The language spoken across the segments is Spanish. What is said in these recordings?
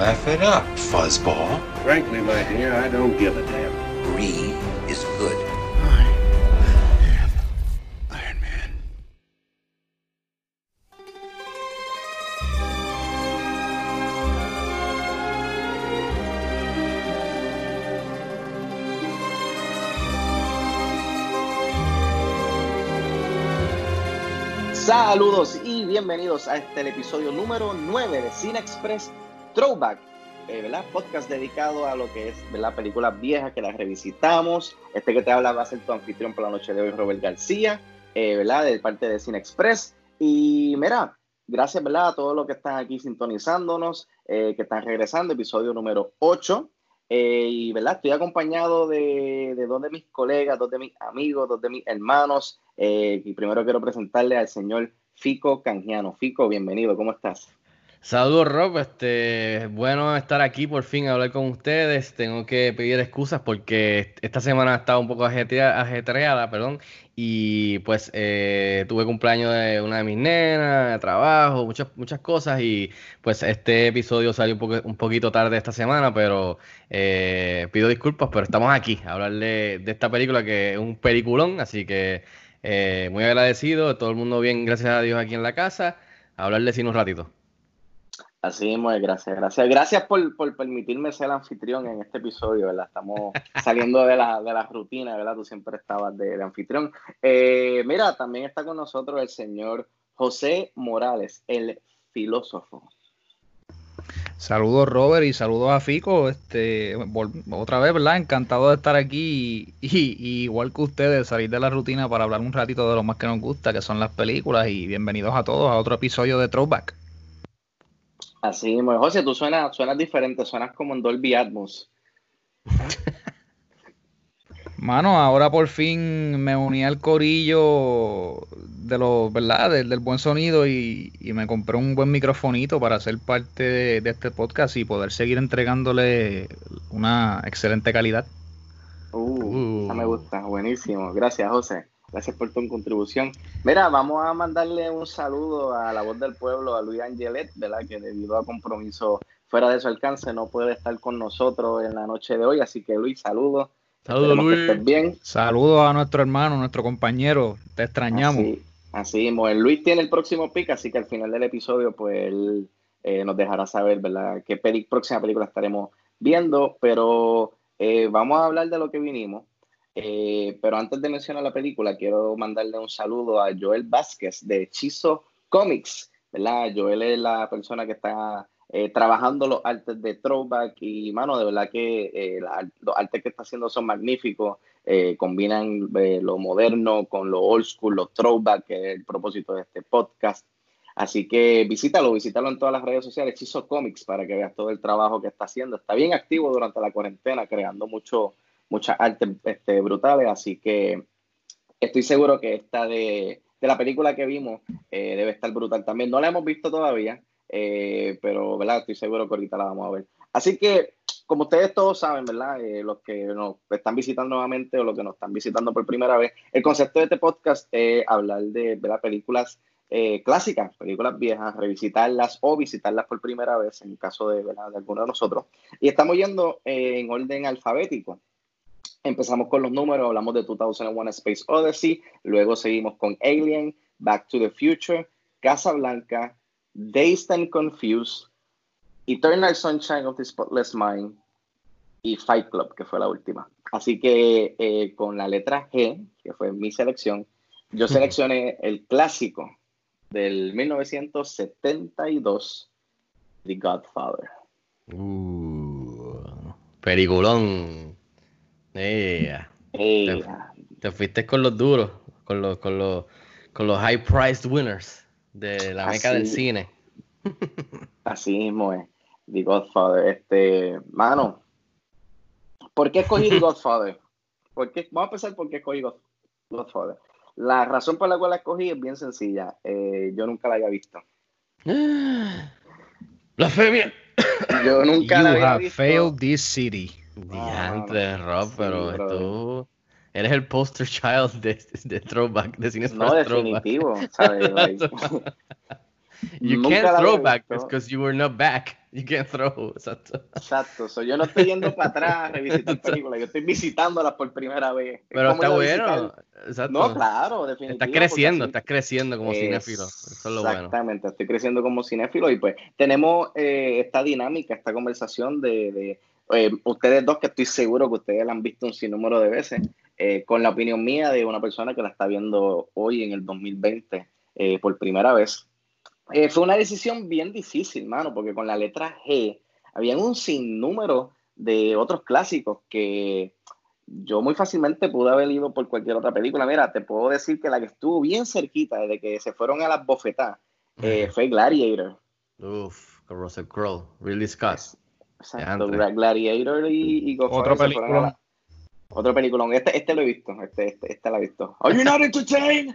Laugh it up, fuzzball. Frankly, my dear, I don't give a damn. Brie is good. Iron Man. Saludos y bienvenidos a este el episodio número 9 de Cine Express Throwback, eh, ¿verdad? Podcast dedicado a lo que es ¿verdad? películas viejas que las revisitamos. Este que te habla va a ser tu anfitrión por la noche de hoy, Robert García, eh, ¿verdad? De parte de Cine Express. Y mira, gracias ¿verdad? a todos los que están aquí sintonizándonos, eh, que están regresando, episodio número 8. Eh, y ¿verdad? estoy acompañado de, de dos de mis colegas, dos de mis amigos, dos de mis hermanos. Y primero quiero presentarle al señor Fico Canjiano. Fico, bienvenido, ¿cómo estás? Saludos Rob, este, bueno estar aquí por fin a hablar con ustedes. Tengo que pedir excusas porque esta semana ha estado un poco ajetrea- ajetreada, perdón, y pues eh, tuve cumpleaños de una de mis nenas, de trabajo, muchas muchas cosas y pues este episodio salió un, poco, un poquito tarde esta semana, pero eh, pido disculpas, pero estamos aquí a hablar de, esta película que es un peliculón, así que eh, muy agradecido, todo el mundo bien, gracias a Dios aquí en la casa, a hablar de cine un ratito. Así mismo es, gracias, gracias. Gracias por, por permitirme ser el anfitrión en este episodio, ¿verdad? Estamos saliendo de la, de la rutina, ¿verdad? Tú siempre estabas de, de anfitrión. Eh, mira, también está con nosotros el señor José Morales, el filósofo. Saludos Robert y saludos a Fico, este, otra vez, ¿verdad? Encantado de estar aquí y, y- y igual que ustedes, salir de la rutina para hablar un ratito de lo más que nos gusta, que son las películas y bienvenidos a todos a otro episodio de Throwback. Así mismo. José, tú suenas, suenas diferente, suenas como en Dolby Atmos. Mano, ahora por fin me uní al corillo de los, ¿verdad? Del, del buen sonido y, y me compré un buen microfonito para ser parte de, de este podcast y poder seguir entregándole una excelente calidad. Uh, esa me gusta, buenísimo. Gracias, José. Gracias por tu contribución. Mira, vamos a mandarle un saludo a la voz del pueblo, a Luis Angelet, ¿verdad? Que debido a compromiso fuera de su alcance no puede estar con nosotros en la noche de hoy. Así que, Luis, saludos. Saludos Luis. bien. Saludos a nuestro hermano, nuestro compañero, te extrañamos. Así, así mismo. El Luis tiene el próximo pick, así que al final del episodio, pues él eh, nos dejará saber, ¿verdad?, qué peli- próxima película estaremos viendo. Pero eh, vamos a hablar de lo que vinimos. Eh, pero antes de mencionar la película, quiero mandarle un saludo a Joel Vázquez de Hechizo Comics, ¿verdad? Joel es la persona que está eh, trabajando los artes de Throwback y, mano, de verdad que eh, los artes que está haciendo son magníficos. Eh, combinan lo moderno con lo old school, los throwback, que es el propósito de este podcast. Así que visítalo, visítalo en todas las redes sociales, Hechizo Comics, para que veas todo el trabajo que está haciendo. Está bien activo durante la cuarentena, creando mucho, muchas artes este, brutales, así que estoy seguro que esta de, de la película que vimos eh, debe estar brutal también. No la hemos visto todavía, eh, pero ¿verdad? estoy seguro que ahorita la vamos a ver. Así que, como ustedes todos saben, ¿verdad? Eh, los que nos están visitando nuevamente o los que nos están visitando por primera vez, el concepto de este podcast es hablar de ¿verdad? películas eh, clásicas, películas viejas, revisitarlas o visitarlas por primera vez en caso de, ¿verdad? de alguno de nosotros. Y estamos yendo en orden alfabético. Empezamos con los números, hablamos de 2001 A Space Odyssey, luego seguimos con Alien, Back to the Future, Casablanca, Dazed and Confused, Eternal Sunshine of the Spotless Mind y Fight Club, que fue la última. Así que eh, con la letra G, que fue mi selección, yo seleccioné el clásico del 1972, The Godfather. Uh, peliculón. Yeah. Hey, Te, te fuiste con los duros, con los, con los, con los high priced winners de la meca del cine. Así mismo es. The Godfather. Este, mano, ¿por qué escogí The Godfather? ¿Por qué? Vamos a empezar por qué escogí God- Godfather. La razón por la cual la escogí es bien sencilla. Eh, yo nunca la había visto. Blasfemia. Yo nunca You la había have visto. failed this city. Diantre, Rob, pero tú eres el poster child de, de throwback, de cine No, throwback. definitivo, ¿sabes? Like, You nunca can't throw back because you were not back. You can't throw. Exacto. Exacto, so, yo no estoy yendo para atrás a revisitar películas, yo estoy visitándolas por primera vez. Pero está bueno. Exacto. No, claro, definitivamente. Estás creciendo, estás creciendo como cinéfilo. Eso es lo bueno. Exactamente, estoy creciendo como cinéfilo y pues tenemos eh, esta dinámica, esta conversación de, de, eh, ustedes dos que estoy seguro que ustedes la han visto un sinnúmero de veces, eh, con la opinión mía de una persona que la está viendo hoy en el 2020 eh, por primera vez. Eh, fue una decisión bien difícil, mano, porque con la letra G había un sinnúmero de otros clásicos que yo muy fácilmente pude haber ido por cualquier otra película. Mira, te puedo decir que la que estuvo bien cerquita desde que se fueron a las bofetadas eh, fue Gladiator. Uf, con Russell Crowe, Ridley Scott. Exacto. Gladiator y, y Otro película. la- Otro peliculón. Este, este lo he visto. Este, este, este lo he visto. ¿Are you not entertained?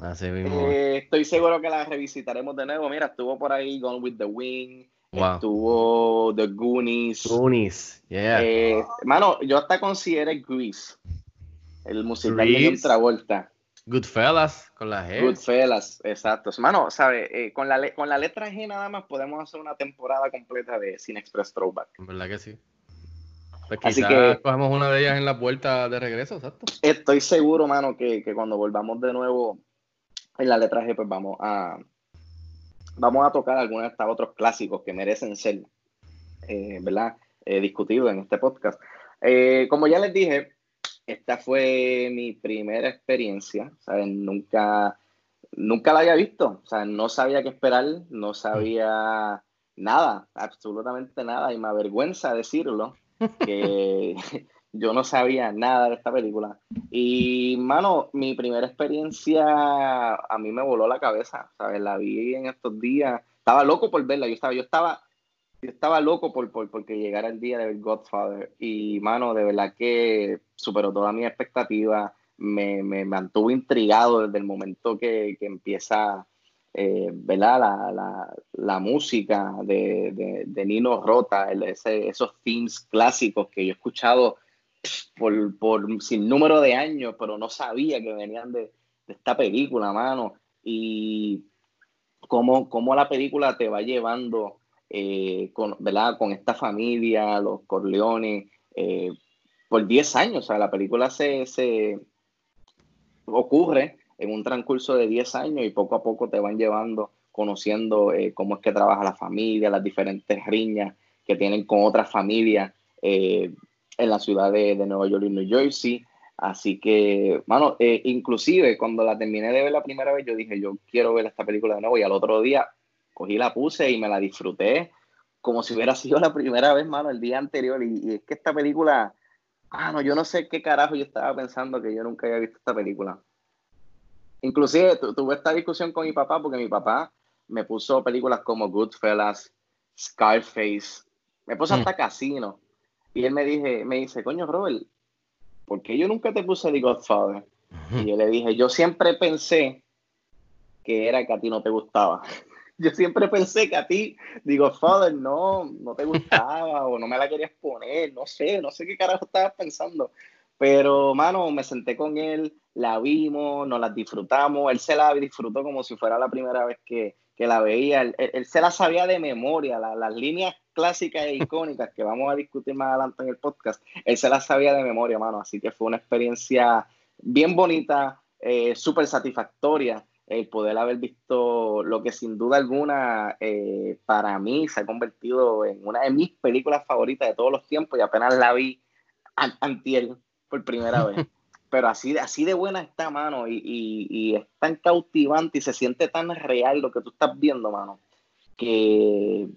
Así mismo. Eh, estoy seguro que la revisitaremos de nuevo. Mira, estuvo por ahí Gone with the Wind. Wow. Estuvo The Goonies. Goonies, yeah. Eh, mano, yo hasta consideré Grease. El musical de Grease. Travolta. Goodfellas, con la G. Goodfellas, exacto. Mano, ¿sabes? Eh, con, la con la letra G nada más podemos hacer una temporada completa de Cine Express Throwback. Verdad que sí. Pues Así que- cogemos una de ellas en la vuelta de regreso, exacto. Estoy seguro, mano, que, que cuando volvamos de nuevo en la letra G, pues vamos a vamos a tocar algunos de estos otros clásicos que merecen ser, eh, ¿verdad? Eh, discutidos en este podcast. Eh, como ya les dije, esta fue mi primera experiencia, ¿sabes? Nunca, nunca la había visto, o sea, no sabía qué esperar, no sabía nada, absolutamente nada, y me avergüenza decirlo, que yo no sabía nada de esta película. Y, mano, mi primera experiencia a mí me voló la cabeza, ¿sabes? La vi en estos días, estaba loco por verla, yo estaba, yo estaba, yo estaba loco por, por porque llegara el día de ver Godfather. Y, mano, de verdad que superó toda mi expectativa, me, me mantuvo intrigado desde el momento que, que empieza, eh, ¿verdad? La, la, la música de, de, Nino Rota, ese- esos themes clásicos que yo he escuchado por, por sin número de años, pero no sabía que venían de, de esta película, mano. Y cómo, cómo la película te va llevando eh, con, ¿verdad? con esta familia, los Corleones, eh, por 10 años. O sea, la película se, ocurre en un transcurso de 10 años y poco a poco te van llevando, conociendo eh, cómo es que trabaja la familia, las diferentes riñas que tienen con otras familias en la ciudad de, de Nueva York y New Jersey. Así que, mano, inclusive cuando la terminé de ver la primera vez, yo dije, yo quiero ver esta película de nuevo y al otro día cogí la puse y me la disfruté como si hubiera sido la primera vez, mano, el día anterior. Y, y es que esta película, mano, yo no sé qué carajo yo estaba pensando que yo nunca había visto esta película. Inclusive tu- tuve esta discusión con mi papá porque mi papá me puso películas como Goodfellas, Scarface, me puso hasta Casino. Y él me, dije, me dice, coño, Robert, ¿por qué yo nunca te puse The Godfather? Y yo le dije, yo siempre pensé que era que a ti no te gustaba. Yo siempre pensé que a ti, digo, Father, no, no te gustaba o no me la querías poner, no sé, no sé qué carajo estabas pensando. Pero, mano, me senté con él, la vimos, nos la disfrutamos, él se la disfrutó como si fuera la primera vez que, que la veía, él, él- se la sabía de memoria, la- las líneas clásicas e icónicas que vamos a discutir más adelante en el podcast, él se las sabía de memoria, mano, así que fue una experiencia bien bonita, eh, súper satisfactoria el poder haber visto lo que sin duda alguna eh, para mí se ha convertido en una de mis películas favoritas de todos los tiempos y apenas la vi an- antier por primera vez. Pero así, de- así de buena está, mano, y, y, y es tan cautivante y se siente tan real lo que tú estás viendo, mano, que,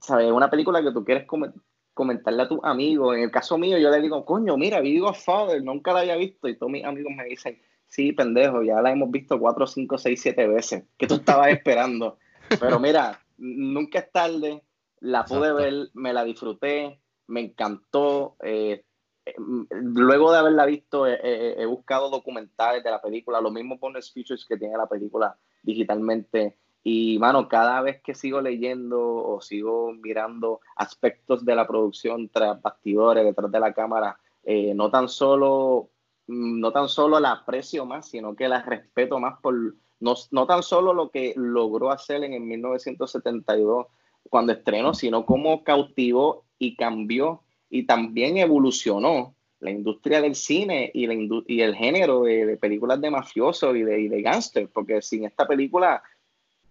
¿sabes? Una película que tú quieres come- comentarle a tus amigos. En el caso mío, yo le digo, coño, mira, vi Godfather, nunca la había visto. Y todos mis amigos me dicen, sí, pendejo, ya la hemos visto cuatro, cinco, seis, siete veces. ¿Qué tú estabas esperando? Pero mira, nunca es tarde. La pude Exacto. ver, me la disfruté, me encantó. eh, eh, luego de haberla visto, eh, he buscado documentales de la película, los mismos bonus features que tiene la película digitalmente. Y, mano, cada vez que sigo leyendo o sigo mirando aspectos de la producción tras bastidores, detrás de la cámara, eh, no tan solo no tan solo la aprecio más, sino que la respeto más por no, no tan solo lo que logró hacer en el 1972 cuando estrenó, sino cómo cautivó y cambió y también evolucionó la industria del cine y, la indu- y el género de, películas de mafiosos y de, y de gángsters, porque sin esta película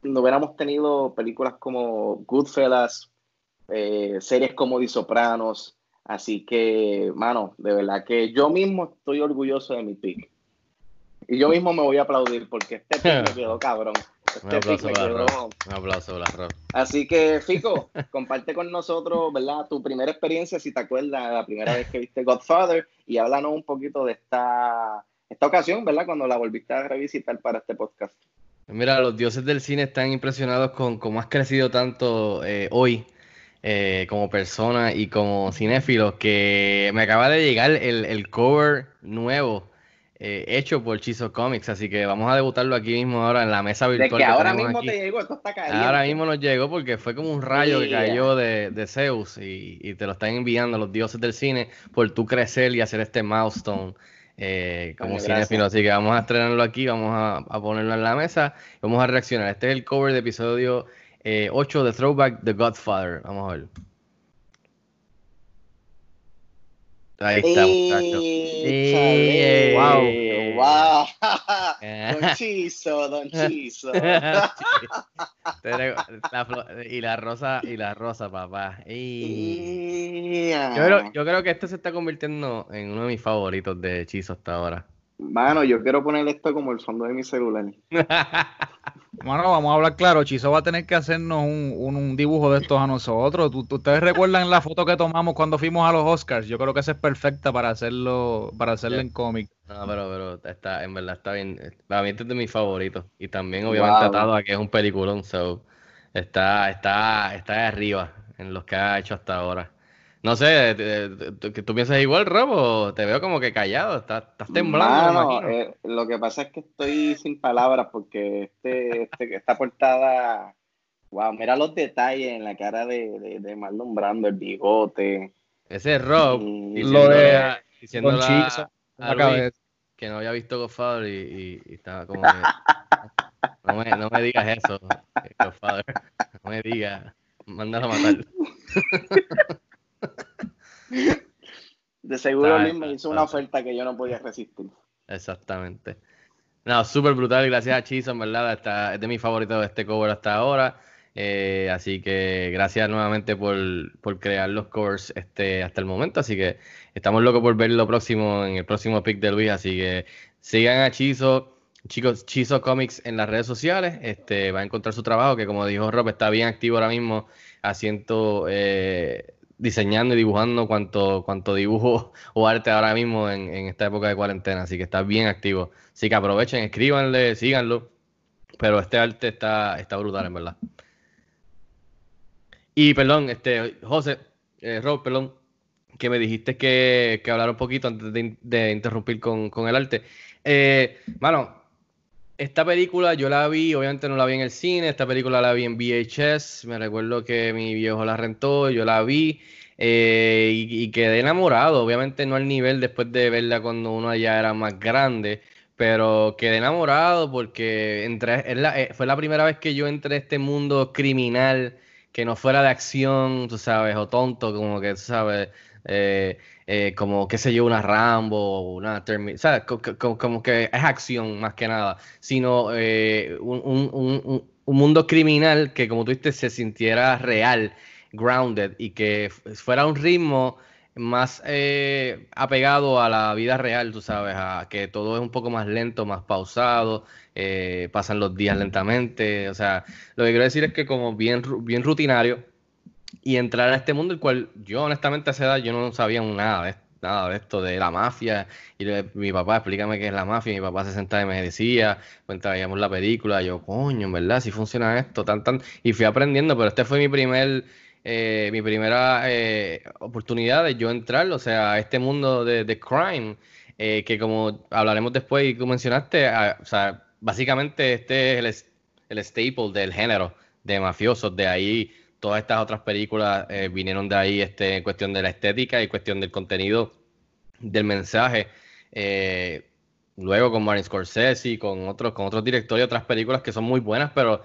no hubiéramos tenido películas como Goodfellas, eh, series como The Sopranos, así que, mano, de verdad que yo mismo estoy orgulloso de mi pick. Y yo mismo me voy a aplaudir porque este pick me quedó cabrón. Un Este pick aplauso me para quedó... Un aplauso. Así que, Fico, comparte con nosotros, ¿verdad? Tu primera experiencia, si te acuerdas, la primera vez que viste Godfather, y háblanos un poquito de esta, esta ocasión, ¿verdad? Cuando la volviste a revisitar para este podcast. Mira, los dioses del cine están impresionados con cómo has crecido tanto eh, hoy eh, como persona y como cinéfilo que me acaba de llegar el, el cover nuevo eh, hecho por Chizo Comics, así que vamos a debutarlo aquí mismo ahora en la mesa De virtual que que ahora mismo aquí. te llegó, esto está caliente. Ahora mismo nos llegó porque fue como un rayo que cayó de, de Zeus y, y te lo están enviando los dioses del cine por tu crecer y hacer este milestone eh, como gracias. Así que vamos a estrenarlo aquí, vamos a, a ponerlo en la mesa y vamos a reaccionar. Este es el cover de episodio eh, 8 de Throwback The Godfather. Vamos a ver. Ahí está. ¡Ey, Wow. ¡Wow! Don Chizo, Don Chizo. Y la rosa, y la rosa, papá. Yeah. Yo creo, yo creo que este se está convirtiendo en uno de mis favoritos de hechizo hasta ahora. Mano, yo quiero poner esto como el fondo de mi celular. Bueno, vamos a hablar claro. Chizo va a tener que hacernos un, un- un dibujo de estos a nosotros. ¿Tú- tú- ¿Ustedes recuerdan la foto que tomamos cuando fuimos a los Oscars? Yo creo que esa es perfecta para hacerlo, para hacerlo en cómic. No, pero, pero está, en verdad está bien. Para mí este es de mis favoritos. Y también, obviamente, Wow. atado a que es un peliculón. So, está, está, está de arriba en los que ha hecho hasta ahora. No sé, te- te- te- ¿tú, piensas igual, Rob? o Te veo como que callado. Estás, estás temblando, Mano, eh, lo que pasa es que estoy sin palabras porque este, este- esta portada, wow, mira los detalles en la cara de, de, de Marlon Brando, el bigote. Ese es Rob. y- diciéndole de a- a la Luis que no había visto Godfather y, y- y estaba como que... No me, no me digas eso, eh, Godfather. No me digas. Mándalo a matar. De seguro Luis me hizo una oferta que yo no podía resistir. Exactamente. No, súper brutal. Gracias a Chizo, en verdad. Está, es de mis favoritos de este cover hasta ahora. Eh, así que gracias nuevamente por, por crear los covers este, hasta el momento. Así que estamos locos por ver lo próximo en el próximo pick de Luis. Así que sigan a Chizo, chicos, Chizo Comics en las redes sociales. Este, va a encontrar su trabajo, que como dijo Rob, está bien activo ahora mismo, haciendo, eh, diseñando y dibujando cuanto, cuanto dibujo o arte ahora mismo en, en esta época de cuarentena. Así que está bien activo. Así que aprovechen, escríbanle, síganlo. Pero este arte está, está brutal, en verdad. Y perdón, este, José, eh, Rob, perdón, que me dijiste que, que hablara un poquito antes de, de interrumpir con, con el arte. Eh, mano, esta película yo la vi, obviamente no la vi en el cine, esta película la vi en VHS, me recuerdo que mi viejo la rentó, yo la vi eh, y, quedé enamorado, obviamente no al nivel después de verla cuando uno ya era más grande, pero quedé enamorado porque entré, eh, fue la primera vez que yo entré a este mundo criminal que no fuera de acción, tú sabes, o tonto, como que, tú sabes, eh, eh, como, qué sé yo, una Rambo o una Terminator, co- co- Como, que es acción más que nada, sino eh, un, un- un- un- un mundo criminal que, como tú se sintiera real, grounded, y que fuera un ritmo más eh, apegado a la vida real, tú sabes, a que todo es un poco más lento, más pausado, pasan los días lentamente, o sea, lo que quiero decir es que como bien, bien rutinario y entrar a este mundo el cual yo honestamente a esa edad yo no sabía nada de, nada de esto de la mafia. Y mi papá explícame qué es la mafia, mi papá se sentaba y me decía, mientras veíamos la película, yo coño, en verdad, si funciona esto, tan tan y fui aprendiendo, pero este fue mi primer eh, mi primera eh, oportunidad de yo entrar, o sea, a este mundo de, crime, eh, que como hablaremos después y tú mencionaste, ah, o sea, básicamente este es el, el staple del género de mafiosos, de ahí todas estas otras películas eh, vinieron de ahí este, en cuestión de la estética y cuestión del contenido del mensaje. Eh, luego con Martin Scorsese, con otros, con otros directores y otras películas que son muy buenas, pero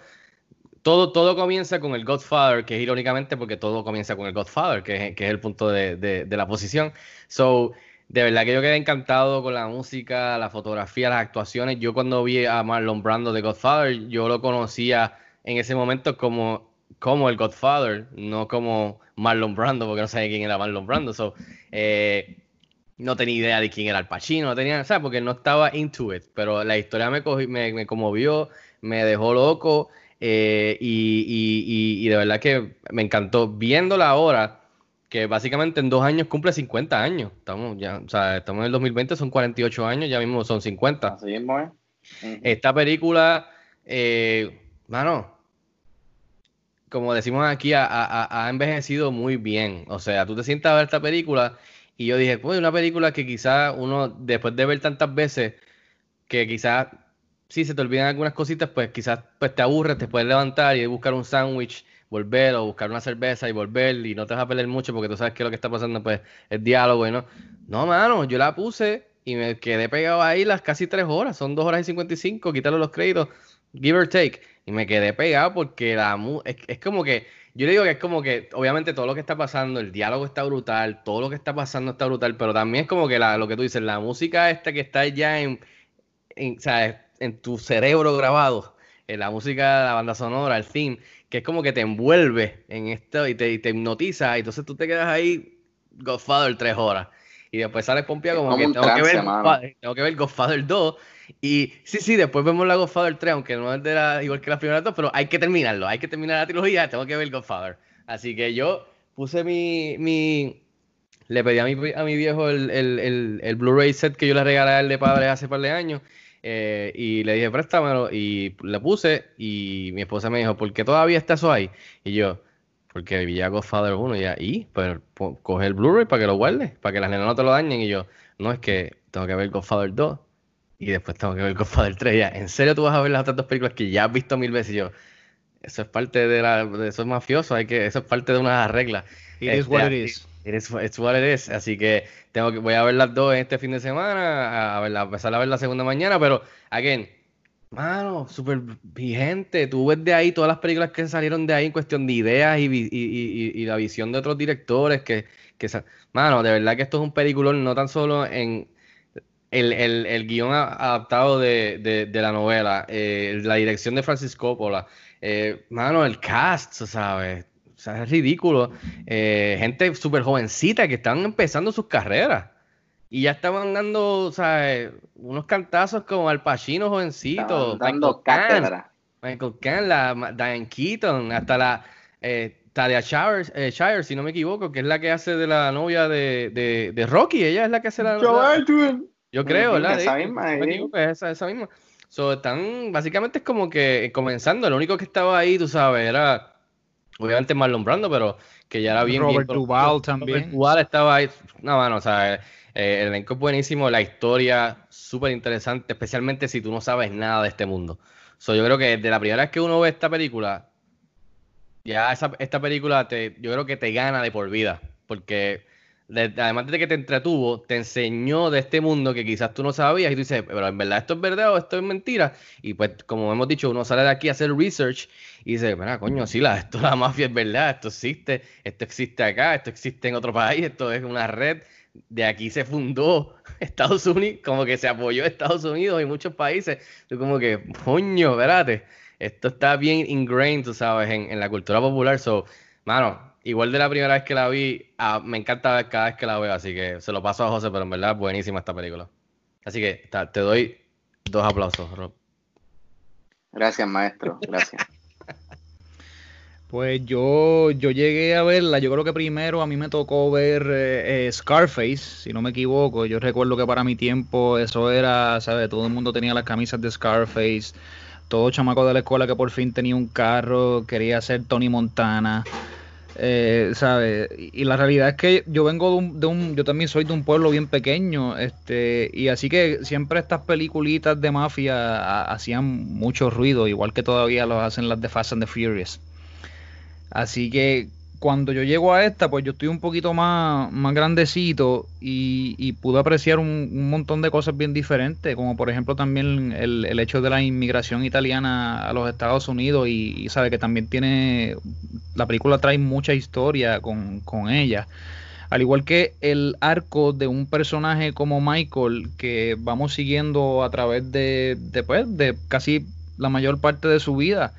todo, todo comienza con el Godfather, que es irónicamente porque todo comienza con el Godfather, que es, el punto de, de, la posición. So, de verdad que yo quedé encantado con la música, la fotografía, las actuaciones. Yo cuando vi a Marlon Brando de Godfather, yo lo conocía en ese momento como, como el Godfather, no como Marlon Brando, porque no sabía quién era Marlon Brando. So, eh, no tenía idea de quién era el Pacino, no tenía, ¿sabes? Porque no estaba into it, pero la historia me, cogí, me, me conmovió, me dejó loco eh, y, y, y, de verdad que me encantó viéndola ahora, que básicamente en dos años cumple 50 años. Estamos ya, o sea, estamos en el 2020, son 48 años, ya mismo son 50. Así es. Esta película, eh, mano, como decimos aquí, ha, envejecido muy bien. O sea, tú te sientas a ver esta película y yo dije, pues una película que quizás uno, después de ver tantas veces, que quizás si se te olvidan algunas cositas, pues quizás pues, te aburres, te puedes levantar y buscar un sándwich, volver o buscar una cerveza y volver y no te vas a perder mucho porque tú sabes que lo que está pasando pues es diálogo y no. No, mano, yo la puse y me quedé pegado ahí las casi tres horas, son dos horas y cincuenta y cinco, quitarle los créditos, give or take, y me quedé pegado porque la es, es como que yo le digo que es como que, obviamente, todo lo que está pasando, el diálogo está brutal, todo lo que está pasando está brutal, pero también es como que la, lo que tú dices, la música esta que está ya en, en, ¿sabes? en tu cerebro grabado, en la música, la banda sonora, el theme, que es como que te envuelve en esto y te, y te hipnotiza, y entonces tú te quedas ahí, Godfather, tres horas. Y después sales pompeado como, como que, tengo, trance, que ver, tengo que ver Godfather 2 y sí, sí, después vemos la Godfather 3, aunque no es de la, igual que las primeras dos, pero hay que terminarlo, hay que terminar la trilogía, tengo que ver Godfather. Así que yo puse mi, mi le pedí a mi, a mi viejo el, el, el, el Blu-ray set que yo le regalé a él de padre hace par de años. Eh, y le dije, préstamelo, y le puse, y mi esposa me dijo, ¿por qué todavía está eso ahí? Y yo, porque vi ya Godfather 1 y ya, y, pues, coge el Blu-ray para que lo guarde, para que las nenas no te lo dañen, y yo, no, es que tengo que ver Godfather 2, y después tengo que ver Godfather 3. Ya, ¿en serio tú vas a ver las otras dos películas que ya has visto mil veces? Y yo, eso es parte de la, de eso es mafioso, hay que, eso es parte de una regla. It este, is what it is. It is it's what it is. Así que tengo que, voy a ver las dos este fin de semana, a, ver, a empezar a ver la segunda mañana, pero, again, mano, súper vigente. Tú ves de ahí todas las películas que salieron de ahí en cuestión de ideas y, y, y, y la visión de otros directores que, que, mano, de verdad que esto es un peliculón, no tan solo en el, el, el guion adaptado de, de, de la novela, eh, la dirección de Francis Coppola, eh, mano, el cast, ¿sabes? O sea, es ridículo. Eh, gente súper jovencita que están empezando sus carreras. Y ya estaban dando, ¿sabes? Unos cantazos como Al Pacino jovencito. Dando cátedra. Michael Caine, la Diane Keaton, hasta la eh, Talia Shires, eh, Shire, si no me equivoco, que es la que hace de la novia de, de, de Rocky. Ella es la que hace la. la yo creo, ¿verdad? Esa misma, eh. esa, esa misma. So, están, básicamente es como que comenzando. Lo único que estaba ahí, tú sabes, era obviamente Marlon Brando, pero que ya era bien. Robert bien, Duvall también. Robert Duvall estaba ahí. No, mano, o sea, eh, el elenco es buenísimo, la historia súper interesante, especialmente si tú no sabes nada de este mundo. So, yo creo que desde la primera vez que uno ve esta película, ya esa, esta película te, yo creo que te gana de por vida, porque de, además de que te entretuvo, te enseñó de este mundo que quizás tú no sabías y tú dices, pero en verdad esto es verdad o esto es mentira. Y pues, como hemos dicho, uno sale de aquí a hacer research y dice, mira, coño, sí, la, esto la mafia es verdad, esto existe, esto existe acá, esto existe en otro país, esto es una red. De aquí se fundó Estados Unidos, como que se apoyó Estados Unidos y muchos países. Tú como que, coño, espérate, esto está bien ingrained, tú sabes, en, en la cultura popular. So, mano, igual de la primera vez que la vi, ah, me encanta ver cada vez que la veo, así que se lo paso a José, pero en verdad buenísima esta película. Así que ta, te doy dos aplausos, Rob. Gracias, maestro, gracias. Pues yo, yo llegué a verla, yo creo que primero a mí me tocó ver eh, eh, Scarface, si no me equivoco, yo recuerdo que para mi tiempo eso era, ¿sabes? Todo el mundo tenía las camisas de Scarface, todo chamaco de la escuela que por fin tenía un carro, quería ser Tony Montana. Eh, ¿sabe? Y la realidad es que yo vengo de un, de un, yo también soy de un pueblo bien pequeño, este, y así que siempre estas peliculitas de mafia hacían mucho ruido, igual que todavía lo hacen las de Fast and the Furious. Así que cuando yo llego a esta, pues yo estoy un poquito más, más grandecito y, y pude apreciar un, montón de cosas bien diferentes, como por ejemplo también el, el, hecho de la inmigración italiana a los Estados Unidos y, sabe que también tiene, la película trae mucha historia con, con ella. Al igual que el arco de un personaje como Michael que vamos siguiendo a través de, de, pues, de casi la mayor parte de su vida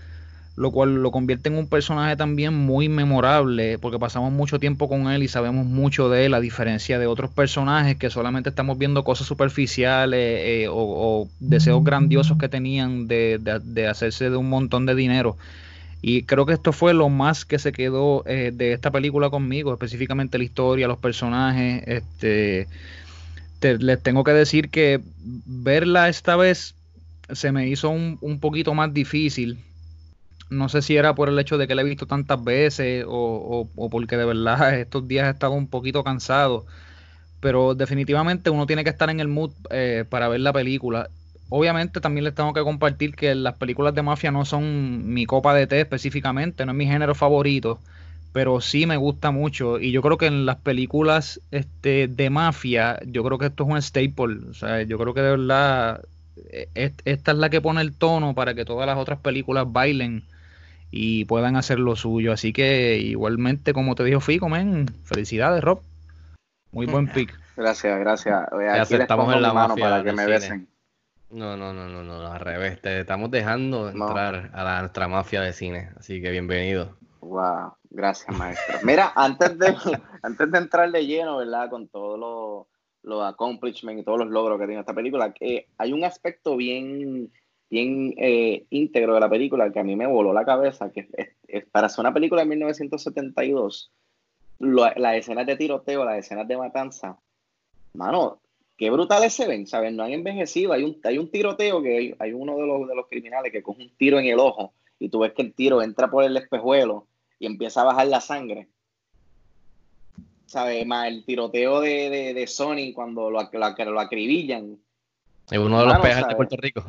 lo cual lo convierte en un personaje también muy memorable, porque pasamos mucho tiempo con él y sabemos mucho de él, a diferencia de otros personajes que solamente estamos viendo cosas superficiales eh, o, deseos grandiosos que tenían de, hacerse de un montón de dinero. Y creo que esto fue lo más que se quedó eh, de esta película conmigo, específicamente la historia, los personajes. Este, les tengo que decir que verla esta vez se me hizo un, un poquito más difícil no sé si era por el hecho de que la he visto tantas veces o, porque de verdad estos días he estado un poquito cansado. Pero definitivamente uno tiene que estar en el mood eh, para ver la película. Obviamente también les tengo que compartir que las películas de mafia no son mi copa de té específicamente, no es mi género favorito, pero sí me gusta mucho. Y yo creo que en las películas este, de mafia, yo creo que esto es un staple. O sea, yo creo que de verdad e, esta es la que pone el tono para que todas las otras películas bailen y puedan hacer lo suyo. Así que igualmente, como te dijo Fico, men, felicidades, Rob. Muy buen pick. Gracias, gracias. Aquí estamos en la mano para que me besen. No, no, no, no, no, al revés. Te estamos dejando entrar a, la, nuestra mafia de cine. Así que bienvenido. Wow, gracias, maestro. Mira, antes de, antes de entrar de lleno, ¿verdad? Con todos los los accomplishments y todos los logros que tiene esta película, que hay un aspecto bien bien eh, íntegro de la película que a mí me voló la cabeza, que para hacer una película de 1972, las escenas de tiroteo, las escenas de matanza, mano, qué brutales se ven, ¿sabes? No han envejecido, hay un, hay un tiroteo que hay, uno de los, de los criminales que coge un tiro en el ojo y tú ves que el tiro entra por el espejuelo y empieza a bajar la sangre. ¿Sabes? Más el tiroteo de, de, Sony cuando lo, lo, lo acribillan en uno de los peajes de Puerto Rico.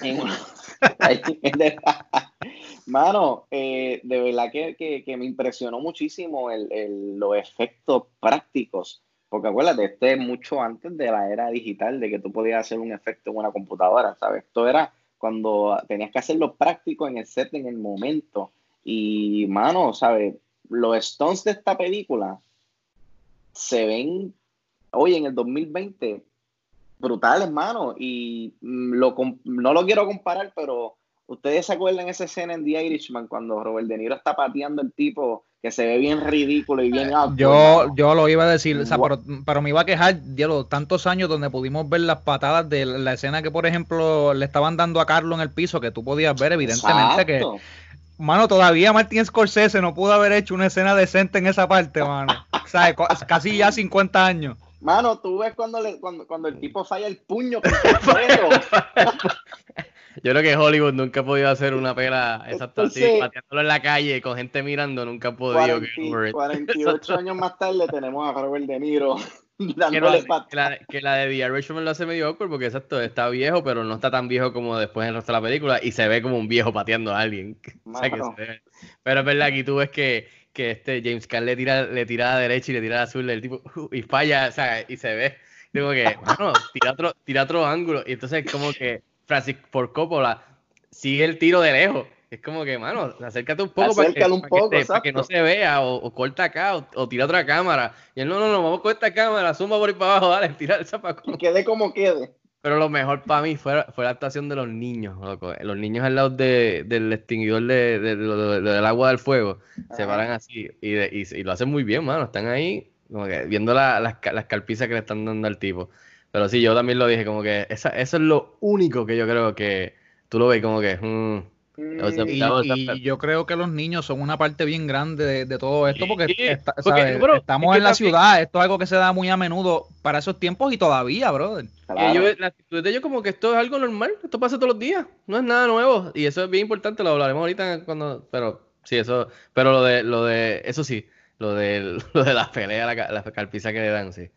Mano, eh, de verdad que, me impresionó muchísimo el, los efectos prácticos. Porque acuérdate, este es mucho antes de la era digital, de que tú podías hacer un efecto en una computadora, ¿sabes? Esto era cuando tenías que hacerlo práctico en el set, en el momento. Y, mano, ¿sabes? Los stones de esta película se ven hoy en el 2020 brutal, hermano. Y mm, lo, no lo quiero comparar, pero ustedes se acuerdan esa escena en The Irishman cuando Robert De Niro está pateando el tipo que se ve bien ridículo y bien alto. Yo, yo lo iba a decir, o sea, pero, me iba a quejar, los tantos años donde pudimos ver las patadas de la escena que, por ejemplo, le estaban dando a Carlos en el piso, que tú podías ver, evidentemente, que. Mano, todavía Martín Scorsese no pudo haber hecho una escena decente en esa parte, mano. O sea, casi ya 50 años. Mano, tú ves cuando, le, cuando, cuando el tipo falla el puño Yo creo que Hollywood nunca ha podido hacer una pela exacta así, pateándolo en la calle con gente mirando, nunca ha podido. 48 años más tarde tenemos a Robert De Niro dándole que, la, que la de The Irishman lo hace medio awkward porque exacto, está viejo, pero no está tan viejo como después en el resto de la película y se ve como un viejo pateando a alguien. pero es verdad, aquí tú ves que que este James Caan le tira, le tira a la derecha y le tira a la azul, el tipo, uh, y falla, o sea, y se ve. Digo que, bueno, tira otro, tira otro ángulo. Y entonces como que Francis Ford Coppola sigue el tiro de lejos. Es como que, mano, acércate un poco para que, un poco, para, que, no se vea, o, corta acá, o, tira otra cámara. Y él, no, no, no, vamos con esta cámara, zumba por ahí para abajo, dale, tira el zapato. Y quede como quede. Pero lo mejor para mí fue, fue la actuación de los niños, loco. Los niños al lado de, del extinguidor de, del agua del fuego se paran así y, y, lo hacen muy bien, mano. Están ahí como que viendo las, las calpizas que le están dando al tipo. Pero sí, yo también lo dije, como que esa, eso es lo único que yo creo que tú lo ves como que... Mm, y, yo creo que los niños son una parte bien grande de, todo esto porque, estamos en la ciudad, esto es algo que se da muy a menudo para esos tiempos y todavía, brother. la actitud de ellos como que esto es algo normal, esto pasa todos los días, no es nada nuevo y eso es bien importante, lo hablaremos ahorita cuando, pero Sí, eso, pero lo de, lo de, eso sí, lo de, lo de las peleas, la, la carpiza que le dan, sí.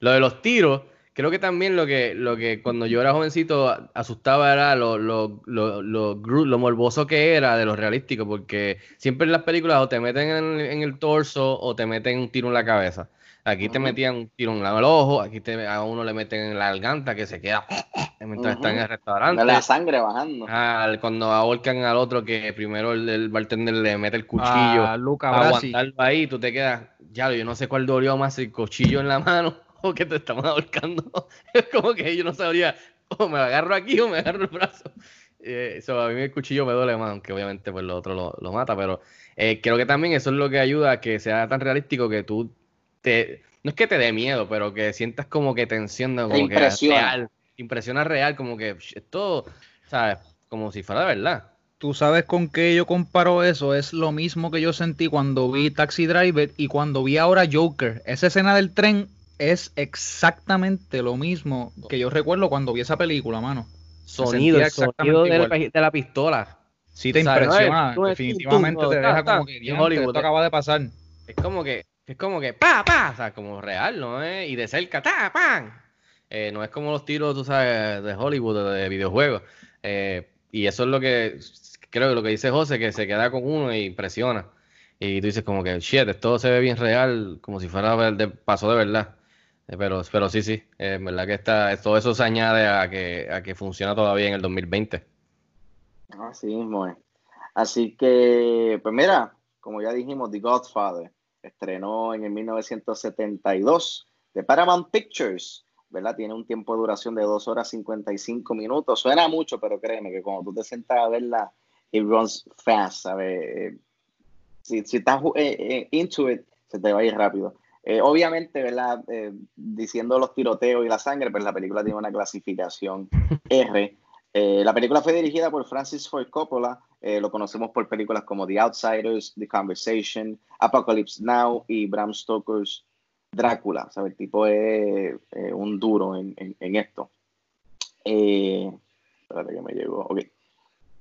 Lo de los tiros, creo que también lo que, lo que cuando yo era jovencito asustaba era lo, lo, lo, lo, lo morboso que era de lo realístico, porque siempre en las películas o te meten en, en el torso o te meten un tiro en la cabeza. Aquí te metían un tiro en el ojo, aquí te, a uno le meten en la garganta que se queda mientras está en el restaurante. La sangre bajando. Cuando ahorcan al otro que primero el, el bartender le mete el cuchillo Ah, Luca aguantarlo ahí, tú te quedas, ya, yo no sé cuál dolió más, el cuchillo en la mano o que te estaban ahorcando. Es como que yo no sabría, o me agarro aquí o me agarro el brazo. Eh, eso, a mí el cuchillo me duele más, aunque obviamente pues lo otro lo, lo mata, pero eh, creo que también eso es lo que ayuda a que sea tan realístico que tú te, no es que te dé miedo, pero que sientas como que tensión, como que impresiona. real, impresiona real, como que esto, ¿sabes? Como si fuera de verdad. Tú sabes con qué yo comparo eso. Es lo mismo que yo sentí cuando vi Taxi Driver y cuando vi ahora Joker. Esa escena del tren es exactamente lo mismo que yo recuerdo cuando vi esa película, mano. Sonido, el sonido de la, de pistola. Sí te O sea, impresiona, no es definitivamente te deja como que "Diantre, Hollywood, esto eh". acaba de pasar. Es como que, es como que, pa, pa, o sea, como real, ¿no? es? Y de cerca, ta, pan. Eh, no es como los tiros, tú sabes, de Hollywood, de videojuegos. Eh, y eso es lo que, creo que lo que dice José, que se queda con uno y impresiona. Y tú dices como que, shit, esto se ve bien real, como si fuera de, pasó de verdad. Eh, pero, pero sí, sí, en verdad que está, todo eso se añade a que, a que funciona todavía en el 2020. Así mismo es. Así que, pues mira, como ya dijimos, The Godfather estrenó en el 1972 de Paramount Pictures, ¿verdad? Tiene un tiempo de duración de 2 horas 55 minutos. Suena mucho, pero créeme que cuando tú te sientas a verla, it runs fast, ¿sabes? Eh, Si, si estás eh, eh, into it, se te va a ir rápido. Eh, obviamente, ¿verdad? Eh, diciendo los tiroteos y la sangre, pues la película tiene una clasificación R. Eh, la película fue dirigida por Francis Ford Coppola. Lo conocemos por películas como The Outsiders, The Conversation, Apocalypse Now y Bram Stoker's Drácula. ¿sabe? El tipo es un duro en, en- en esto. Espérate que me llegó. Ok.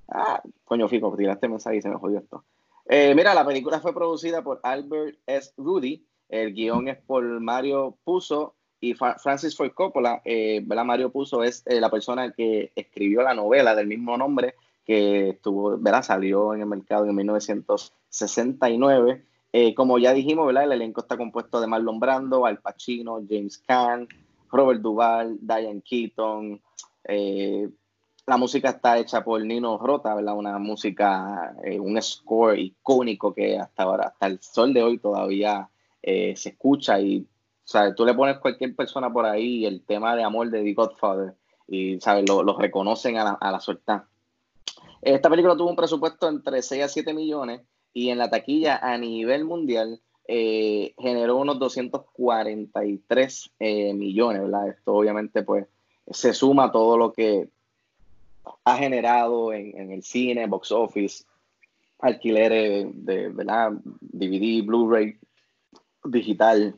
Ah, coño, Fico, tiraste mensaje y se me jodió esto. Mira, la película fue producida por Albert S. Rudy. El guion es por Mario Puzo y Francis Ford Coppola. Eh. Mario Puzo es eh, la persona que escribió la novela del mismo nombre que estuvo, ¿verdad? salió en el mercado en 1969. Eh, como ya dijimos, ¿verdad? el elenco está compuesto de Marlon Brando, Al Pacino, James Caan, Robert Duvall, Diane Keaton. eh, la música está hecha por Nino Rota, ¿verdad? Una música, un score icónico que hasta ahora, hasta el sol de hoy todavía eh, se escucha y, sea, tú le pones cualquier persona por ahí el tema de amor de The Godfather y, ¿sabes? Lo, lo reconocen a la, a la suelta. Esta película tuvo un presupuesto entre 6 a 7 millones y en la taquilla a nivel mundial eh, generó unos 243 eh, millones, ¿verdad? Esto obviamente pues se suma todo lo que ha generado en, en el cine, box office, alquileres de, ¿verdad? DVD, Blu-ray, digital.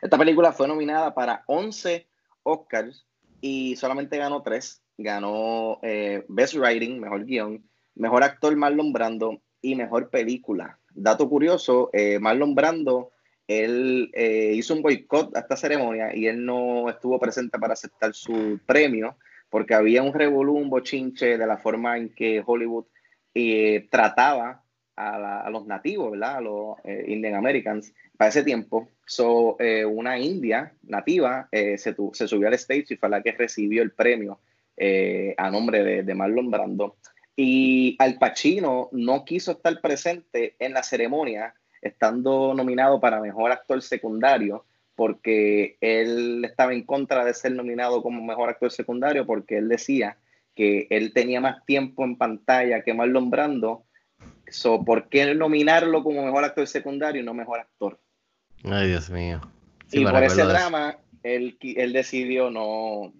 Esta película fue nominada para 11 Oscars y solamente ganó 3. Ganó eh, Best Writing, Mejor Guión, Mejor Actor Marlon Brando y Mejor Película. Dato curioso, eh, Marlon Brando, él eh, hizo un boicot a esta ceremonia y él no estuvo presente para aceptar su premio porque había un revolú, un bochinche de la forma en que Hollywood eh, trataba a, los nativos, ¿verdad? A los eh, Indian Americans para ese tiempo. So, eh, una india nativa eh, se subió al stage y fue la que recibió el premio eh, a nombre de, de Marlon Brando. Y Al Pacino no quiso estar presente en la ceremonia, estando nominado para mejor actor secundario, porque él estaba en contra de ser nominado como mejor actor secundario, porque él decía que él tenía más tiempo en pantalla que Marlon Brando. So, ¿Por qué nominarlo como mejor actor secundario y no mejor actor? Ay, Dios mío. Sí, y por ese drama, él, él decidió no,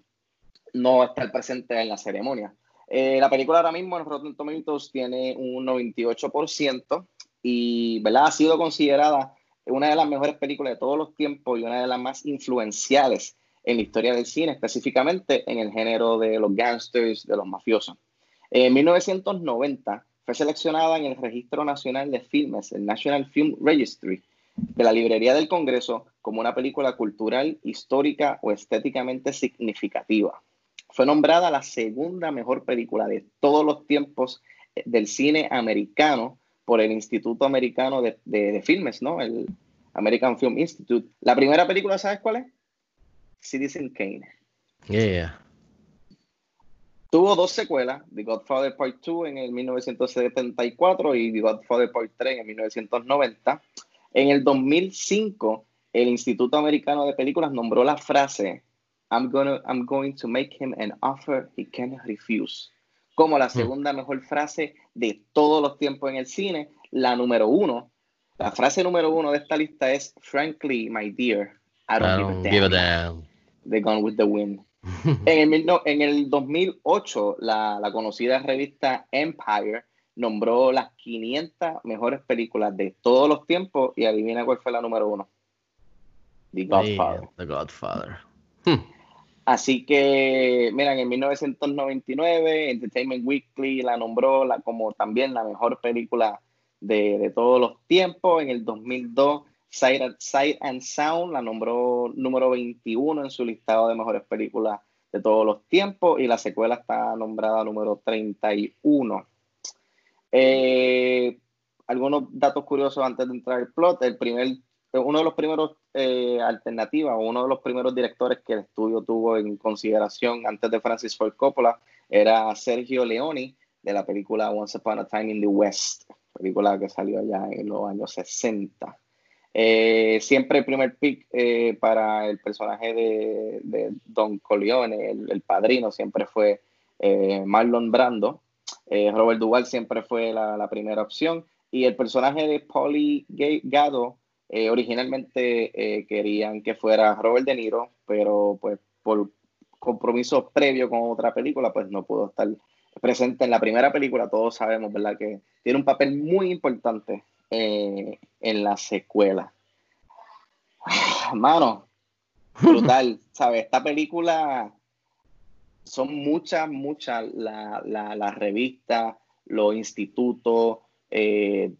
no estar presente en la ceremonia. Eh, la película ahora mismo en Rotten Tomatoes tiene un 98% y ¿verdad? ha sido considerada una de las mejores películas de todos los tiempos y una de las más influenciales en la historia del cine, específicamente en el género de los gangsters, de los mafiosos. En 1990 fue seleccionada en el Registro Nacional de Filmes, el National Film Registry, de la Librería del Congreso como una película cultural, histórica o estéticamente significativa. Fue nombrada la segunda mejor película de todos los tiempos eh, del cine americano por el Instituto Americano de, de Filmes, ¿no? El American Film Institute. La primera película, ¿sabes cuál es? Citizen Kane. Yeah. Tuvo dos secuelas, The Godfather Part 2 en el 1974 y The Godfather Part 3 en el 1990. En el 2005, el Instituto Americano de Películas nombró la frase I'm, gonna, I'm going to make him an offer he can't refuse como la segunda mejor frase de todos los tiempos en el cine. La número uno, la frase número uno de esta lista es Frankly, my dear, I don't, give, a damn. The Gone with the Wind. En, el, en el 2008, la, la, conocida revista Empire nombró las 500 mejores películas de todos los tiempos y adivina cuál fue la número uno. The Godfather. The Godfather. Así que, miren, en 1999 Entertainment Weekly la nombró la, como también la mejor película de, de todos los tiempos. En el 2002 Sight, and Sound la nombró número 21 en su listado de mejores películas de todos los tiempos y la secuela está nombrada número 31. Eh, algunos datos curiosos antes de entrar al plot. El primer, uno de los primeros eh, alternativas, uno de los primeros directores que el estudio tuvo en consideración antes de Francis Ford Coppola era Sergio Leone de la película Once Upon a Time in the West, película que salió allá en los años 60. Eh, siempre el primer pick eh, para el personaje de, Don Corleone, el, padrino, siempre fue eh, Marlon Brando. Robert Duvall siempre fue la, primera opción. Y el personaje de Polly Gado, originalmente querían que fuera Robert De Niro, pero pues por compromiso previo con otra película, pues no pudo estar presente en la primera película. Todos sabemos, ¿verdad? Que tiene un papel muy importante eh, en la secuela. Mano, brutal, ¿sabes? Esta película son muchas, muchas las la, revistas, los institutos, eh,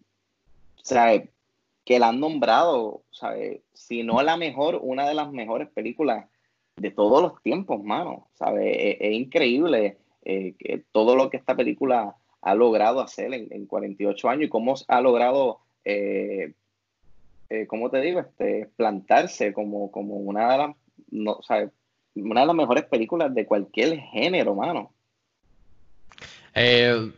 que la han nombrado, ¿sabes? Si no la mejor, una de las mejores películas de todos los tiempos, mano, ¿sabes? Es, increíble eh, que todo lo que esta película ha logrado hacer en, en 48 años y cómo ha logrado eh, eh, ¿cómo te digo? Este, plantarse como, como una, de las, no, una de las mejores películas de cualquier género, mano. Eh,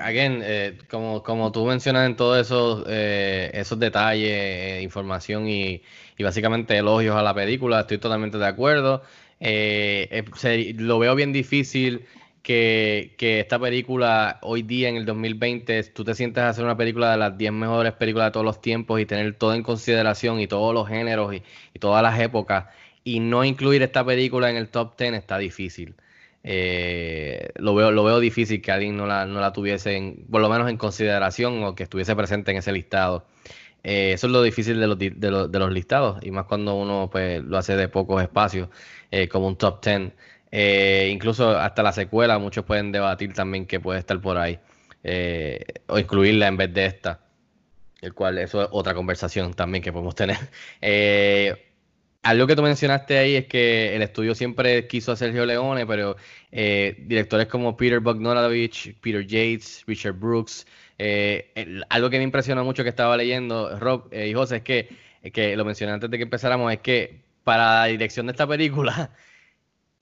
again, como, como tú mencionas en todos esos, esos detalles, información y, y, básicamente elogios a la película, estoy totalmente de acuerdo. lo veo bien difícil que, esta película hoy día en el 2020 tú te sientes a hacer una película de las 10 mejores películas de todos los tiempos y tener todo en consideración y todos los géneros y, todas las épocas y no incluir esta película en el top 10 está difícil. Eh, lo, veo, lo veo difícil que alguien no la, no la tuviese por lo menos en consideración o que estuviese presente en ese listado. Eh, eso es lo difícil de los, de, los, de los listados y más cuando uno pues, lo hace de pocos espacios eh, como un top 10. Eh, incluso hasta la secuela, muchos pueden debatir también que puede estar por ahí. Eh, o incluirla en vez de esta. El cual, eso es otra conversación también que podemos tener. Eh, algo que tú mencionaste ahí es que el estudio siempre quiso a Sergio Leone, pero directores como Peter Bogdanovich, Peter Yates, Richard Brooks, algo que me impresionó mucho que estaba leyendo, Rob y José, es que, que lo mencioné antes de que empezáramos, es que para la dirección de esta película,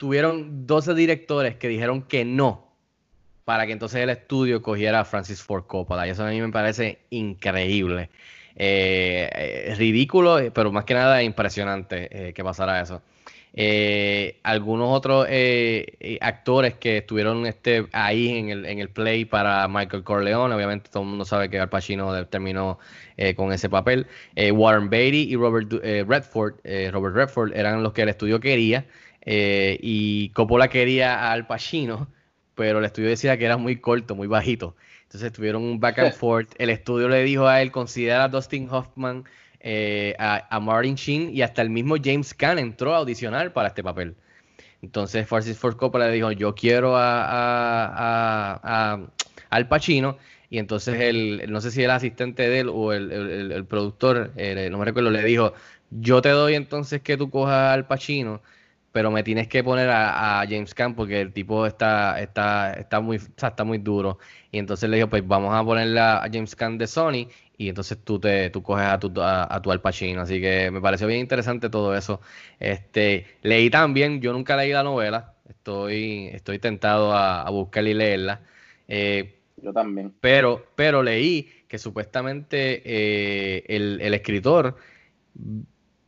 tuvieron 12 directores que dijeron que no para que entonces el estudio cogiera a Francis Ford Coppola. Y eso a mí me parece increíble. Eh, ridículo, pero más que nada impresionante eh, que pasara eso. Eh, algunos otros actores que estuvieron este, ahí en el, en el play para Michael Corleone, obviamente todo el mundo sabe que Al Pacino terminó con ese papel. Warren Beatty y Robert Redford, Robert Redford eran los que el estudio quería. Eh, y Coppola quería Al Pacino, pero el estudio decía que era muy corto, muy bajito. Entonces tuvieron un back and forth. El estudio le dijo a él, considera a Dustin Hoffman, eh, a, Martin Sheen y hasta el mismo James Caan entró a audicionar para este papel. Entonces Francis Ford Coppola le dijo, yo quiero a, Al Pacino. y entonces el, no sé si el asistente de él o el, el, el productor, eh, no me recuerdo, le dijo, yo te doy entonces que tú cojas al Pacino, pero me tienes que poner a, a James Caan porque el tipo está, está, está, muy, está muy duro. Y entonces le dijo, pues vamos a ponerle a James Caan de Sony y entonces tú te tú coges a tu, a, a tu Al Pacino. Así que me pareció bien interesante todo eso. Este, leí también, yo nunca leí la novela, estoy, estoy tentado a, a buscarla y leerla. Eh, Yo también. pero, pero leí que supuestamente eh, el, el escritor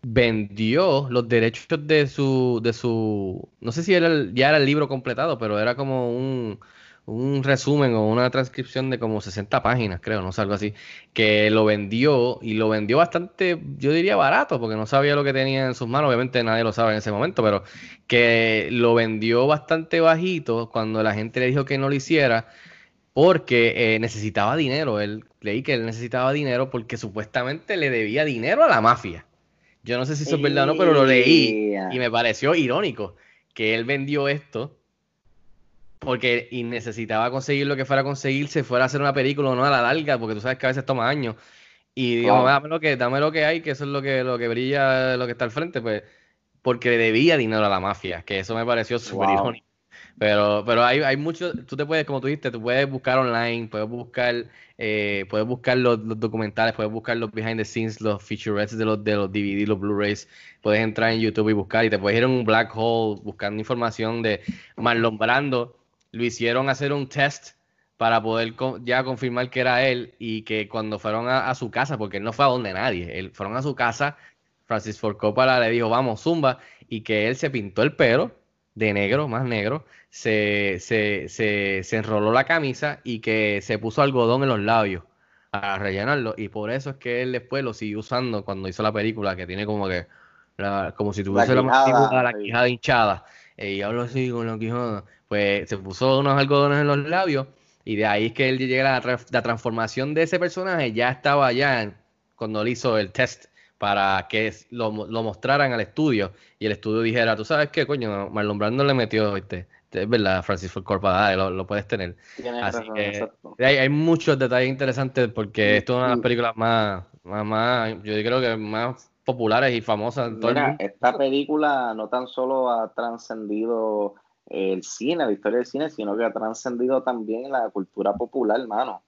vendió los derechos de su, de su, no sé si era el- ya era el libro completado, pero era como un, un resumen o una transcripción de como 60 páginas, creo, no sé, algo así, que lo vendió y lo vendió bastante, yo diría barato, porque no sabía lo que tenía en sus manos, obviamente nadie lo sabe en ese momento, pero que lo vendió bastante bajito cuando la gente le dijo que no lo hiciera porque eh, necesitaba dinero. Él leí que él necesitaba dinero porque supuestamente le debía dinero a la mafia. Yo no sé si eso es verdad o no, pero lo leí y me pareció irónico que él vendió esto porque y necesitaba conseguir lo que fuera a conseguir, se fuera a hacer una película o no a la larga, porque tú sabes que a veces toma años. Y digo, Claro. dame lo que, dame lo que hay, que eso es lo que, lo que brilla, lo que está al frente, pues, porque le debía dinero a la mafia, que eso me pareció súper Wow. irónico. Pero, pero hay, hay mucho, tú te puedes, como tú dijiste, tú puedes buscar online, puedes buscar, eh, puedes buscar los, los documentales, puedes buscar los behind the scenes, los featurettes de los, de los DVD, los Blu-rays, puedes entrar en YouTube y buscar, y te puedes ir en un black hole buscando información de Marlon Brando, lo hicieron hacer un test para poder ya confirmar que era él y que cuando fueron a, a su casa, porque él no fue a donde nadie, él fueron a su casa, Francis Ford Coppola le dijo, vamos, zumba, y que él se pintó el pelo de negro, más negro, se, se, se, se enroló la camisa y que se puso algodón en los labios para rellenarlo, y por eso es que él después lo siguió usando cuando hizo la película, que tiene como que, la- como si tuviese la, quijada, la quijada hinchada, eh, y hablo así con la quijada, pues se puso unos algodones en los labios, y de ahí es que él llega a la, la transformación de ese personaje, ya estaba allá en- cuando él hizo el test para que lo, lo mostraran al estudio y el estudio dijera, tú sabes qué, coño, Marlon Brando le metió, ¿viste? Es verdad, Francis Ford Coppola, lo, lo puedes tener. Así razón, que hay, hay muchos detalles interesantes porque esto es una de las y- películas más, más, más, yo creo que más populares y famosas en todo el mundo. esta película no tan solo ha trascendido el cine, la historia del cine, sino que ha trascendido también la cultura popular, hermano.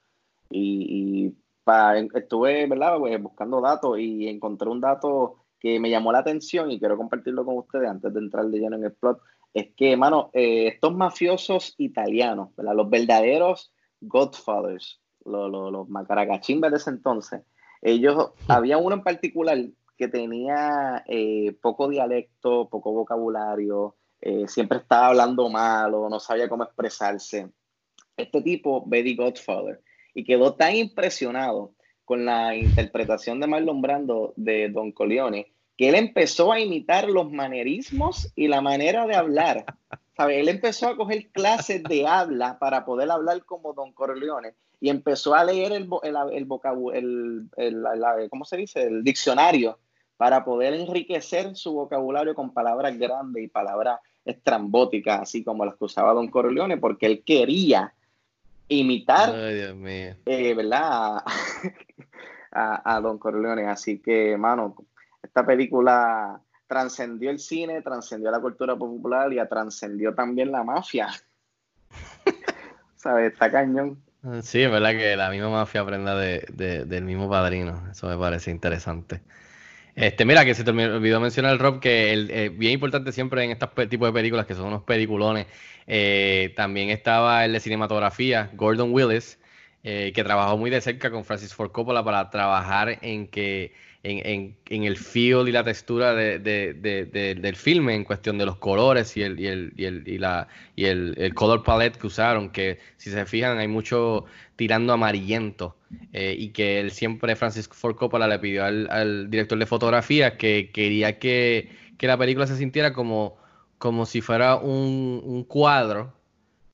Y, y pa- estuve, ¿verdad? Pues, buscando datos y encontré un dato que me llamó la atención y quiero compartirlo con ustedes antes de entrar de lleno en el plot. Es que, hermano, eh, estos mafiosos italianos, ¿verdad? Los verdaderos Godfathers, los, los, los macaracachimbas de ese entonces, ellos, había uno en particular que tenía eh, poco dialecto, poco vocabulario, eh, siempre estaba hablando mal o no sabía cómo expresarse. Este tipo, Betty Godfather, y quedó tan impresionado con la interpretación de Marlon Brando de Don Corleone que él empezó a imitar los manerismos y la manera de hablar. ¿Sabe? Él empezó a coger clases de habla para poder hablar como Don Corleone y empezó a leer el, el, el el- el- ¿cómo se dice? El diccionario para poder enriquecer su vocabulario con palabras grandes y palabras estrambóticas, así como las que usaba Don Corleone, porque él quería imitar Ay, Dios mío. eh, ¿verdad? A, a- a Don Corleone. Así que, mano, esta película trascendió el cine, trascendió la cultura popular y trascendió también la mafia. ¿Sabes? Está cañón. Sí, es verdad que la misma mafia aprenda de, de- del mismo padrino. Eso me parece interesante. Este, mira, que se te olvidó mencionar el Rob, que el, eh, bien importante siempre en estos tipos de películas, que son unos peliculones, eh, también estaba el de cinematografía, Gordon Willis, eh, que trabajó muy de cerca con Francis Ford Coppola para trabajar en que en, en- el feel y la textura de- de- de- de- del filme en cuestión de los colores y el, y el, y el, y la, y el, el color palette que usaron, que si se fijan hay mucho tirando amarillento eh, y que él siempre, Francis Ford Coppola, le pidió al, al director de fotografía que quería que, que la película se sintiera como, como si fuera un, un cuadro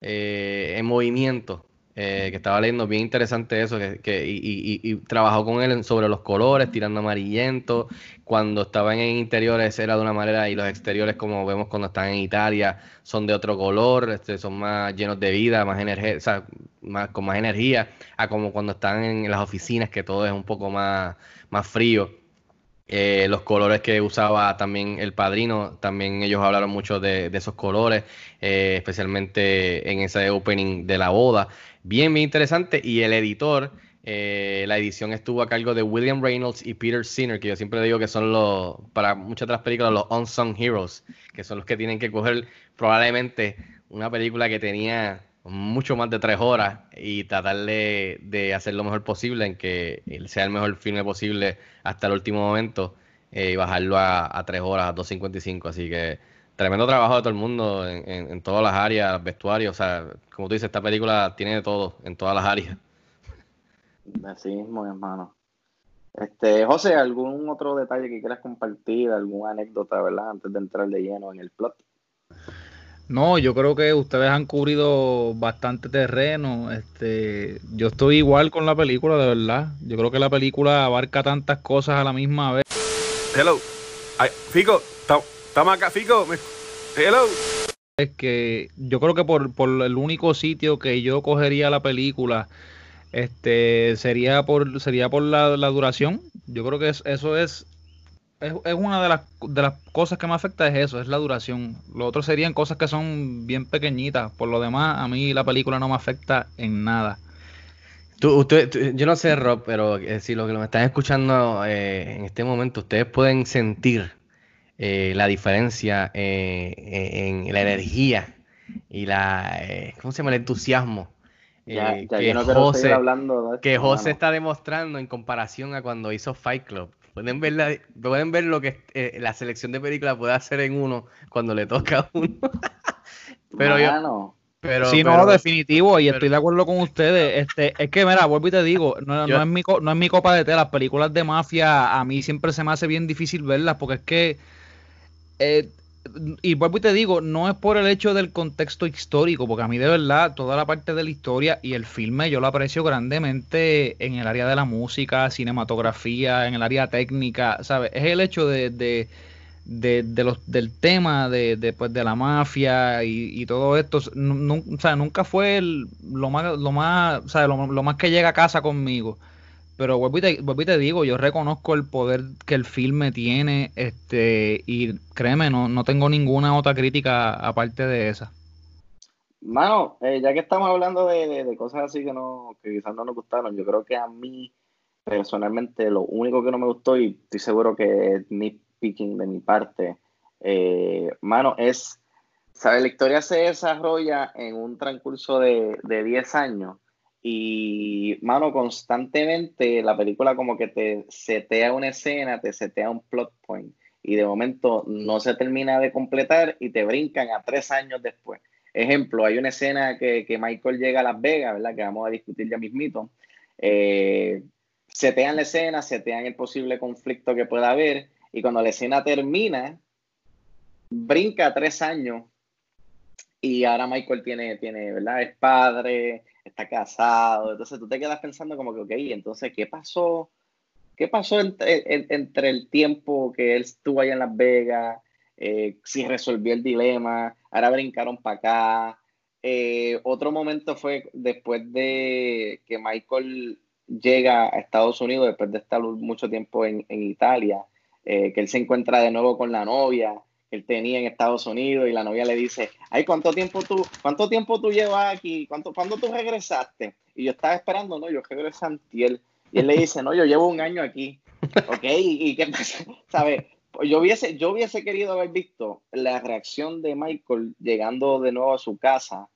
eh, en movimiento. Eh, que estaba leyendo, bien interesante eso, que, que y, y- y trabajó con él sobre los colores, tirando amarillento. Cuando estaban en interiores era de una manera y los exteriores, como vemos cuando están en Italia, son de otro color, este, son más llenos de vida, más energía, o sea, más, con más energía, a como cuando están en las oficinas, que todo es un poco más, más frío. Eh, los colores que usaba también el padrino, también ellos hablaron mucho de, de esos colores, eh, especialmente en ese opening de la boda. Bien, bien interesante. Y el editor, eh, la edición estuvo a cargo de William Reynolds y Peter Sinner, que yo siempre digo que son los, para muchas de las películas, los unsung heroes, que son los que tienen que coger probablemente una película que tenía mucho más de tres horas y tratar de, hacer lo mejor posible en que sea el mejor filme posible hasta el último momento eh, y bajarlo a, tres horas, a 2.55. Así que tremendo trabajo de todo el mundo en, en- en todas las áreas, vestuarios. O sea, como tú dices, esta película tiene de todo en todas las áreas. Así mismo, hermano. Este, José, ¿algún otro detalle que quieras compartir? ¿Alguna anécdota, verdad? Antes de entrar de lleno en el plot. No, yo creo que ustedes han cubrido bastante terreno. Este, yo estoy igual con la película, de verdad. Yo creo que la película abarca tantas cosas a la misma vez. Hello. Ay, Fico, estamos acá, Fico. Hello. Es que yo creo que por, por el único sitio que yo cogería la película, este, sería por, sería por la, la duración. Yo creo que es- eso es, es, es una de las, de las cosas que me afecta es eso, es la duración. Lo otro serían cosas que son bien pequeñitas. Por lo demás, a mí la película no me afecta en nada. Tú- usted, tú- yo no sé, Rob, pero eh, si lo que me están escuchando eh, en este momento, ustedes pueden sentir eh, la diferencia en la energía y la, eh, ¿cómo se llama? El entusiasmo Ya, eh, ya que yo no José, hablando de esto, que José está demostrando en comparación a cuando hizo Fight Club. Pueden ver, la- pueden ver lo que eh, la selección de películas puede hacer en uno cuando le toca a uno. pero yo, pero, Sí, no, pero- definitivo, y pero- estoy de acuerdo con ustedes. Este, es que, mira, vuelvo y te digo, no, Yo- no es mi, co- no es mi copa de té. Las películas de mafia a mí siempre se me hace bien difícil verlas porque es que, eh, y vuelvo y te digo, no es por el hecho del contexto histórico, porque a mí de verdad toda la parte de la historia y el filme yo lo aprecio grandemente en el área de la música, cinematografía, en el área técnica, ¿sabes? Es el hecho de, de, de, de los, del tema de, pues, de la mafia y, y todo esto, o sea, nunca fue lo más, lo más, o sea, lo, lo más que llega a casa conmigo. Pero vuelvo y, te, vuelvo y te digo, yo reconozco el poder que el filme tiene, este, y créeme, no, no tengo ninguna otra crítica aparte de esa. Mano, eh, ya que estamos hablando de, de- cosas así que no, que quizás no nos gustaron, yo creo que a mí personalmente lo único que no me gustó, y estoy seguro que es nitpicking de mi parte, eh, mano, es, ¿sabes? La historia se desarrolla en un transcurso de, de 10 años y, mano, constantemente la película como que te setea una escena, te setea un plot point y de momento no se termina de completar y te brincan a tres años después. Ejemplo, hay una escena que, que Michael llega a Las Vegas, ¿verdad? Que vamos a discutir ya mismito. Eh, setean la escena, setean el posible conflicto que pueda haber, y cuando la escena termina, brinca tres años, y ahora Michael tiene, tiene, ¿verdad? Es padre, está casado, entonces tú te quedas pensando como que, ok, entonces, ¿qué pasó? ¿Qué pasó entre, en- entre el tiempo que él estuvo allá en Las Vegas? Eh, si resolvió el dilema, ahora brincaron para acá. Eh, otro momento fue después de que Michael llega a Estados Unidos, después de estar mucho tiempo en, en Italia, eh, que él se encuentra de nuevo con la novia él tenía en Estados Unidos y la novia le dice, ay, ¿cuánto tiempo tú, cuánto tiempo tú llevas aquí? ¿Cuánto, ¿Cuándo tú regresaste? Y yo estaba esperando, no, yo regresé antier. Y él le dice, no, yo llevo un año aquí. ¿Ok? ¿Y, y qué pasa? ¿Sabes? Pues yo hubiese, yo hubiese querido haber visto la reacción de Michael llegando de nuevo a su casa,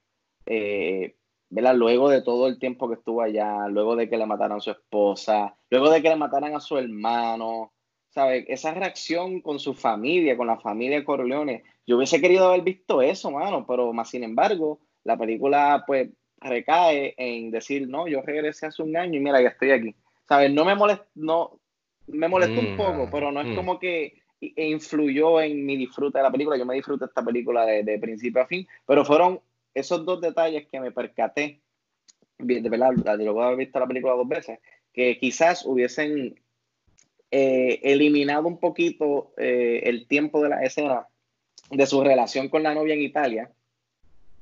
eh, ¿verdad? Luego de todo el tiempo que estuvo allá, luego de que le mataran a su esposa, luego de que le mataran a su hermano, ¿sabes? Esa reacción con su familia, con la familia Corleone. Yo hubiese querido haber visto eso, mano, pero más sin embargo, la película pues recae en decir, no, yo regresé hace un año y mira, ya estoy aquí. ¿Sabes? No me molesta, no, me molestó un Mm, poco, pero no es mm. como que influyó en mi disfrute de la película. Yo me disfruté esta película de, de principio a fin, pero fueron esos dos detalles que me percaté de verdad, la- luego de haber visto la película dos veces, que quizás hubiesen eh, eliminado un poquito eh, el tiempo de la escena de su relación con la novia en Italia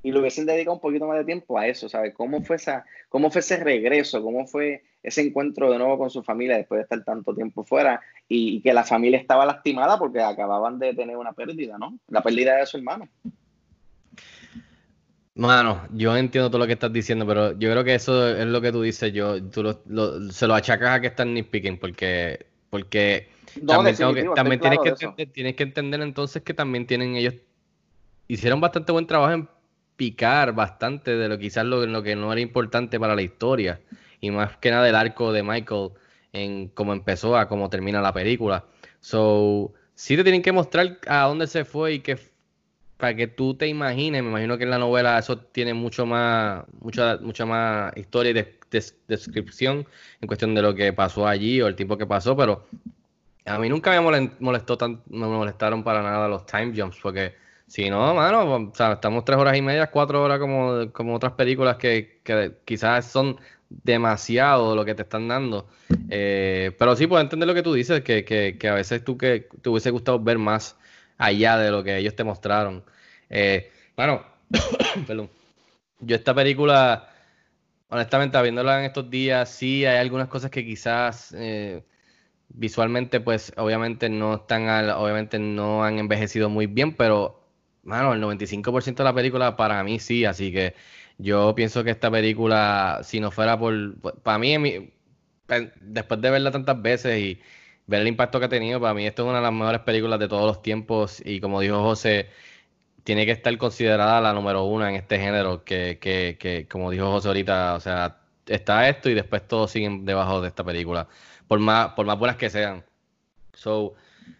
y le hubiesen dedicado un poquito más de tiempo a eso, ¿sabes? ¿Cómo fue, esa, cómo fue ese regreso? ¿Cómo fue ese encuentro de nuevo con su familia después de estar tanto tiempo fuera? Y, que la familia estaba lastimada porque acababan de tener una pérdida, ¿no? La pérdida de su hermano. Mano, yo entiendo todo lo que estás diciendo, pero yo creo que eso es lo que tú dices. Yo, tú lo- lo- se lo achacas a que están nitpicking, porque, porque No, también, tengo que- también tienes, claro que entender, tienes que entender entonces que también tienen ellos, hicieron bastante buen trabajo en picar bastante de lo quizás lo, lo que no era importante para la historia, y más que nada el arco de Michael en cómo empezó a cómo termina la película. So, sí te tienen que mostrar a dónde se fue y que para que tú te imagines, me imagino que en la novela eso tiene mucho más, mucha, mucha más historia y des- descripción en cuestión de lo que pasó allí o el tiempo que pasó, pero a mí nunca me molestó tan, no me molestaron para nada los time jumps, porque si no, mano, estamos tres horas y media, cuatro horas como, como otras películas que, quizás son demasiado lo que te están dando. Eh, pero sí puedo entender lo que tú dices, que, que a veces tú que te hubiese gustado ver más allá de lo que ellos te mostraron. Eh, bueno. Yo esta película, honestamente, viéndola en estos días, sí hay algunas cosas que quizás eh, visualmente, pues, obviamente no están, obviamente no han envejecido muy bien, pero, mano, el 95% de la película para mí sí, así que yo pienso que esta película, si no fuera por, para mí, después de verla tantas veces y ver el impacto que ha tenido, para mí esto es una de las mejores películas de todos los tiempos y como dijo José, tiene que estar considerada la número uno en este género, que, que, que como dijo José ahorita, o sea, está esto y después todos siguen debajo de esta película, por más, por más buenas que sean. So,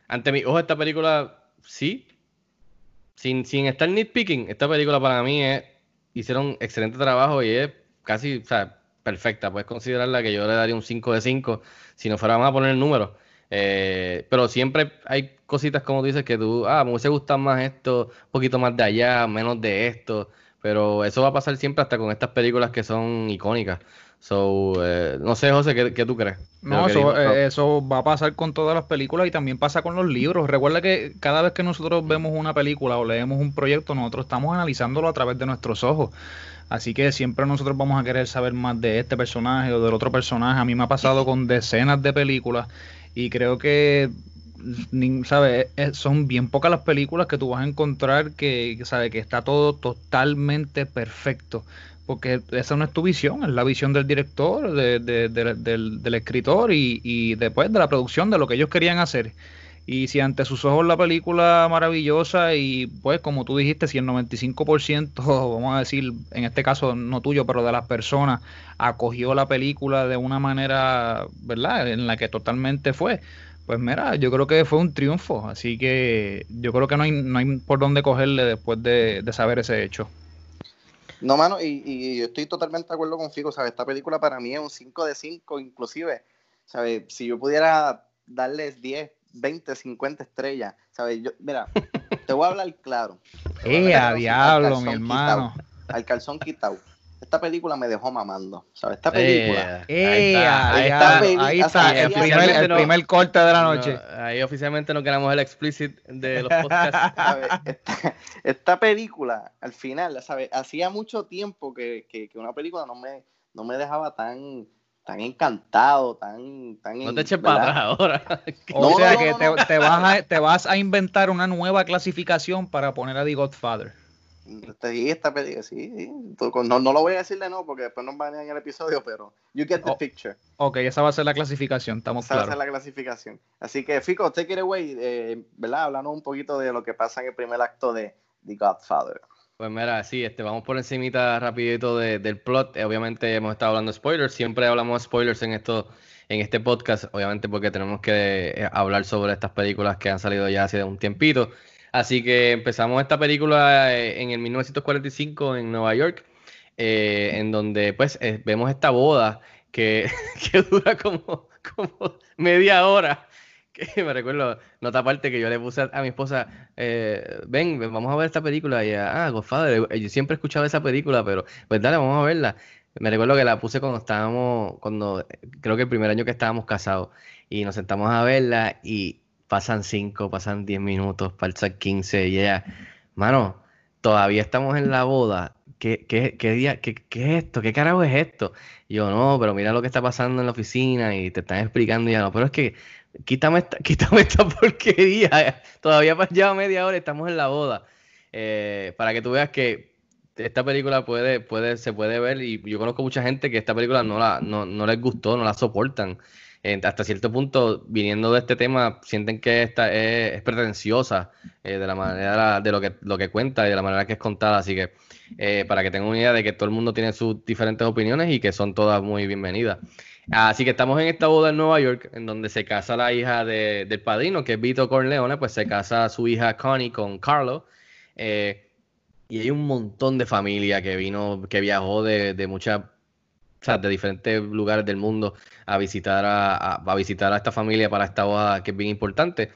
ante mi ojo, esta película, sí, sin, sin estar nitpicking, esta película para mí es, hicieron excelente trabajo y es casi, o sea, perfecta. Puedes considerarla que yo le daría un 5 de 5 si no fuera más a poner el número. Eh, pero siempre hay cositas como tú dices que tú, ah, me hubiese gustado más esto, un poquito más de allá, menos de esto. Pero eso va a pasar siempre hasta con estas películas que son icónicas. So, eh, no sé, José, ¿qué, qué tú crees? No, eso, eh, eso va a pasar con todas las películas y también pasa con los libros. Recuerda que cada vez que nosotros vemos una película o leemos un proyecto, nosotros estamos analizándolo a través de nuestros ojos. Así que siempre nosotros vamos a querer saber más de este personaje o del otro personaje. A mí me ha pasado con decenas de películas y creo que nin- ¿sabe? Eh, son bien pocas las películas que tú vas a encontrar que, que, ¿sabe? que está todo totalmente perfecto. Porque esa no es tu visión, es la visión del director, de- de- de- del, del escritor y, y después de la producción de lo que ellos querían hacer. Y si ante sus ojos la película maravillosa y pues como tú dijiste, si el 95%, vamos a decir, en este caso no tuyo, pero de las personas, acogió la película de una manera, ¿verdad? En la que totalmente fue. Pues mira, yo creo que fue un triunfo, así que yo creo que no hay, no hay por dónde cogerle después de, de saber ese hecho. No, mano, y, yo estoy totalmente de acuerdo con Fico, ¿sabes? Esta película para mí es un 5 de 5, inclusive, ¿sabes? Si yo pudiera darles 10, 20, 50 estrellas, ¿sabes? Yo, mira, te voy a hablar claro. ¡Eh, hablar a diablo, mi quitao, hermano! Al calzón quitado. Esta película me dejó mamando, ¿sabes? Esta película... Eh, ahí está, ahí ¡Eh, está. ahí está! Ahí está, el primer, el primer corte de la no, noche. ahí oficialmente no queremos el explicit de los podcasts. ¿sabes? Esta, esta película, al final, ¿sabes? Hacía mucho tiempo que, que- que una película no me, no me dejaba tan, tan encantado, tan... tan No te eches para atrás ahora. O No, sea no, que no, te, no. te vas a, te vas a inventar una nueva clasificación para poner a The Godfather. Sí, esta película, sí, No, no lo voy a decir de no porque después nos van en el episodio, pero you get the Oh, picture. Ok, esa va a ser la clasificación, estamos Esa va a ser claros. la clasificación. Así que, Fico, take it away, eh, ¿verdad? Hablando un poquito de lo que pasa en el primer acto de The Godfather. Pues mira, sí, este, vamos por encimita rapidito de- del plot. Eh, obviamente hemos estado hablando de spoilers, siempre hablamos de spoilers en esto, en este podcast, obviamente porque tenemos que eh, hablar sobre estas películas que han salido ya hace un tiempito. Así que empezamos esta película eh, en el 1945 en Nueva York, en donde pues vemos esta boda que, que dura como, como media hora. Que me recuerdo, nota aparte que yo le puse a, mi esposa, eh, ven, vamos a ver esta película. Y ella, ah, Godfather, yo siempre he escuchado esa película, pero pues dale, vamos a verla. Me recuerdo que la puse cuando estábamos, cuando creo que el primer año que estábamos casados y nos sentamos a verla y pasan 5, pasan 10 minutos, pasan 15 y ella, mano, todavía estamos en la boda. ¿Qué, qué, qué día, qué, qué es esto? ¿Qué carajo es esto? Y yo, no, pero mira lo que está pasando en la oficina y te están explicando y ya no, pero es que quítame esta, quítame esta porquería. Todavía lleva media hora estamos en la boda. Eh, para que tú veas que esta película puede, puede, se puede ver y yo conozco mucha gente que esta película no, la, no, no les gustó, no la soportan. Eh, hasta cierto punto, viniendo de este tema, sienten que esta es, es pretenciosa eh, de la manera de lo que, lo que cuenta y de la manera que es contada. Así que eh, para que tengan una idea de que todo el mundo tiene sus diferentes opiniones y que son todas muy bienvenidas. Así que estamos en esta boda en Nueva York, en donde se casa la hija de, del padrino, que es Vito Corleone, pues se casa su hija Connie con Carlo. Eh, y hay un montón de familia que vino, que viajó de, de muchas, o sea, de diferentes lugares del mundo a visitar a, a, visitar a esta familia para esta boda que es bien importante.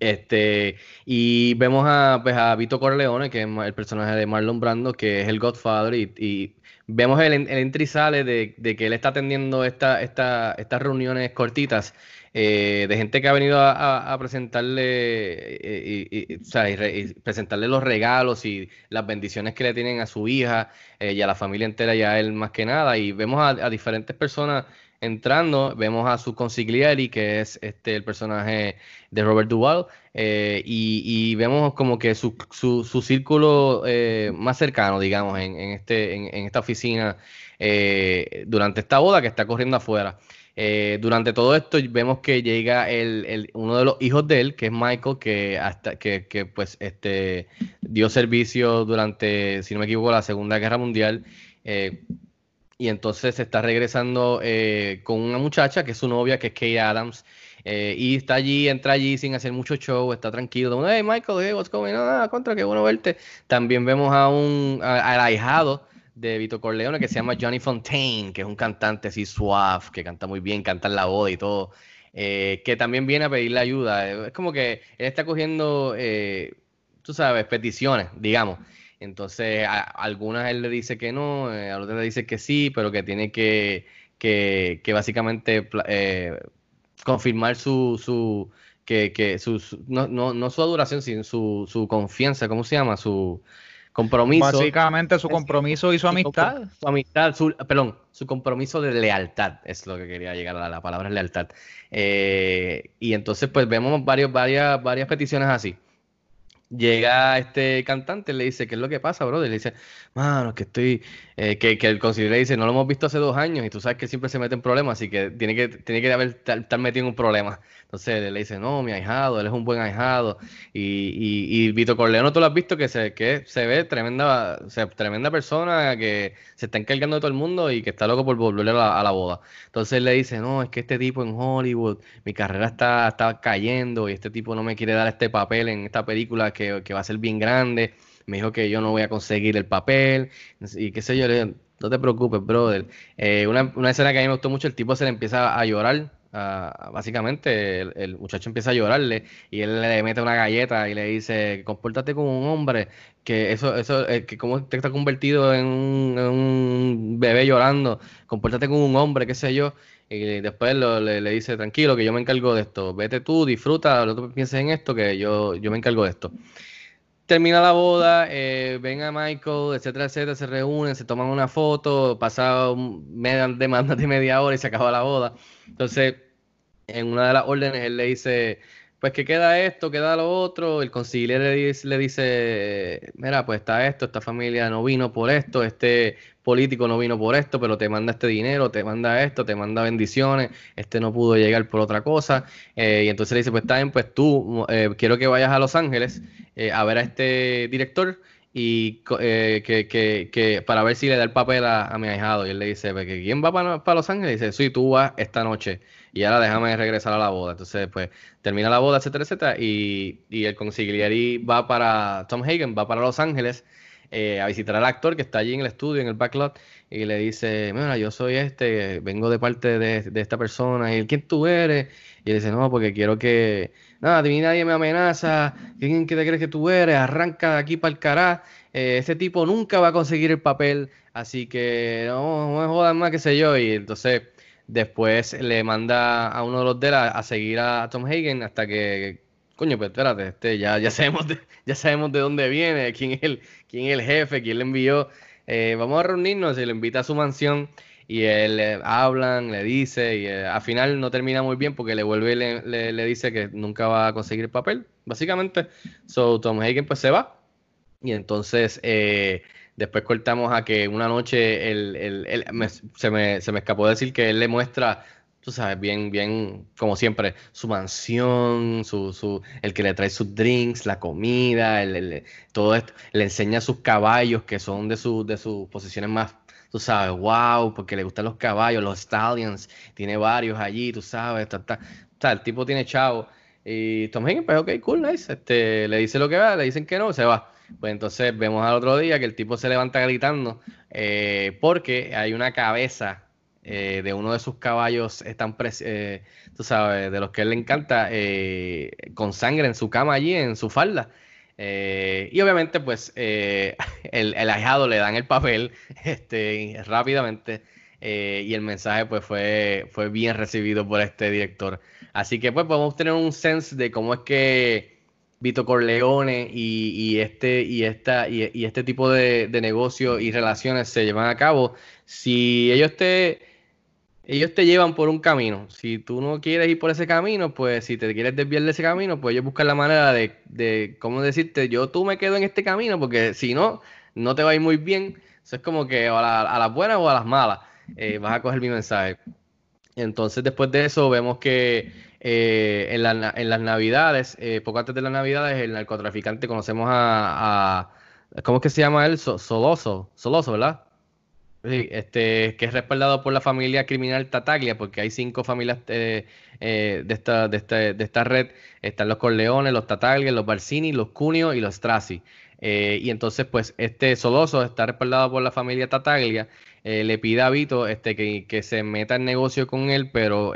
Este, y vemos a, pues, a Vito Corleone, que es el personaje de Marlon Brando, que es el Godfather, y vemos el, el entry sale de, de, que él está atendiendo esta, esta, estas reuniones cortitas eh, de gente que ha venido a, presentarle, eh, y presentarle los regalos y las bendiciones que le tienen a su hija eh, y a la familia entera y a él más que nada. Y vemos a, diferentes personas entrando, vemos a su consigliere, que es este el personaje de Robert Duvall, eh, y, vemos como que su, su, su círculo eh, más cercano, digamos, en, en este, en, esta oficina eh, durante esta boda que está corriendo afuera. Durante todo esto vemos que llega el, el, uno de los hijos de él, que es Michael, que hasta que, que, pues este dio servicio durante, si no me equivoco, la Segunda Guerra Mundial. Y entonces se está regresando eh, con una muchacha que es su novia, que es Kay Adams. Eh, y está allí, entra allí sin hacer mucho show, está tranquilo. Hey Michael, hey, what's going on? Ah, contra, qué bueno verte. También vemos a un al ahijado de Vito Corleone que se llama Johnny Fontaine, que es un cantante así suave, que canta muy bien, canta en la boda y todo, eh, que también viene a pedirle ayuda. Es como que él está cogiendo, tú sabes, peticiones, digamos. Entonces, a, a, algunas él le dice que no, eh, a otras le dice que sí, pero que tiene que, que, que básicamente eh, confirmar su, su que, que su, su no, no, no, su adoración, sino su, su confianza, ¿cómo se llama? Su compromiso. Básicamente su compromiso y su amistad. Su amistad, su, perdón, su compromiso de lealtad, es lo que quería llegar a la palabra lealtad. Eh, y entonces pues vemos varios, varias, varias peticiones así llega este cantante, le dice, ¿qué es lo que pasa, brother? Le dice, mano, que estoy, eh, que, que el concilio dice, no lo hemos visto hace dos años y tú sabes que siempre se mete en problemas, así que tiene que, tiene que haber, estar metido en un problema. Entonces le dice, no, mi ahijado, él es un buen ahijado. Y, y, y Vito Corleone, tú lo has visto que se, que se ve tremenda, o sea, tremenda persona que se está encargando de todo el mundo y que está loco por volver a la, a la boda. Entonces le dice, no, es que este tipo en Hollywood, mi carrera está, está cayendo y este tipo no me quiere dar este papel en esta película que, que va a ser bien grande. Me dijo que yo no voy a conseguir el papel y qué sé yo. Le, no te preocupes, brother. Eh, una, una escena que a mí me gustó mucho, el tipo se le empieza a llorar Uh, básicamente el, el, muchacho empieza a llorarle y él le mete una galleta y le dice compórtate como un hombre que eso eso eh, que como te está convertido en un, en un, bebé llorando compórtate como un hombre qué sé yo y después le, dice tranquilo que yo me encargo de esto vete tú disfruta no tú pienses en esto que yo yo me encargo de esto termina la boda, eh, ven a Michael, etcétera, etcétera, se reúnen, se toman una foto, pasa media, de más de media hora y se acaba la boda. Entonces, en una de las órdenes, él le dice, pues que queda esto, queda lo otro, el conciliar le dice, mira, pues está esto, esta familia no vino por esto, este político no vino por esto, pero te manda este dinero, te manda esto, te manda bendiciones, este no pudo llegar por otra cosa, eh, y entonces le dice, pues está bien, pues tú, eh, quiero que vayas a Los Ángeles eh, a ver a este director, y eh, que, que, que, para ver si le da el papel a, a mi ahijado. Y él le dice, pues, ¿quién va para, para Los Ángeles? Y dice, sí, tú vas esta noche. Y ahora déjame regresar a la boda. Entonces, pues, termina la boda, etcétera, etcétera. Y, y el consigliere va para, Tom Hagen va para Los Ángeles eh, a visitar al actor que está allí en el estudio, en el backlot, y le dice, mira, yo soy este, vengo de parte de, esta persona, y ¿quién tú eres? Y él dice, no, porque quiero que, nada, a nadie me amenaza, ¿quién te crees que tú eres? Arranca de aquí para el cará, eh, ese tipo nunca va a conseguir el papel, así que no, no me jodas más, qué sé yo, y entonces después le manda a uno de los de a, a seguir a Tom Hagen hasta que coño, pues espérate, este, ya, ya, sabemos de, ya sabemos de dónde viene, quién es el, quién el jefe, quién le envió. Eh, vamos a reunirnos y le invita a su mansión y él le hablan, le dice y eh, al final no termina muy bien porque le vuelve y le, le, le, dice que nunca va a conseguir el papel, básicamente. So Tom Hagen pues se va y entonces eh, después cortamos a que una noche él, él, él me, se, me, se me escapó decir que él le muestra tú sabes, bien, bien, como siempre, su mansión, su, su, el que le trae sus drinks, la comida, el, el, todo esto, le enseña sus caballos que son de, su, de sus posiciones más, tú sabes, wow, porque le gustan los caballos, los stallions, tiene varios allí, tú sabes, ta, ta. el tipo tiene chavo. Y Tom Higgins, pues ok, cool, nice, este, le dice lo que va, le dicen que no, se va. Pues entonces vemos al otro día que el tipo se levanta gritando eh, porque hay una cabeza eh, de uno de sus caballos están, eh, tú sabes, de los que él le encanta, eh, con sangre en su cama allí, en su falda. Eh, y obviamente, pues, el, el, ahijado le dan el papel este, rápidamente. y el mensaje, pues, fue, fue bien recibido por este director. Así que, pues, podemos tener un sense de cómo es que Vito Corleone y, este, y, esta, y, este tipo de, de negocios y relaciones se llevan a cabo. Si ellos te ellos te llevan por un camino. Si tú no quieres ir por ese camino, pues si te quieres desviar de ese camino, pues ellos buscan la manera de, de ¿cómo decirte? Yo tú me quedo en este camino, porque si no, no te va a ir muy bien. Eso es como que a las buenas o a las malas eh, vas a coger mi mensaje. Entonces, después de eso, vemos que eh, en, la, en, las navidades, eh, poco antes de las navidades, el narcotraficante conocemos a, ¿cómo es que se llama él? Soloso, Soloso, ¿verdad? Sí, este, que es respaldado por la familia criminal Tataglia, porque hay cinco familias eh, eh, de, esta, de, esta, de esta red. Están los Corleones, los Tataglia, los Barcini, los Cunio y los Strassi. Eh, y entonces, pues, este Soloso está respaldado por la familia Tataglia. Le pide a Vito este, que, que, se meta en negocio con él, pero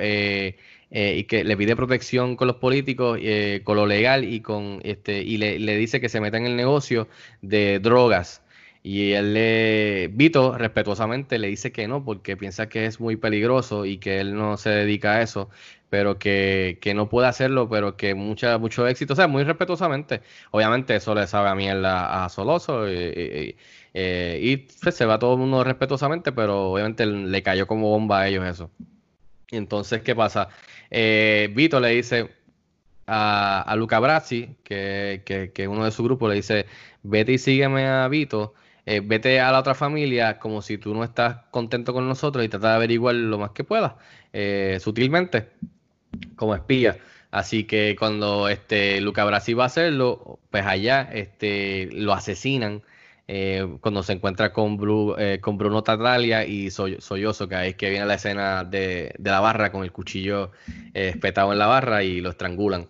y que le pide protección con los políticos, con lo legal y con este, y le, dice que se meta en el negocio de drogas. Y él le, Vito, respetuosamente le dice que no, porque piensa que es muy peligroso y que él no se dedica a eso, pero que, que no puede hacerlo, pero que mucha, mucho éxito, o sea, muy respetuosamente. Obviamente eso le sabe a mierda a Soloso y, y, pues, se va todo el mundo respetuosamente, pero obviamente le cayó como bomba a ellos eso. Entonces, ¿qué pasa? Eh, Vito le dice a, Luca Brazzi, que, que, que uno de su grupo le dice, vete y sígueme a Vito eh, vete a la otra familia como si tú no estás contento con nosotros y trata de averiguar lo más que puedas, eh, sutilmente, como espía. Así que cuando este Luca Brasi va a hacerlo, pues allá este, lo asesinan. Eh, cuando se encuentra con, eh, Bruno Tatalia y Soy, Soyoso, que es que viene la escena de, de la barra con el cuchillo eh, espetado en la barra y lo estrangulan.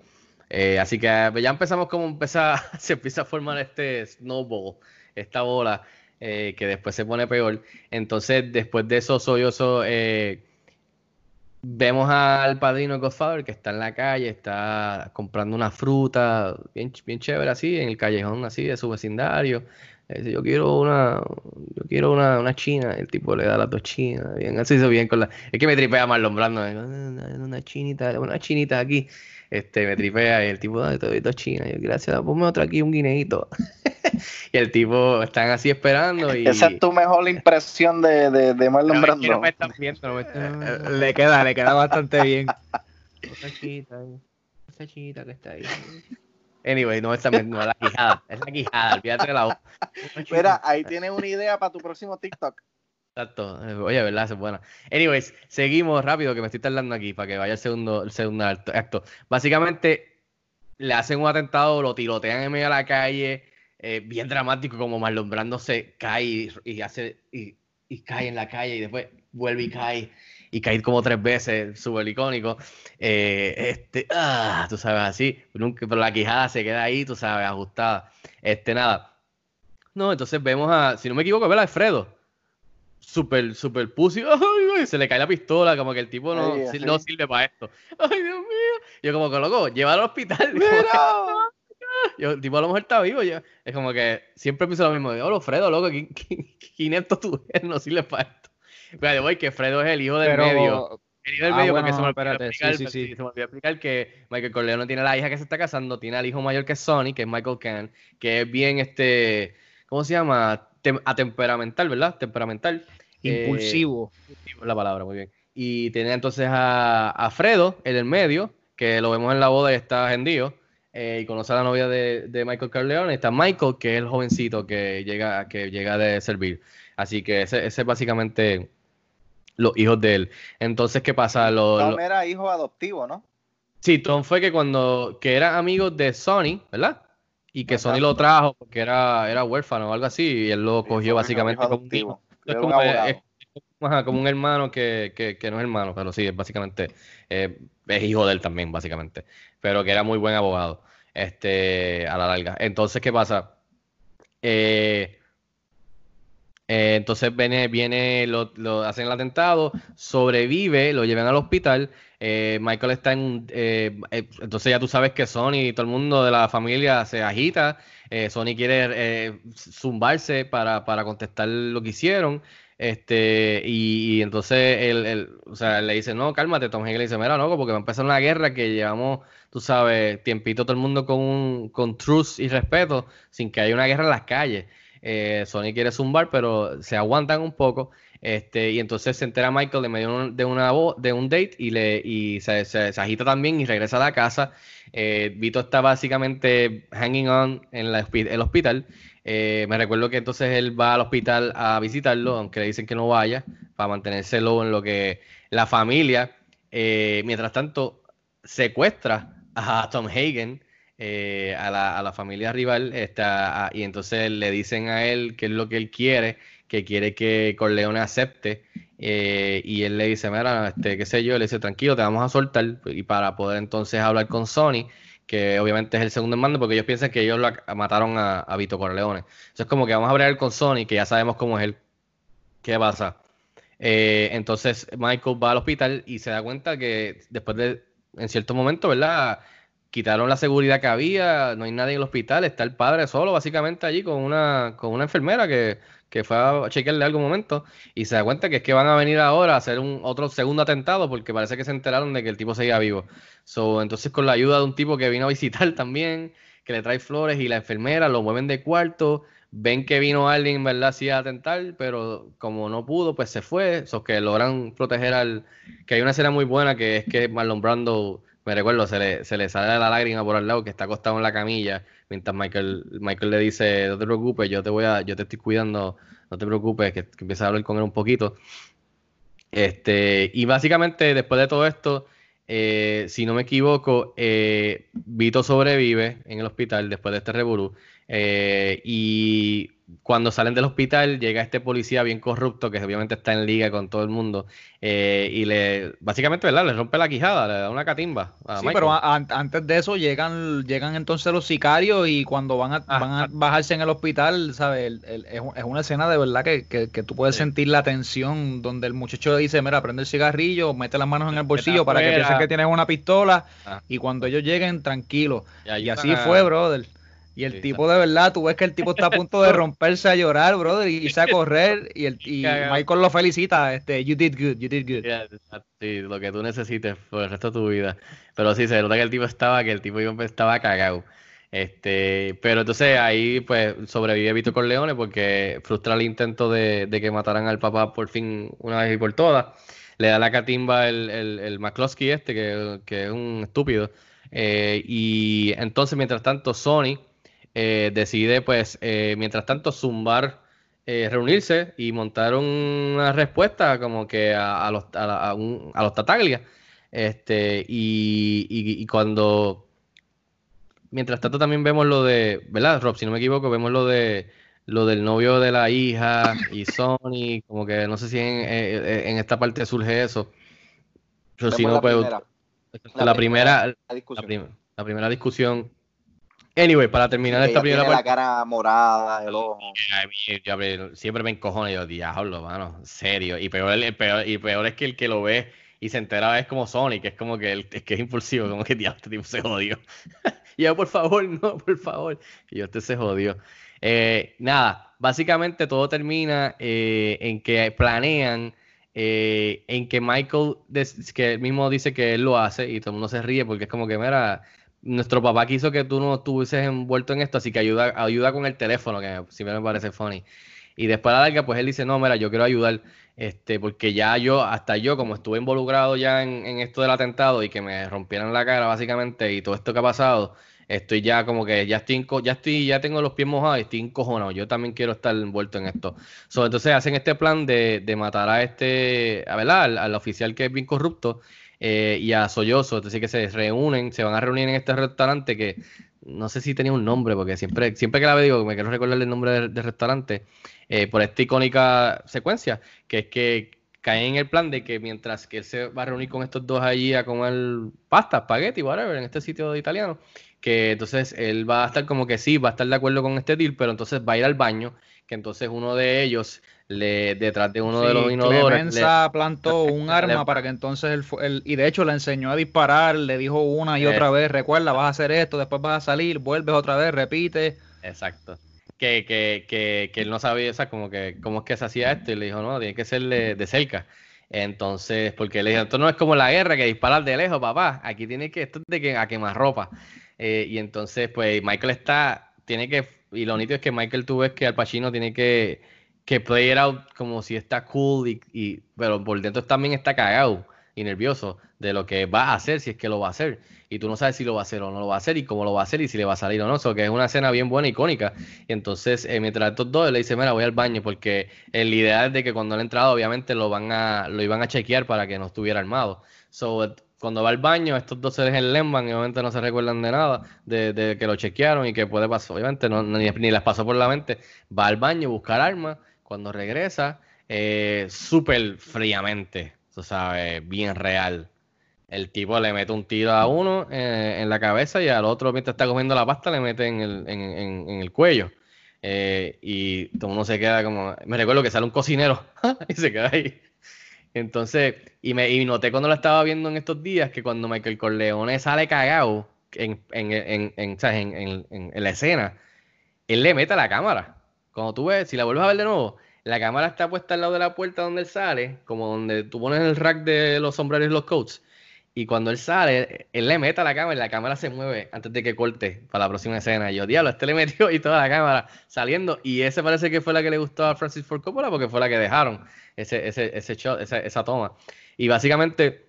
Así que ya empezamos como empezar, se empieza a formar este snowball esta bola que después se pone peor. Entonces, después de eso, eh, vemos al padrino Godfather que está en la calle, está comprando una fruta bien, bien chévere así, en el callejón así de su vecindario. Dice, yo quiero una, yo quiero una, una china, el tipo le da las dos chinas, bien, así hizo bien con la, es que me tripea más lombrando, una chinita, una chinita aquí, este, me tripea y el tipo, te doy dos chinas, yo, gracias, ponme otra aquí, un guineito. y el tipo están así esperando. Y... Esa es tu mejor impresión de, de, de Marlon Brando. No me están viendo, no me están... Eh, le queda, le queda bastante bien. Esa esa chiquita que está ahí. Anyway, no, esa no es la quijada, es la quijada, olvídate de la voz. Mira, ahí tienes una idea para tu próximo TikTok. Exacto, oye, ¿verdad? Esa es buena. Anyways, seguimos rápido que me estoy tardando aquí para que vaya el segundo, el segundo acto. Básicamente, le hacen un atentado, lo tirotean en medio de la calle, eh, bien dramático, como Marlon Brando se cae y, y hace y, y, cae en la calle y después vuelve y cae y cae como tres veces, súper icónico. Eh, este, ah, tú sabes, así, nunca, pero la quijada se queda ahí, tú sabes, ajustada. Este, nada. No, entonces vemos a, si no me equivoco, ver a Alfredo. Super, super pussy. Ay, ay, se le cae la pistola, como que el tipo no, Ay, si- sí. no sirve para esto. Ay, Dios mío. Yo como que loco, llévalo al hospital. Yo, el tipo a lo mejor está vivo. Yo, es como que siempre pienso lo mismo. Yo, oh, Fredo, loco, ¿quién, quién, quién es esto tú eres? No sirve para esto. Pero voy que Fredo es el hijo del Pero, medio. El hijo del Ah, medio, bueno, porque se me, olvidó espérate, explicar, sí, sí, sí. se me olvidó explicar que Michael Corleone tiene la hija que se está casando, tiene al hijo mayor que es Sonny, que es Michael Cann, que es bien este, ¿cómo se llama? Tem- atemperamental, ¿verdad? Temperamental. Eh, impulsivo. impulsivo es la palabra, muy bien. Y tiene entonces a, a Fredo, el del medio, que lo vemos en la boda y está agendido. eh, y conoce a la novia de, de Michael Corleone. Está Michael, que es el jovencito que llega, que llega de servir. Así que ese, ese es básicamente los hijos de él. Entonces, ¿qué pasa? Tom lo- era hijo adoptivo, ¿no? Sí, Tom fue que cuando que era amigo de Sony, ¿verdad? Y que Exacto. Sony lo trajo porque era, era huérfano o algo así, y él lo cogió básicamente como un hijo. Es como, abogado. es- es ajá, como un hermano que, que- que no es hermano, pero sí, es básicamente eh, es hijo de él también, básicamente. Pero que era muy buen abogado, este, a la larga. Entonces, ¿qué pasa? Eh, eh, entonces viene, viene, lo, hacen el atentado, sobrevive, lo llevan al hospital. eh, Michael está en eh, entonces ya tú sabes que Sony y todo el mundo de la familia se agita. Sony quiere zumbarse para, para contestar lo que hicieron. Este, y, entonces él, o sea, le dice, no, cálmate, Tom Hanks le dice, mira, no, porque va a empezar una guerra que llevamos, tú sabes, tiempito todo el mundo con, un, con truce y respeto, sin que haya una guerra en las calles. Eh, Sony quiere zumbar, pero se aguantan un poco. Este, y entonces se entera Michael de medio de un- de una de un date y se, se- agita también y regresa a la casa. Eh, Vito está básicamente hanging on en el hospital. Eh, me recuerdo que entonces él va al hospital a visitarlo, aunque le dicen que no vaya, para mantenerse low en lo que la familia, eh, mientras tanto, secuestra a Tom Hagen, eh, a, la, a la familia rival, está, a- y entonces le dicen a él qué es lo que él quiere, que quiere que Corleone acepte, eh, y él le dice, mira, este, qué sé yo, le dice, tranquilo, te vamos a soltar, y para poder entonces hablar con Sony, que obviamente es el segundo mando, porque ellos piensan que ellos lo mataron a, a Vito Corleone. Eso es como que vamos a hablar con Sony, que ya sabemos cómo es él. ¿Qué pasa? Eh, entonces Michael va al hospital y se da cuenta que después de, en cierto momento, ¿verdad? Quitaron la seguridad que había, no hay nadie en el hospital, está el padre solo, básicamente allí con una, con una enfermera que, que fue a chequearle algún momento y se da cuenta que es que van a venir ahora a hacer un otro segundo atentado porque parece que se enteraron de que el tipo seguía vivo. So, entonces con la ayuda de un tipo que vino a visitar también, que le trae flores y la enfermera lo mueven de cuarto, ven que vino alguien, ¿verdad? Sí a atentar, pero como no pudo, pues se fue. So que logran proteger al... Que hay una escena muy buena que es que Marlon Brando, me recuerdo, se le, se le sale la lágrima por al lado que está acostado en la camilla, mientras Michael, Michael le dice, no te preocupes, yo te voy a, yo te estoy cuidando, no te preocupes, que, que empieza a hablar con él un poquito. Este, y básicamente después de todo esto, eh, si no me equivoco, eh, Vito sobrevive en el hospital después de este revolú. eh, y cuando salen del hospital llega este policía bien corrupto que obviamente está en liga con todo el mundo eh, y le básicamente ¿verdad? le rompe la quijada, le da una catimba a Sí, Michael. pero a- antes de eso llegan, llegan entonces los sicarios y cuando van a, Ah, van a bajarse en el hospital, ¿sabes? El- el- es, un- es una escena de verdad que, que- que tú puedes Sí. sentir la tensión donde el muchacho le dice, mira, prende el cigarrillo, mete las manos en el bolsillo para que piensen que tienes una pistola Ah. y cuando ellos lleguen, tranquilos. Y Y así fue, brother. Y el Sí, tipo de verdad, tú ves que el tipo está a punto de romperse a llorar, brother, y irse a correr y, el, y. Michael lo felicita, este, you did good, you did good. Yeah, Sí, lo que tú necesites por el resto de tu vida. Pero sí, se nota que el tipo estaba, que el tipo estaba cagado. Este, pero entonces ahí pues sobrevive Vito Corleone porque frustra el intento de, de que mataran al papá por fin una vez y por todas. Le da la catimba el, el, el McCloskey este, que, que es un estúpido. Eh, y entonces, mientras tanto, Sony eh, decide, pues, eh, mientras tanto, zumbar, eh, reunirse y montar una respuesta como que a, a los, a, la- a un- a los Tataglia. Este, y, y- y cuando, mientras tanto, también vemos lo de, ¿verdad, Rob? Si no me equivoco, vemos lo de lo del novio de la hija y Sony, como que no sé si en, eh, en esta parte surge eso. Pero si no, la pues, primera. la, primera, la la, discusión. prim- la primera discusión Anyway, para terminar esta primera tiene la parte. cara morada, el ojo. Mí, yo, siempre me encojona y yo, diablo, mano, serio. Y peor, el peor, y peor es que el que lo ve y se entera es como Sonic, que es como que, él- es que es impulsivo, como que diablo, este tipo se jodió. y yo, por favor, no, por favor. Y yo, este se jodió. Eh, nada, básicamente todo termina eh, en que planean, eh, en que Michael, que él mismo dice que él lo hace y todo el mundo se ríe porque es como que, mira, nuestro papá quiso que tú no estuvieses envuelto en esto, así que ayuda, ayuda con el teléfono, que siempre me parece funny. Y después a la larga, pues él dice, no, mira, yo quiero ayudar, este, porque ya yo, hasta yo, como estuve involucrado ya en, en esto del atentado y que me rompieran la cara, básicamente, y todo esto que ha pasado, estoy ya como que ya estoy, ya estoy, ya tengo los pies mojados y estoy encojonado. Yo también quiero estar envuelto en esto. So, entonces hacen este plan de, de matar a este, a verdad, al, al oficial que es bien corrupto eh, y a Soyoso. Entonces que se reúnen, se van a reunir en este restaurante que no sé si tenía un nombre, porque siempre, siempre que la veo digo, me quiero recordar el nombre del, restaurante, eh, por esta icónica secuencia, que es que caen en el plan de que mientras que él se va a reunir con estos dos allí a comer pasta, espagueti, whatever, en este sitio italiano, que entonces él va a estar como que sí, va a estar de acuerdo con este deal, pero entonces va a ir al baño, que entonces uno de ellos, le, detrás de uno de los inodores, le- plantó un le- arma para que entonces él, él- y de hecho le enseñó a disparar, le dijo una y Eh. otra vez, recuerda, vas a hacer esto, después vas a salir, vuelves otra vez, repite. Exacto. Que, que, que, que él no sabía, o sea, como que cómo es que se hacía esto, y le dijo, no, tiene que ser de, de cerca. Entonces, porque le dijo, esto no es como la guerra, que disparar de lejos, papá. Aquí tiene que, esto es de que a quemar ropa. Eh, y entonces, pues, Michael está, tiene que, y lo nítido es que Michael tú ves que Al Pacino tiene que, que play it out como si está cool, y, y- pero por dentro también está cagado y nervioso de lo que va a hacer, si es que lo va a hacer. Y tú no sabes si lo va a hacer o no lo va a hacer, y cómo lo va a hacer, y si le va a salir o no. Eso que es una escena bien buena, icónica. Y entonces, eh, mientras estos dos, le dice, mira, voy al baño, porque eh, la idea es de que cuando él ha entrado, obviamente lo van a, lo iban a chequear para que no estuviera armado. So, eh, cuando va al baño, estos dos se dejan Lemban y obviamente no se recuerdan de nada, de, de que lo chequearon y que puede pasar. Obviamente no, ni, ni les pasó por la mente. Va al baño, buscar armas. Cuando regresa, eh, súper fríamente, tú sabes, bien real. El tipo le mete un tiro a uno eh, en la cabeza y al otro, mientras está comiendo la pasta, le mete en el, en, en- en el cuello. Eh, y todo uno se queda como. Me recuerdo que sale un cocinero y se queda ahí. Entonces, y me y noté cuando lo estaba viendo en estos días que cuando Michael Corleone sale cagado en, en, en, en, en la escena, él le mete a la cámara. Cuando tú ves, si la vuelves a ver de nuevo, la cámara está puesta al lado de la puerta donde él sale, como donde tú pones el rack de los sombreros y los coats. Y cuando él sale, él le mete a la cámara y la cámara se mueve antes de que corte para la próxima escena. Y yo, diablo, este le metió y toda la cámara saliendo. Y ese parece que fue la que le gustó a Francis Ford Coppola porque fue la que dejaron ese, ese, ese shot, esa, esa toma. Y básicamente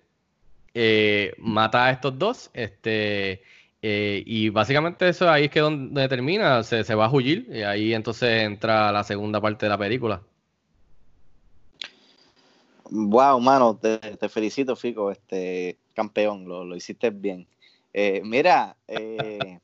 eh, mata a estos dos. Este, eh, y básicamente eso ahí es que donde termina, se, se va a huir. Y ahí entonces entra la segunda parte de la película. Wow, mano, te, te felicito, Fico, este campeón, lo, lo hiciste bien. Eh, mira, eh,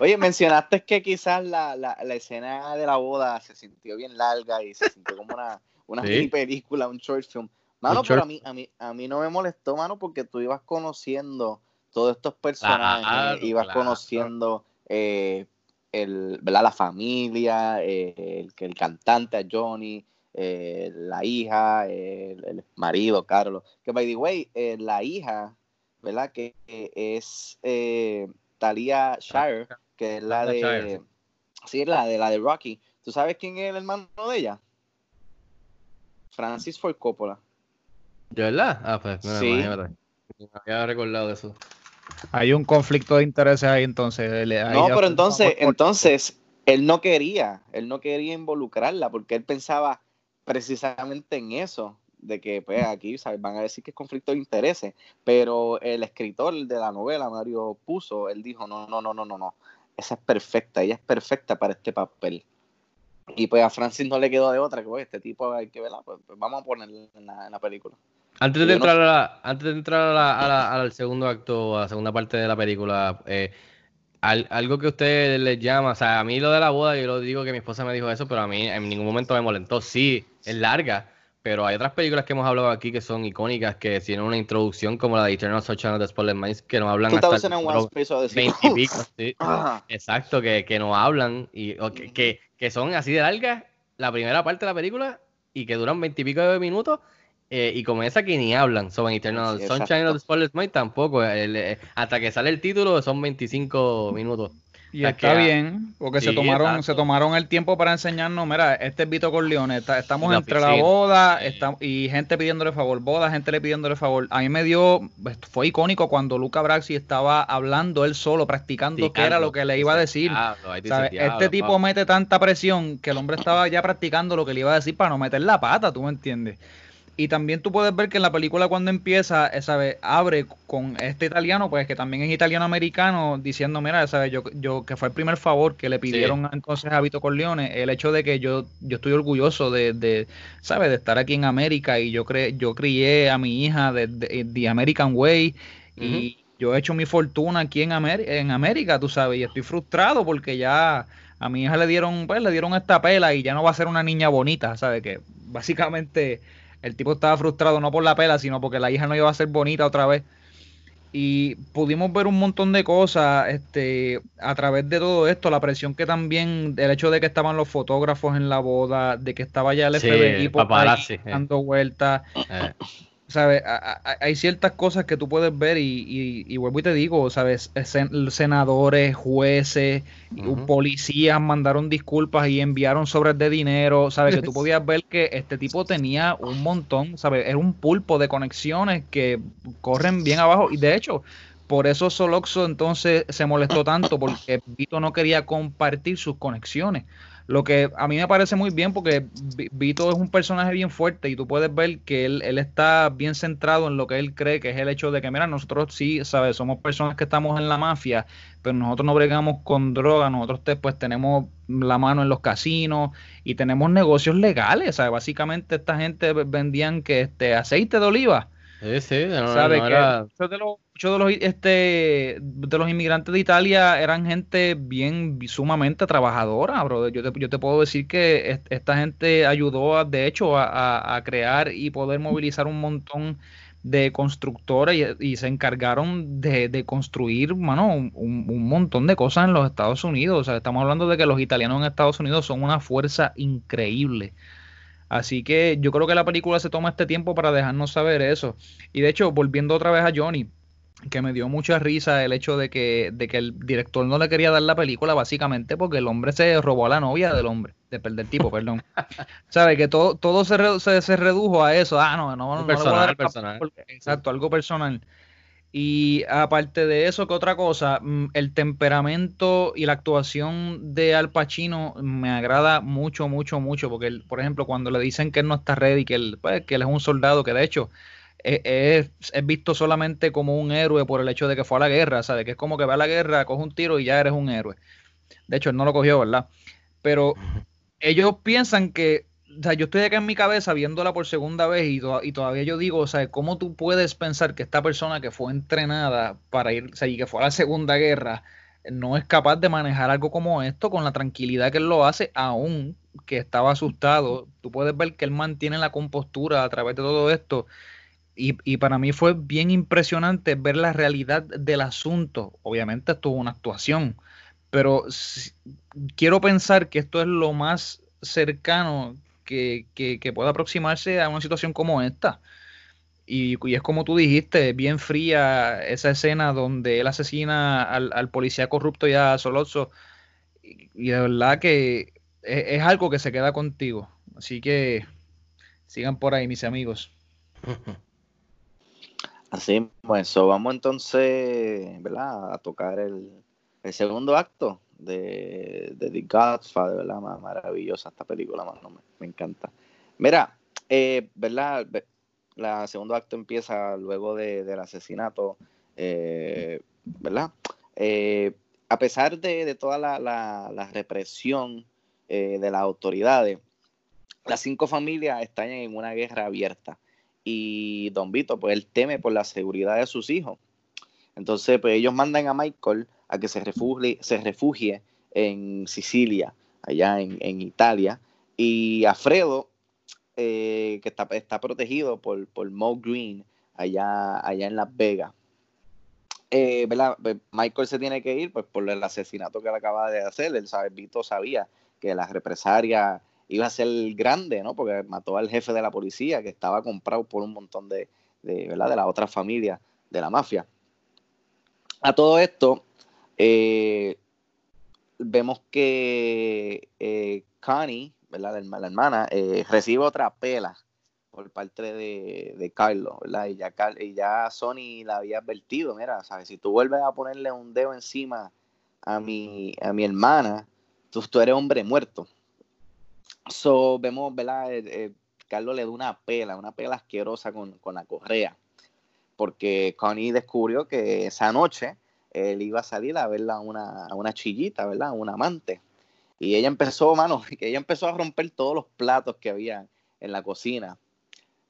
oye, mencionaste que quizás la, la, la escena de la boda se sintió bien larga y se sintió como una, una Sí. mini película, un short film. Mano, pero a mí, a, mí, a mí no me molestó, mano, porque tú ibas conociendo todos estos personajes, Claro, ibas claro. conociendo eh, el, ¿verdad? la familia, el, el cantante a Johnny, eh, la hija, el, el marido, Carlos. Que, by the way, eh, la hija, ¿verdad? Que eh, es eh, Talia Shire, que es la de. Sí, la de la de Rocky. ¿Tú sabes quién es el hermano de ella? Francis Ford Coppola. ¿De verdad? Ah, pues, mira, Sí. imagínate. No había recordado eso. Hay un conflicto de intereses ahí entonces. ahí No, pero entonces, entonces, él no quería, él no quería involucrarla porque él pensaba precisamente en eso, de que pues aquí ¿sabes? van a decir que es conflicto de intereses, pero el escritor de la novela, Mario Puzo, él dijo, no, no, no, no, no, no, esa es perfecta, ella es perfecta para este papel. Y pues a Francis no le quedó de otra, que pues, este tipo hay que verla, pues, pues, vamos a ponerla en la, en la película. Antes de entrar, a la, antes de entrar a la- a la- al segundo acto, a la segunda parte de la película, eh, al- algo que a ustedes les llama, o sea, a mí lo de la boda, yo lo digo que mi esposa me dijo eso, pero a mí en ningún momento me molestó. Sí, es larga, pero hay otras películas que hemos hablado aquí que son icónicas, que tienen una introducción como la de Eternal Sunshine of the Spotless Minds, que nos hablan hasta el número 20 y pico, sí. Exacto, que, que nos hablan y que, que, que son así de largas la primera parte de la película y que duran 20 y pico de minutos eh, y como esa que ni hablan sobre Eternal Sunshine of the Spotless Mind tampoco. eh, hasta que sale el título son 25 minutos. Y está bien, porque se tomaron se tomaron el tiempo para enseñarnos, mira, este es Vito Corleone, estamos entre la boda y gente pidiéndole favor, boda, gente le pidiéndole favor. A mí me dio, pues, fue icónico cuando Luca Braxi estaba hablando él solo, practicando qué era lo que le iba a decir. este tipo mete tanta presión que el hombre estaba ya practicando lo que le iba a decir para no meter la pata, ¿tú me entiendes? Y también tú puedes ver que en la película cuando empieza, ¿sabes? abre con este italiano, pues que también es italiano-americano, diciendo, mira, ¿sabes? Yo, yo, que fue el primer favor que le pidieron entonces a Vito Corleone, el hecho de que yo, yo estoy orgulloso de, de ¿sabes? De estar aquí en América y yo, cre yo crié a mi hija de, The American Way y yo he hecho mi fortuna aquí en, en América, tú sabes, y estoy frustrado porque ya a mi hija le dieron, pues le dieron esta pela y ya no va a ser una niña bonita, ¿sabes? Que básicamente el tipo estaba frustrado no por la pela, sino porque la hija no iba a ser bonita otra vez. Y pudimos ver un montón de cosas este, a través de todo esto, la presión que también, el hecho de que estaban los fotógrafos en la boda, de que estaba ya el FBI eh. dando vueltas. Eh. ¿Sabes? Hay ciertas cosas que tú puedes ver y, y, vuelvo y te digo, ¿sabes? senadores, jueces, policías mandaron disculpas y enviaron sobres de dinero, ¿sabes? Que tú podías ver que este tipo tenía un montón, ¿sabes? Era un pulpo de conexiones que corren bien abajo y de hecho... Por eso Soloxo entonces se molestó tanto porque Vito no quería compartir sus conexiones. Lo que a mí me parece muy bien porque Vito es un personaje bien fuerte y tú puedes ver que él, él, está bien centrado en lo que él cree que es el hecho de que, mira, nosotros sí, ¿sabes? Somos personas que estamos en la mafia, pero nosotros no bregamos con droga, nosotros pues tenemos la mano en los casinos y tenemos negocios legales, ¿sabes? Básicamente esta gente vendían que este aceite de oliva Sí, sí, no, ¿Sabe que muchos de los, muchos de los, este, de los inmigrantes de Italia eran gente bien sumamente trabajadora, bro. Yo te, yo te puedo decir que esta gente ayudó, de hecho, a, a, crear y poder movilizar un montón de constructores y, se encargaron de, de construir, mano, un, un, montón de cosas en los Estados Unidos. O sea, estamos hablando de que los italianos en Estados Unidos son una fuerza increíble. Así que yo creo que la película se toma este tiempo para dejarnos saber eso. Y de hecho, volviendo otra vez a Johnny, que me dio mucha risa el hecho de que, de que el director no le quería dar la película básicamente porque el hombre se robó a la novia del hombre, de, del tipo, perdón. ¿Sabe? Que todo, todo se, se, redujo a eso. Ah, no, no, no, personal, personal. exacto, algo personal. Y aparte de eso, ¿qué otra cosa? Mm, el temperamento y la actuación de Al Pacino me agrada mucho, mucho, mucho, porque, por ejemplo, cuando le dicen que él no está ready, que él, pues, que él es un soldado, que de hecho e, es, visto solamente como un héroe por el hecho de que fue a la guerra, ¿sabes? Que es como que va a la guerra, coge un tiro y ya eres un héroe. De hecho, él no lo cogió, ¿verdad? Pero ellos piensan que o sea, yo estoy acá en mi cabeza viéndola por segunda vez y, y, todavía yo digo, o sea, ¿cómo tú puedes pensar que esta persona que fue entrenada para ir, o sea, y que fue a la Segunda Guerra, no es capaz de manejar algo como esto con la tranquilidad que él lo hace, aún que estaba asustado? Tú puedes ver que él mantiene la compostura a través de todo esto. Y, y para mí fue bien impresionante ver la realidad del asunto. Obviamente esto es una actuación, pero quiero pensar que esto es lo más cercano que, que, pueda aproximarse a una situación como esta. Y, es como tú dijiste, bien fría esa escena donde él asesina al, policía corrupto y a Solozzo. Y, de verdad que es, algo que se queda contigo. Así que sigan por ahí, mis amigos. Así, pues eso. Vamos entonces, ¿verdad? A tocar el, el segundo acto de, de The Godfather, ¿verdad? Maravillosa esta película, me, encanta. Mira, eh, ¿verdad? La segundo acto empieza luego del asesinato, eh, ¿verdad? Eh, a pesar de, toda la, represión de las autoridades, las cinco familias están en una guerra abierta y Don Vito, pues él teme por la seguridad de sus hijos. Entonces, pues ellos mandan a Michael a que se refugie, se refugie en Sicilia, allá en, Italia. Y Alfredo eh, que está, está protegido por, por Mo Green allá, allá en Las Vegas. Eh. Pues, Michael se tiene que ir pues, por el asesinato que él acaba de hacer. Él sabe, Vito sabía que la represalia iba a ser grande, ¿no? Porque mató al jefe de la policía que estaba comprado por un montón de, de, ¿verdad? de la otra familia de la mafia. A todo esto, eh, vemos que eh, Connie, ¿verdad? La, hermana, eh, recibe otra pela por parte de, de Carlos, ¿verdad? Y ya, y ya Sony la había advertido, mira, ¿sabes? Si tú vuelves a ponerle un dedo encima a mi, a mi hermana, tú, tú eres hombre muerto. So, vemos, ¿verdad? Eh, eh, Carlos le da una pela, una pela asquerosa con, con la correa, porque Connie descubrió que esa noche él iba a salir a verla a una, una chillita, ¿verdad? A un amante. Y ella empezó, mano, que ella empezó a romper todos los platos que había en la cocina.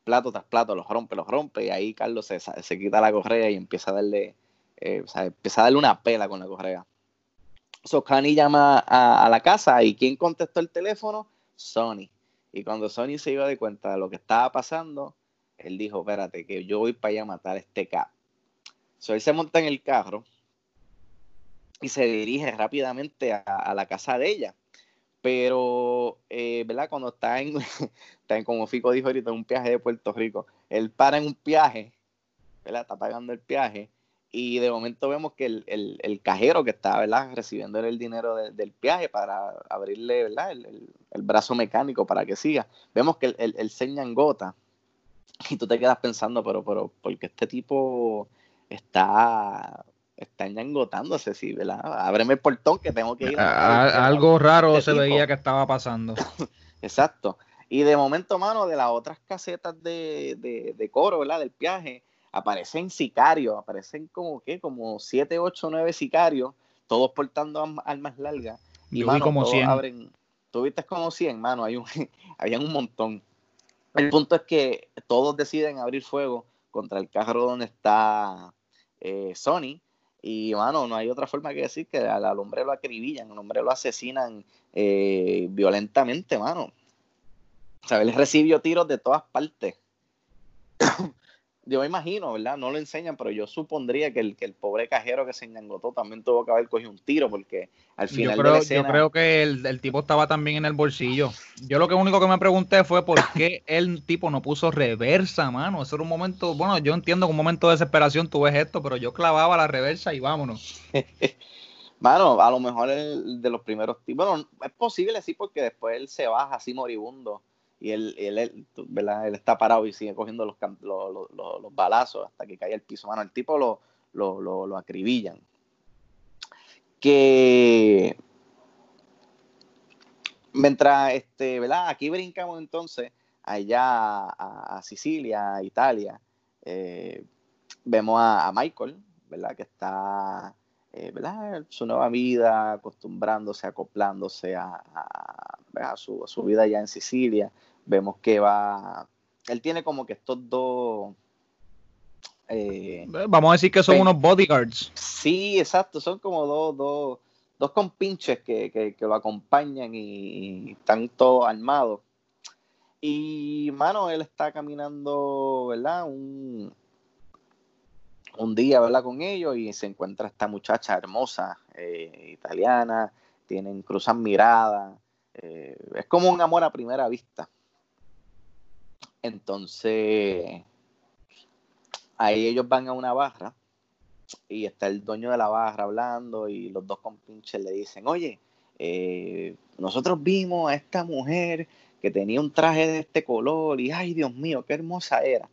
Plato tras plato, los rompe, los rompe. Y ahí Carlos se, se quita la correa y empieza a darle, eh, empieza a darle una pela con la correa. So Connie llama a, a, la casa y ¿quién contestó el teléfono? Sony. Y cuando Sony se iba de cuenta de lo que estaba pasando, él dijo, espérate, que yo voy para allá a matar a este cap. So él se monta en el carro y se dirige rápidamente a, la casa de ella. Pero, eh, ¿verdad? Cuando está en, está en, como Fico dijo ahorita, un viaje de Puerto Rico, él para en un viaje, ¿verdad? Está pagando el viaje y de momento vemos que el, el, el cajero que está, ¿verdad? Recibiendo el dinero de, del viaje para abrirle, ¿verdad? El, el, brazo mecánico para que siga. Vemos que el, el, seña en gota y tú te quedas pensando, pero, pero, porque este tipo está está engotándose, sí, ¿verdad? Ábreme el portón que tengo que ir. A, algo raro este se tipo. veía que estaba pasando. Exacto. Y de momento, mano, de las otras casetas de, de, de coro, ¿verdad? Del viaje, aparecen sicarios, aparecen como, ¿qué? Como 7, 8, 9 sicarios, todos portando armas largas. Y, Yo mano, como 100. Abren, tú viste como 100, mano, hay un, habían un montón. El punto es que todos deciden abrir fuego contra el carro donde está eh, Sony y, mano, no hay otra forma que decir que al, al hombre lo acribillan, al hombre lo asesinan eh, violentamente, mano. O sea, él recibió tiros de todas partes. Yo me imagino, ¿verdad? No lo enseñan, pero yo supondría que el, que el pobre cajero que se engangotó también tuvo que haber cogido un tiro, porque al final yo creo, de la escena... Yo creo que el, el, tipo estaba también en el bolsillo. Yo lo que único que me pregunté fue por qué el tipo no puso reversa, mano. Eso era un momento, bueno, yo entiendo que un momento de desesperación tú ves esto, pero yo clavaba la reversa y vámonos. mano, a lo mejor el de los primeros tipos, bueno, es posible sí, porque después él se baja así moribundo y él, él, él, ¿verdad? él está parado y sigue cogiendo los, los, los, los balazos hasta que cae al piso. Mano, el tipo lo, lo, lo, lo acribillan. Que mientras, este, ¿verdad? Aquí brincamos entonces allá a, a Sicilia, Italia. Eh, vemos a, a, Michael, ¿verdad? Que está, eh, ¿verdad? Su nueva vida, acostumbrándose, acoplándose a, a, a, su, a su vida allá en Sicilia vemos que va, él tiene como que estos dos... Eh, Vamos a decir que son unos bodyguards. Sí, exacto, son como dos, dos, dos compinches que, que, que lo acompañan y, y, están todos armados. Y, mano, él está caminando, ¿verdad? Un, un día, ¿verdad? Con ellos y se encuentra esta muchacha hermosa, eh, italiana, tienen, cruzan miradas. Eh, es como un amor a primera vista. Entonces, ahí ellos van a una barra y está el dueño de la barra hablando y los dos compinches le dicen, oye, eh, nosotros vimos a esta mujer que tenía un traje de este color y, ay, Dios mío, qué hermosa era.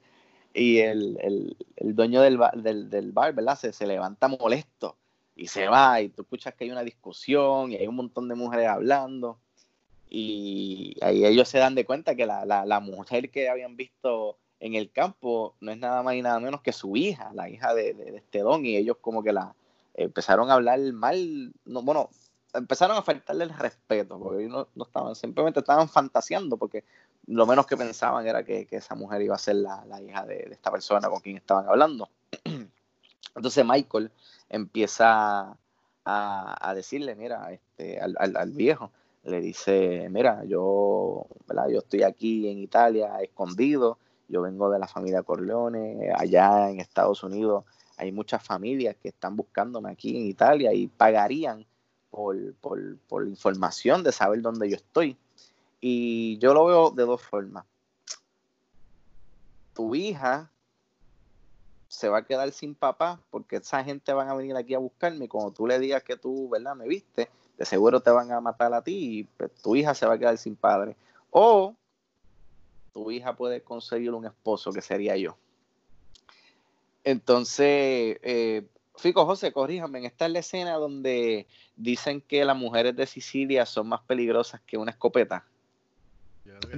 Y el, el, el dueño del bar, del, del bar ¿verdad? Se, se, levanta molesto y se va y tú escuchas que hay una discusión y hay un montón de mujeres hablando y ahí ellos se dan de cuenta que la, la, la, mujer que habían visto en el campo no es nada más y nada menos que su hija, la hija de, de, este don, y ellos como que la empezaron a hablar mal, no, bueno, empezaron a faltarle el respeto, porque no, no estaban, simplemente estaban fantaseando, porque lo menos que pensaban era que, que esa mujer iba a ser la, la hija de, de, esta persona con quien estaban hablando. Entonces Michael empieza a, a decirle, mira, este, al, al, viejo, le dice, mira, yo, yo estoy aquí en Italia escondido, yo vengo de la familia Corleone, allá en Estados Unidos hay muchas familias que están buscándome aquí en Italia y pagarían por, por, por información de saber dónde yo estoy. Y yo lo veo de dos formas. Tu hija se va a quedar sin papá porque esa gente van a venir aquí a buscarme cuando tú le digas que tú, ¿verdad? Me viste, de seguro te van a matar a ti y pues, tu hija se va a quedar sin padre. O tu hija puede conseguir un esposo que sería yo. Entonces, eh, Fico José, corríjame, en esta es la escena donde dicen que las mujeres de Sicilia son más peligrosas que una escopeta.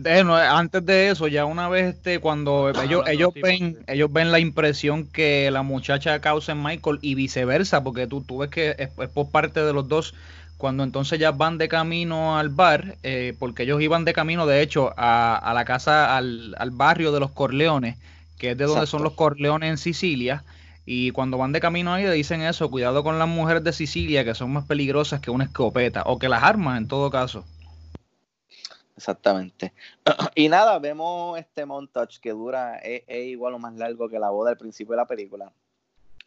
Antes de eso, ya una vez este, cuando ellos, ellos ven, ellos ven la impresión que la muchacha causa en Michael y viceversa, porque tú, tú ves que es, por parte de los dos cuando entonces ya van de camino al bar, eh, porque ellos iban de camino, de hecho, a, la casa, al, barrio de los Corleones, que es de donde son los Corleones en Sicilia. Y cuando van de camino ahí le dicen eso, cuidado con las mujeres de Sicilia, que son más peligrosas que una escopeta, o que las armas en todo caso. Exactamente. Y nada, vemos este montage que dura, es, igual o más largo que la boda al principio de la película,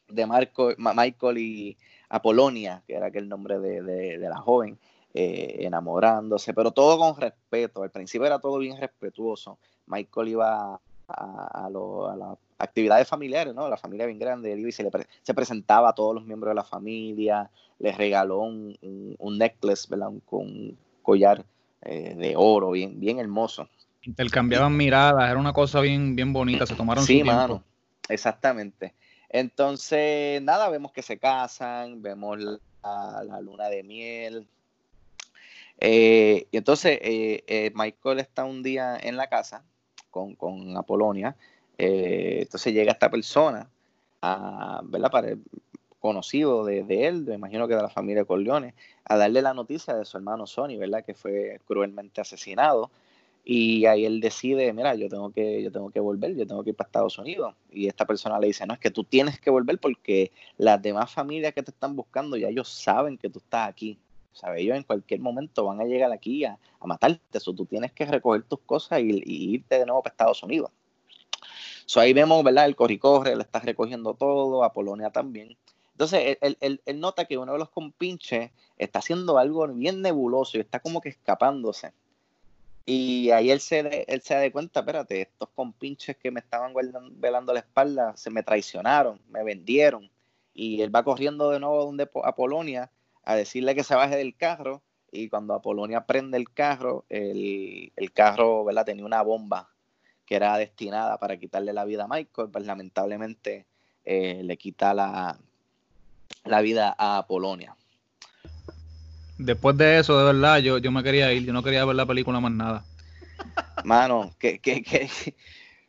de Marco, Michael y Apolonia, que era aquel nombre de, la joven, eh, enamorándose, pero todo con respeto. Al principio era todo bien respetuoso. Michael iba a, las actividades familiares, ¿no? La familia bien grande, él iba y se, le se presentaba a todos los miembros de la familia, les regaló un, un, necklace, ¿verdad? Un, collar eh, de oro, bien, bien hermoso. Intercambiaban miradas, era una cosa bien, bien bonita, se tomaron sí, su tiempo. mano, exactamente. Entonces, nada, vemos que se casan, vemos la, luna de miel. Eh, y entonces, eh, Michael está un día en la casa con, con Apolonia. entonces llega esta persona, a, ¿verdad? Para conocido de, él, me imagino que de la familia Corleone, a darle la noticia de su hermano Sonny, ¿verdad? Que fue cruelmente asesinado. Y ahí él decide, mira, yo tengo que, yo tengo que volver, yo tengo que ir para Estados Unidos. Y esta persona le dice, no, es que tú tienes que volver porque las demás familias que te están buscando ya ellos saben que tú estás aquí. ¿Sabes? Ellos en cualquier momento van a llegar aquí a, matarte. Eso tú tienes que recoger tus cosas y, irte de nuevo para Estados Unidos. So, ahí vemos, ¿verdad? El corre-corre, le está recogiendo todo, a Polonia también. Entonces, él, él, nota que uno de los compinches está haciendo algo bien nebuloso y está como que escapándose. Y ahí él se, él se da cuenta, espérate, estos compinches que me estaban velando la espalda se me traicionaron, me vendieron. Y él va corriendo de nuevo a Polonia a decirle que se baje del carro. Y cuando a Polonia prende el carro, el, carro ¿verdad? tenía una bomba que era destinada para quitarle la vida a Michael, pues lamentablemente eh, le quita la, la vida a Polonia después de eso, de verdad, yo, yo me quería ir, yo no quería ver la película más nada. Mano, que, que, que...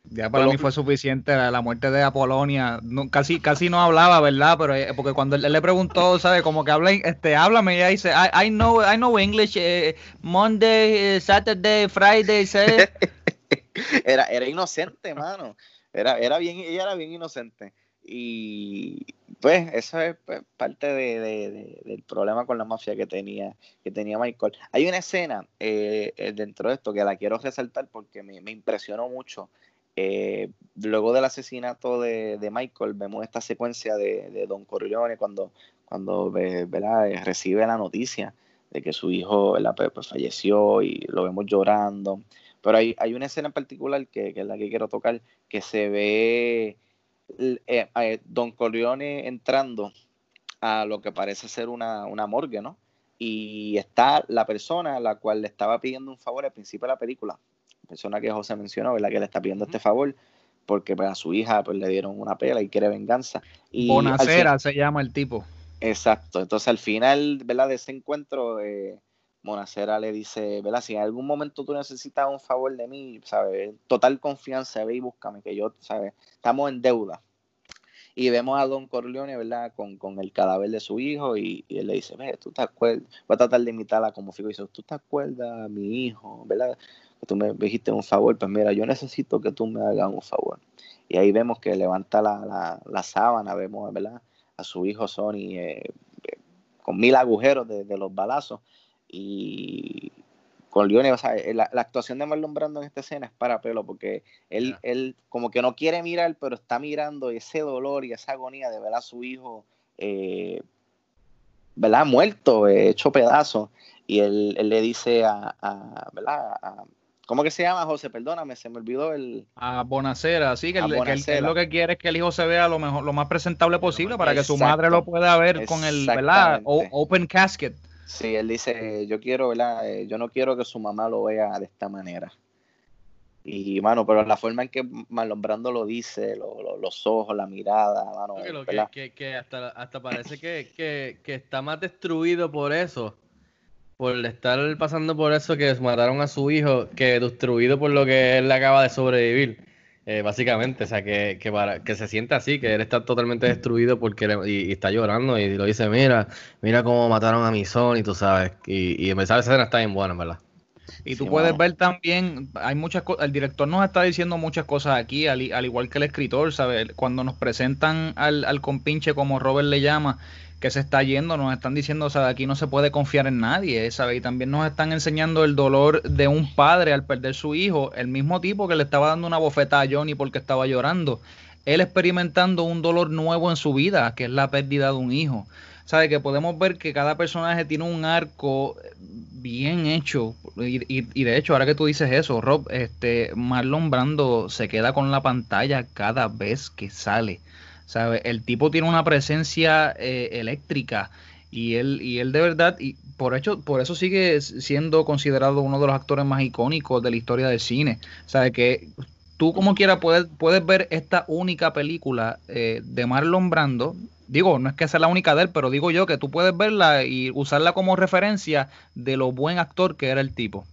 Ya para mí fue suficiente la, muerte de Apolonia. casi, casi no hablaba, ¿verdad? Pero eh, porque cuando él, le preguntó, ¿sabe? Como que habla, este, háblame, ella dice, I, I know, I know English, eh, Monday, eh, Saturday, Friday, era, era inocente, mano. Era, era bien, ella era bien inocente. Y pues eso es pues, parte de, del problema con la mafia que tenía, que tenía Michael. Hay una escena eh, eh, dentro de esto que la quiero resaltar porque me, impresionó mucho. Eh, luego del asesinato de, Michael, vemos esta secuencia de, Don Corleone cuando, cuando recibe la noticia de que su hijo pues, pues, falleció y lo vemos llorando. Pero hay, hay una escena en particular que es la que quiero tocar, que se ve eh, eh, Don Corleone entrando a lo que parece ser una, morgue, ¿no? Y está la persona a la cual le estaba pidiendo un favor al principio de la película, persona que José mencionó, ¿verdad? Que le está pidiendo este favor porque pues, a su hija pues, le dieron una pela y quiere venganza. Y Bonacera se llama el tipo. Exacto, entonces al final, ¿verdad? De ese encuentro, eh, Monacera le dice, ¿verdad? Si en algún momento tú necesitas un favor de mí, ¿sabes? Total confianza, ve y búscame, que yo, ¿sabes? Estamos en deuda. Y vemos a Don Corleone, ¿verdad? Con, el cadáver de su hijo y, él le dice, ve, tú te acuerdas, voy a tratar de imitarla como fijo y dice, tú te acuerdas, mi hijo, ¿verdad? Que tú me dijiste un favor, pues mira, yo necesito que tú me hagas un favor. Y ahí vemos que levanta la, la, sábana, vemos, ¿verdad? A su hijo Sony eh, con mil agujeros de, de los balazos y, Corleone, o sea, eh, la, la actuación de Marlon Brando en esta escena es para pelo, porque él, él como que no quiere mirar, pero está mirando ese dolor y esa agonía de ver a su hijo, eh, ¿verdad? Muerto, eh, hecho pedazo. Y él, él le dice a, a ¿verdad? A- ¿Cómo que se llama, José? Perdóname, se me olvidó el... A Bonacera, sí, que, el- él lo que quiere es que el hijo se vea lo mejor, lo más presentable posible para que su madre lo pueda ver con el, ¿verdad? O- open casket. Sí, él dice, yo quiero, ¿verdad? Eh, Yo no quiero que su mamá lo vea de esta manera. Y, mano, pero la forma en que Marlon Brando lo dice, lo- lo- los ojos, la mirada, mano, que- que hasta, hasta parece que, que- que está más destruido por eso, por estar pasando por eso que mataron a su hijo, que destruido por lo que él acaba de sobrevivir, eh, básicamente. O sea, que, que, para, que se siente así, que él está totalmente destruido porque le- y, y está llorando y lo dice, mira, mira cómo mataron a mi son y tú sabes. Y, y verdad esa escena está bien buena, en verdad. Y tú Sí, puedes ver también, hay muchas cosas, el director nos está diciendo muchas cosas aquí, al, al igual que el escritor, ¿sabes? Cuando nos presentan al, al compinche, como Robert le llama, que se está yendo, nos están diciendo, ¿sabes? Aquí no se puede confiar en nadie, ¿sabes? Y también nos están enseñando el dolor de un padre al perder su hijo, el mismo tipo que le estaba dando una bofeta a Johnny porque estaba llorando. Él experimentando un dolor nuevo en su vida, que es la pérdida de un hijo. ¿Sabe? Que podemos ver que cada personaje tiene un arco bien hecho. Y, y- y de hecho, ahora que tú dices eso, Rob, este Marlon Brando se queda con la pantalla cada vez que sale. ¿Sabe? El tipo tiene una presencia eh, eléctrica. Y él, y él de verdad, y por hecho, por eso sigue siendo considerado uno de los actores más icónicos de la historia del cine. ¿Sabe? Que tú como quiera puedes, puedes ver esta única película eh, de Marlon Brando. Digo, no es que sea la única de él, pero digo yo que tú puedes verla y usarla como referencia de lo buen actor que era el tipo.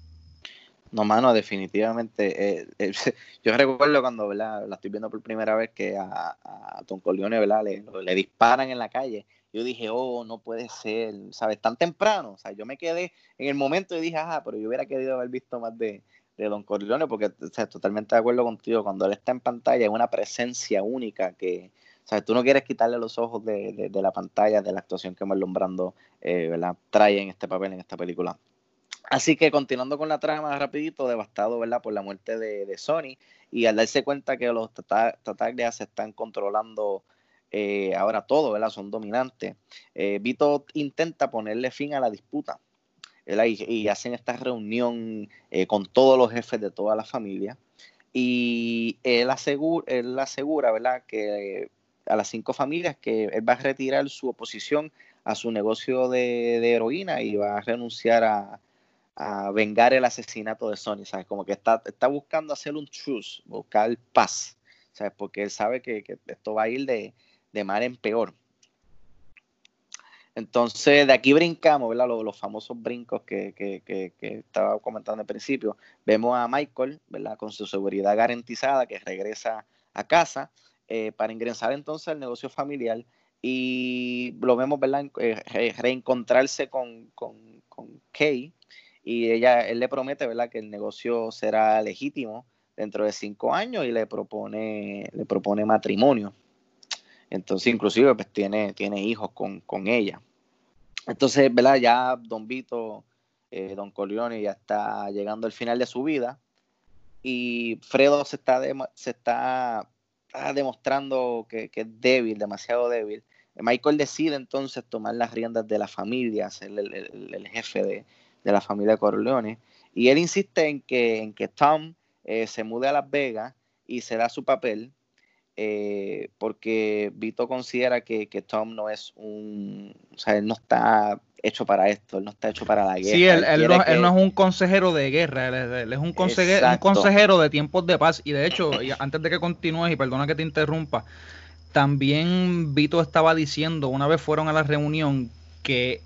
No, mano, definitivamente. eh, eh, yo recuerdo cuando ¿verdad? la estoy viendo por primera vez que a, a Don Corleone ¿verdad? Le, le disparan en la calle. Yo dije, oh, no puede ser, ¿sabes? Tan temprano. O sea, yo me quedé en el momento y dije, ah, pero yo hubiera querido haber visto más de, de Don Corleone, porque o sea, totalmente de acuerdo contigo. Cuando él está en pantalla es una presencia única que, o sea, tú no quieres quitarle los ojos de, de- de la pantalla, de la actuación que Marlon Brando eh, ¿verdad? trae en este papel, en esta película. Así que continuando con la trama rapidito, devastado ¿verdad? por la muerte de, Sony y al darse cuenta que los Tata- Tataglia se están controlando eh, ahora todo, ¿verdad? son dominantes, eh, Vito intenta ponerle fin a la disputa y, y hacen esta reunión eh, con todos los jefes de toda la familia y él asegura, ¿verdad? que a las cinco familias que él va a retirar su oposición a su negocio de heroína y va a renunciar a, a vengar el asesinato de Sony, ¿sabes? Como que está, está buscando hacer un truce, buscar paz, ¿sabes? Porque él sabe que, que esto va a ir de, de mal en peor. Entonces, de aquí brincamos, ¿verdad? Los, los famosos brincos que, que, que, estaba comentando al principio. Vemos a Michael, ¿verdad? Con su seguridad garantizada, que regresa a casa eh, para ingresar entonces al negocio familiar y lo vemos, ¿verdad? Eh, re- reencontrarse con, con, con Kay y ella, él le promete, ¿verdad? Que el negocio será legítimo dentro de cinco años y le propone, le propone matrimonio. Entonces, inclusive, pues tiene, tiene hijos con, con ella. Entonces, ¿verdad? Ya Don Vito, eh, Don Corleone ya está llegando al final de su vida y Fredo se está, se está, demostrando que, que es débil, demasiado débil. Michael decide entonces tomar las riendas de la familia, ser el jefe de, de la familia Corleone. Y él insiste en que, en que Tom eh, se mude a Las Vegas y se da su papel, eh, porque Vito considera que, que Tom no es un. O sea, él no está hecho para esto, él no está hecho para la guerra. Sí, él, él no, él no es un consejero de guerra, él, es- un, conseje- un consejero de tiempos de paz. Y de hecho, y antes de que continúes, y perdona que te interrumpa, también Vito estaba diciendo, una vez fueron a la reunión, que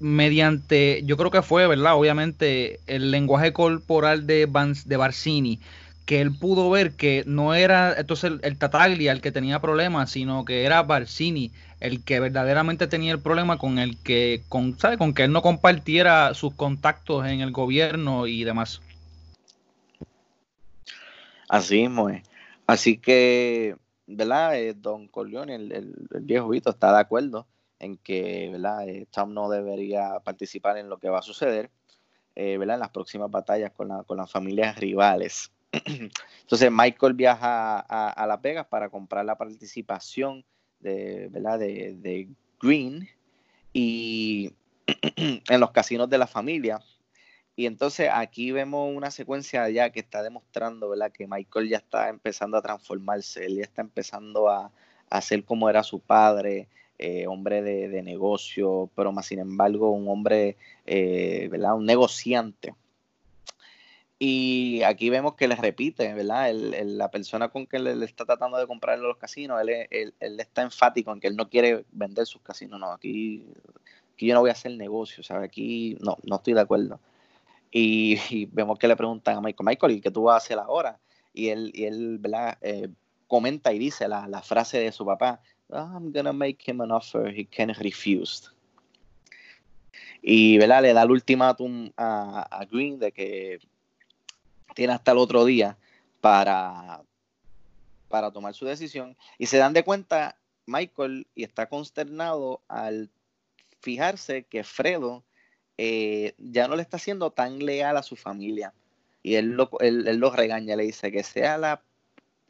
mediante, yo creo que fue, ¿verdad? Obviamente, el lenguaje corporal de, Van- de Barcini, que él pudo ver que no era entonces el, el Tataglia el que tenía problemas, sino que era Barcini el que verdaderamente tenía el problema con el que, con, ¿sabe? Con que él no compartiera sus contactos en el gobierno y demás. Así mismo. Así que, ¿verdad? Eh, Don Corleone, el, el- el viejo Vito, está de acuerdo en que, ¿verdad? Eh, no debería participar en lo que va a suceder. eh, ¿verdad? en las próximas batallas con, con las familias rivales. Entonces Michael viaja a, a, Las Vegas para comprar la participación de, de, de Green y en los casinos de la familia. Y entonces aquí vemos una secuencia ya que está demostrando, ¿verdad? Que Michael ya está empezando a transformarse, él ya está empezando a, a ser como era su padre, eh, hombre de, de, negocio, pero más sin embargo un hombre, eh, ¿verdad? Un negociante. Y aquí vemos que le repite, ¿verdad? La persona con que le, está tratando de comprar los casinos, él, él, él, está enfático en que él no quiere vender sus casinos, no, aquí, aquí yo no voy a hacer negocio, ¿sabes? Aquí no, no estoy de acuerdo. Y, vemos que le preguntan a Michael, Michael, ¿y qué tú vas a hacer ahora? Y él, y él ¿verdad? Eh, comenta y dice la, la, frase de su papá, I'm gonna make him an offer he can refuse. Y ¿verdad? le da el ultimátum a, Green de que tiene hasta el otro día para, para tomar su decisión. Y se dan de cuenta Michael y está consternado al fijarse que Fredo eh, ya no le está siendo tan leal a su familia. Y él lo, él lo regaña, le dice que sea la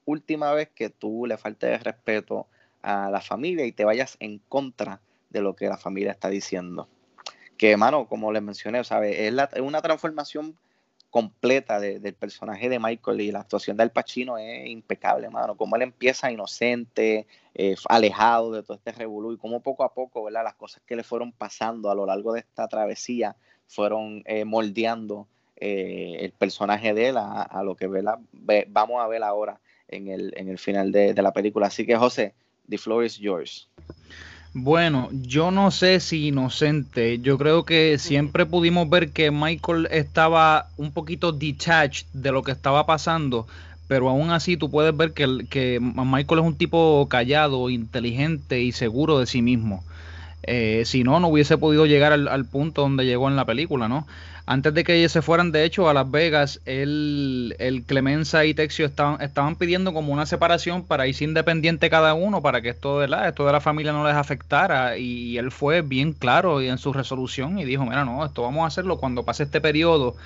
última vez que tú le faltes respeto a la familia y te vayas en contra de lo que la familia está diciendo. Que, hermano, como les mencioné, ¿sabe? Es, la, una transformación completa de, del personaje de Michael y la actuación de Al Pacino es impecable, mano. Como él empieza inocente, eh, alejado de todo este revolú y como poco a poco, ¿verdad? Las cosas que le fueron pasando a lo largo de esta travesía fueron eh, moldeando eh, el personaje de él a, lo que ¿verdad? Ve, vamos a ver ahora en el, en el final de, de la película. Así que, José, the floor is yours. Bueno, yo no sé si inocente. Yo creo que siempre pudimos ver que Michael estaba un poquito detached de lo que estaba pasando, pero aún así tú puedes ver que, que Michael es un tipo callado, inteligente y seguro de sí mismo. Eh, si no, no hubiese podido llegar al, al, punto donde llegó en la película, ¿no? Antes de que ellos se fueran, de hecho, a Las Vegas, él, el Clemenza y Texio estaban, estaban pidiendo como una separación para irse independiente cada uno, para que esto de la, esto de la familia no les afectara. Y, él fue bien claro en su resolución y dijo, mira, no, esto vamos a hacerlo cuando pase este periodo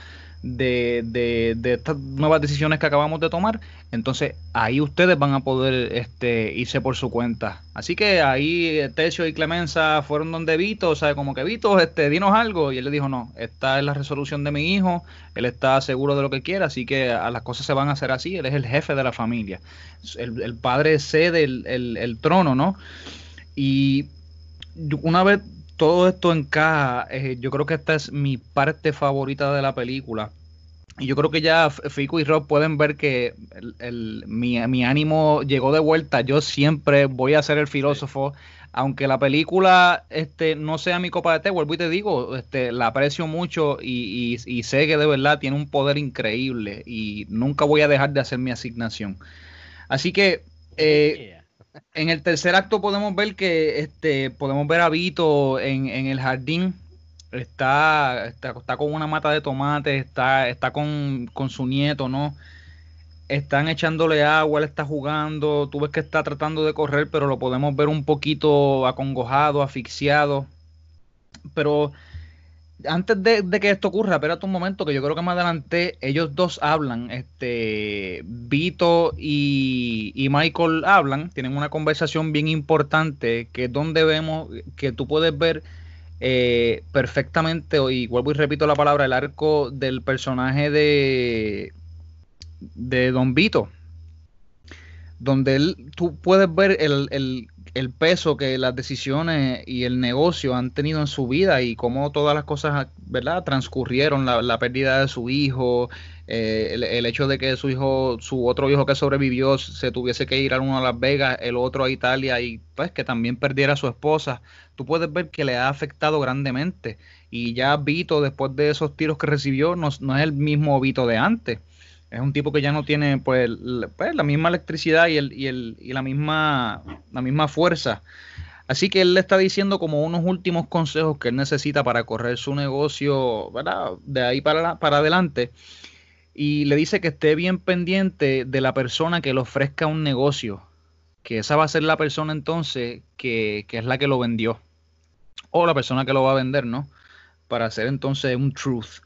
de, de, de, estas nuevas decisiones que acabamos de tomar, entonces ahí ustedes van a poder este, irse por su cuenta. Así que ahí Tecio y Clemenza fueron donde Vito, o sea, como que Vito, este, dinos algo, y él le dijo, no, esta es la resolución de mi hijo, él está seguro de lo que quiere, así que a las cosas se van a hacer así, él es el jefe de la familia, el, el padre cede el, el, el trono, ¿no? Y una vez todo esto encaja. Eh, yo creo que esta es mi parte favorita de la película. Y yo creo que ya Fico y Rob pueden ver que el, el, mi, mi, ánimo llegó de vuelta. Yo siempre voy a ser el filósofo. Aunque la película este, no sea mi copa de té, vuelvo y te digo, este, la aprecio mucho y, y, y sé que de verdad tiene un poder increíble y nunca voy a dejar de hacer mi asignación. Así que eh, en el tercer acto podemos ver que este podemos ver a Vito en, en el jardín. Está, está, con una mata de tomate, está, está con, con, su nieto, ¿no? Están echándole agua, él está jugando, tú ves que está tratando de correr, pero lo podemos ver un poquito acongojado, asfixiado. Pero antes de, que esto ocurra, espérate un momento, que yo creo que más adelante ellos dos hablan, este, Vito y, y, Michael hablan, tienen una conversación bien importante, que es donde vemos que tú puedes ver eh, perfectamente, y vuelvo y repito la palabra, el arco del personaje de, de Don Vito, donde él, tú puedes ver el, el el peso que las decisiones y el negocio han tenido en su vida y cómo todas las cosas, ¿verdad? Transcurrieron, la, la pérdida de su hijo, eh, el, el, hecho de que su hijo, su otro hijo que sobrevivió, se tuviese que ir a uno a Las Vegas, el otro a Italia y pues que también perdiera a su esposa. Tú puedes ver que le ha afectado grandemente y ya Vito, después de esos tiros que recibió, no, no es el mismo Vito de antes es un tipo que ya no tiene pues, pues la misma electricidad y, el, y, el, y la, misma, la misma fuerza. Así que él le está diciendo como unos últimos consejos que él necesita para correr su negocio ¿verdad? de ahí para, para adelante. Y le dice que esté bien pendiente de la persona que le ofrezca un negocio. Que esa va a ser la persona entonces que, que es la que lo vendió. O la persona que lo va a vender, ¿no? Para hacer entonces un truth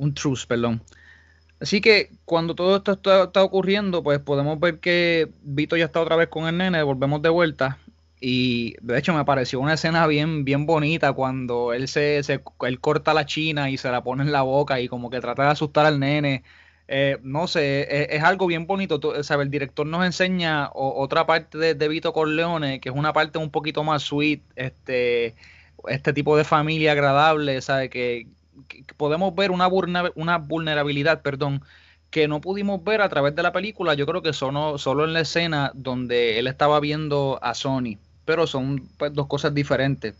un truce, perdón. Así que cuando todo esto está, ocurriendo, pues podemos ver que Vito ya está otra vez con el nene, volvemos de vuelta. Y de hecho me pareció una escena bien, bien bonita cuando él se, se él corta la china y se la pone en la boca y como que trata de asustar al nene. Eh, no sé, es, es, algo bien bonito. ¿sabe? El director nos enseña otra parte de, de, Vito Corleone, que es una parte un poquito más sweet, este, este tipo de familia agradable, ¿sabe? Que, podemos ver una, vulnerabilidad, perdón, que no pudimos ver a través de la película. Yo creo que solo, solo en la escena donde él estaba viendo a Sony, pero son pues, dos cosas diferentes.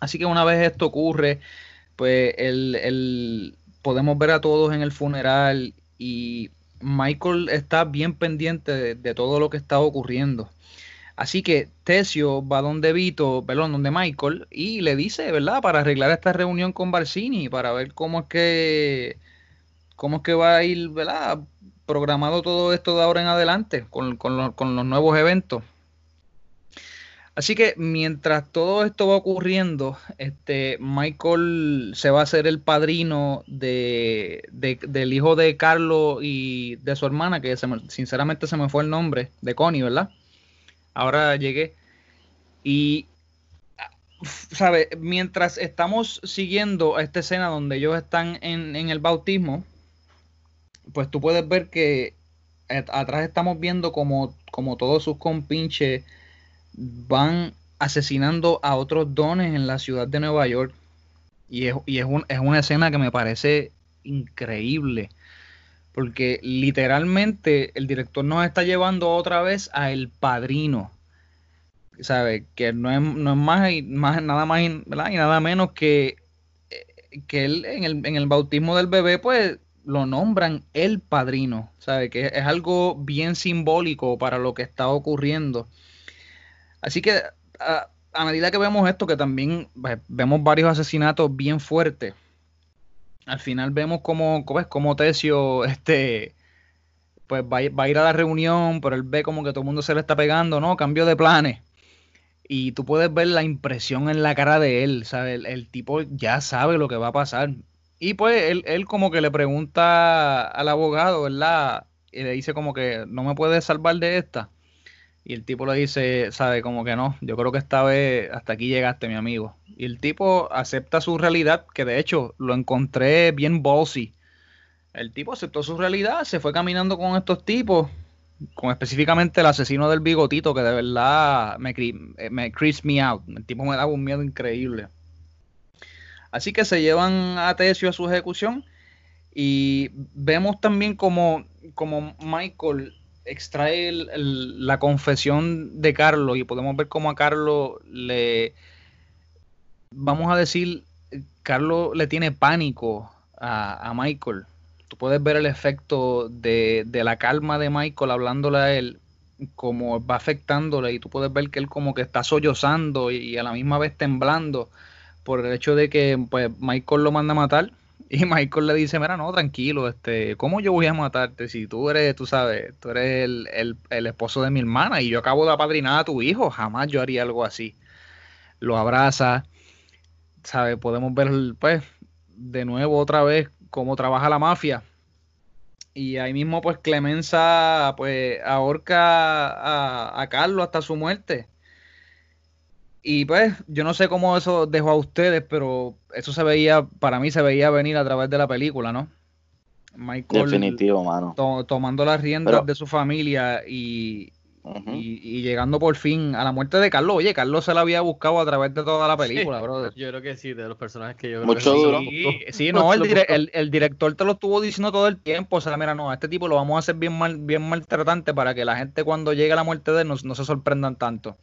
Así que una vez esto ocurre, pues el, el, podemos ver a todos en el funeral y Michael está bien pendiente de, todo lo que está ocurriendo. Así que Tesio va donde Vito, perdón, donde Michael, y le dice, ¿verdad? Para arreglar esta reunión con Barcini, para ver cómo es que cómo es que va a ir, ¿verdad? Programado todo esto de ahora en adelante con, con, con los nuevos eventos. Así que mientras todo esto va ocurriendo, este Michael se va a hacer el padrino de, de, del hijo de Carlos y de su hermana, que se me, sinceramente se me fue el nombre, de Connie, ¿verdad? Ahora llegué. Y, ¿sabe? Mientras estamos siguiendo esta escena donde ellos están en, en el bautismo, pues tú puedes ver que atrás estamos viendo como, como todos sus compinches van asesinando a otros dones en la ciudad de Nueva York. Y es, y es, un, es una escena que me parece increíble. Porque literalmente el director nos está llevando otra vez a El Padrino. ¿Sabe? Que no es, no es más, nada más y nada menos que, que él en el, en el bautismo del bebé, pues lo nombran el padrino. ¿Sabe? Que es algo bien simbólico para lo que está ocurriendo. Así que a, a, medida que vemos esto, que también pues, vemos varios asesinatos bien fuertes, al final vemos como, como, como Tesio este, pues va, va, a ir a la reunión, pero él ve como que todo el mundo se le está pegando, ¿no? Cambio de planes. Y tú puedes ver la impresión en la cara de él, ¿sabes? El, el tipo ya sabe lo que va a pasar. Y pues él, él como que le pregunta al abogado, ¿verdad? Y le dice como que no me puedes salvar de esta. Y el tipo le dice, sabe, como que no, yo creo que esta vez hasta aquí llegaste, mi amigo. Y el tipo acepta su realidad, que de hecho lo encontré bien ballsy. El tipo aceptó su realidad, se fue caminando con estos tipos, con específicamente el asesino del bigotito, que de verdad me, me creeps me out. El tipo me daba un miedo increíble. Así que se llevan a Tesio a su ejecución. Y vemos también como, como Michael extrae la confesión de Carlos y podemos ver cómo a Carlos le, vamos a decir, Carlos le tiene pánico a, a Michael. Tú puedes ver el efecto de, de, la calma de Michael hablándole a él, como va afectándole y tú puedes ver que él como que está sollozando y, y a la misma vez temblando por el hecho de que pues Michael lo manda a matar y Michael le dice, mira, no, tranquilo, este, ¿cómo yo voy a matarte si tú eres, tú sabes, tú eres el, el, el esposo de mi hermana y yo acabo de apadrinar a tu hijo? Jamás yo haría algo así. Lo abraza, ¿sabes? Podemos ver, pues, de nuevo otra vez cómo trabaja la mafia. Y ahí mismo, pues, Clemenza, pues, ahorca a, a Carlos hasta su muerte. Y pues, yo no sé cómo eso dejó a ustedes, pero eso se veía, para mí se veía venir a través de la película, ¿no? Michael Definitivo, mano. To tomando las riendas pero, de su familia y, uh -huh. y, y, llegando por fin a la muerte de Carlos. Oye, Carlos se la había buscado a través de toda la película, sí, brother. Yo creo que sí, de los personajes que yo creo Mucho que duro. Sí, sí no, el, dire el, el, director te lo estuvo diciendo todo el tiempo. O sea, mira, no, a este tipo lo vamos a hacer bien mal, bien maltratante para que la gente cuando llegue a la muerte de él no, no se sorprendan tanto.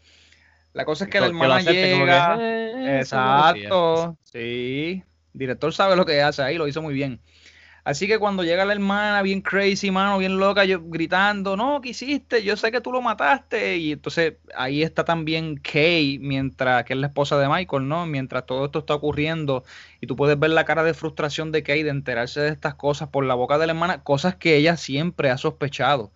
La cosa es que la hermana llega. Que, eh, exacto. Sí. El director sabe lo que hace ahí, lo hizo muy bien. Así que cuando llega la hermana, bien crazy, mano, bien loca, yo, gritando, no, ¿qué hiciste? Yo sé que tú lo mataste. Y entonces ahí está también Kay, mientras, que es la esposa de Michael, ¿no? Mientras todo esto está ocurriendo. Y tú puedes ver la cara de frustración de Kay de enterarse de estas cosas por la boca de la hermana, cosas que ella siempre ha sospechado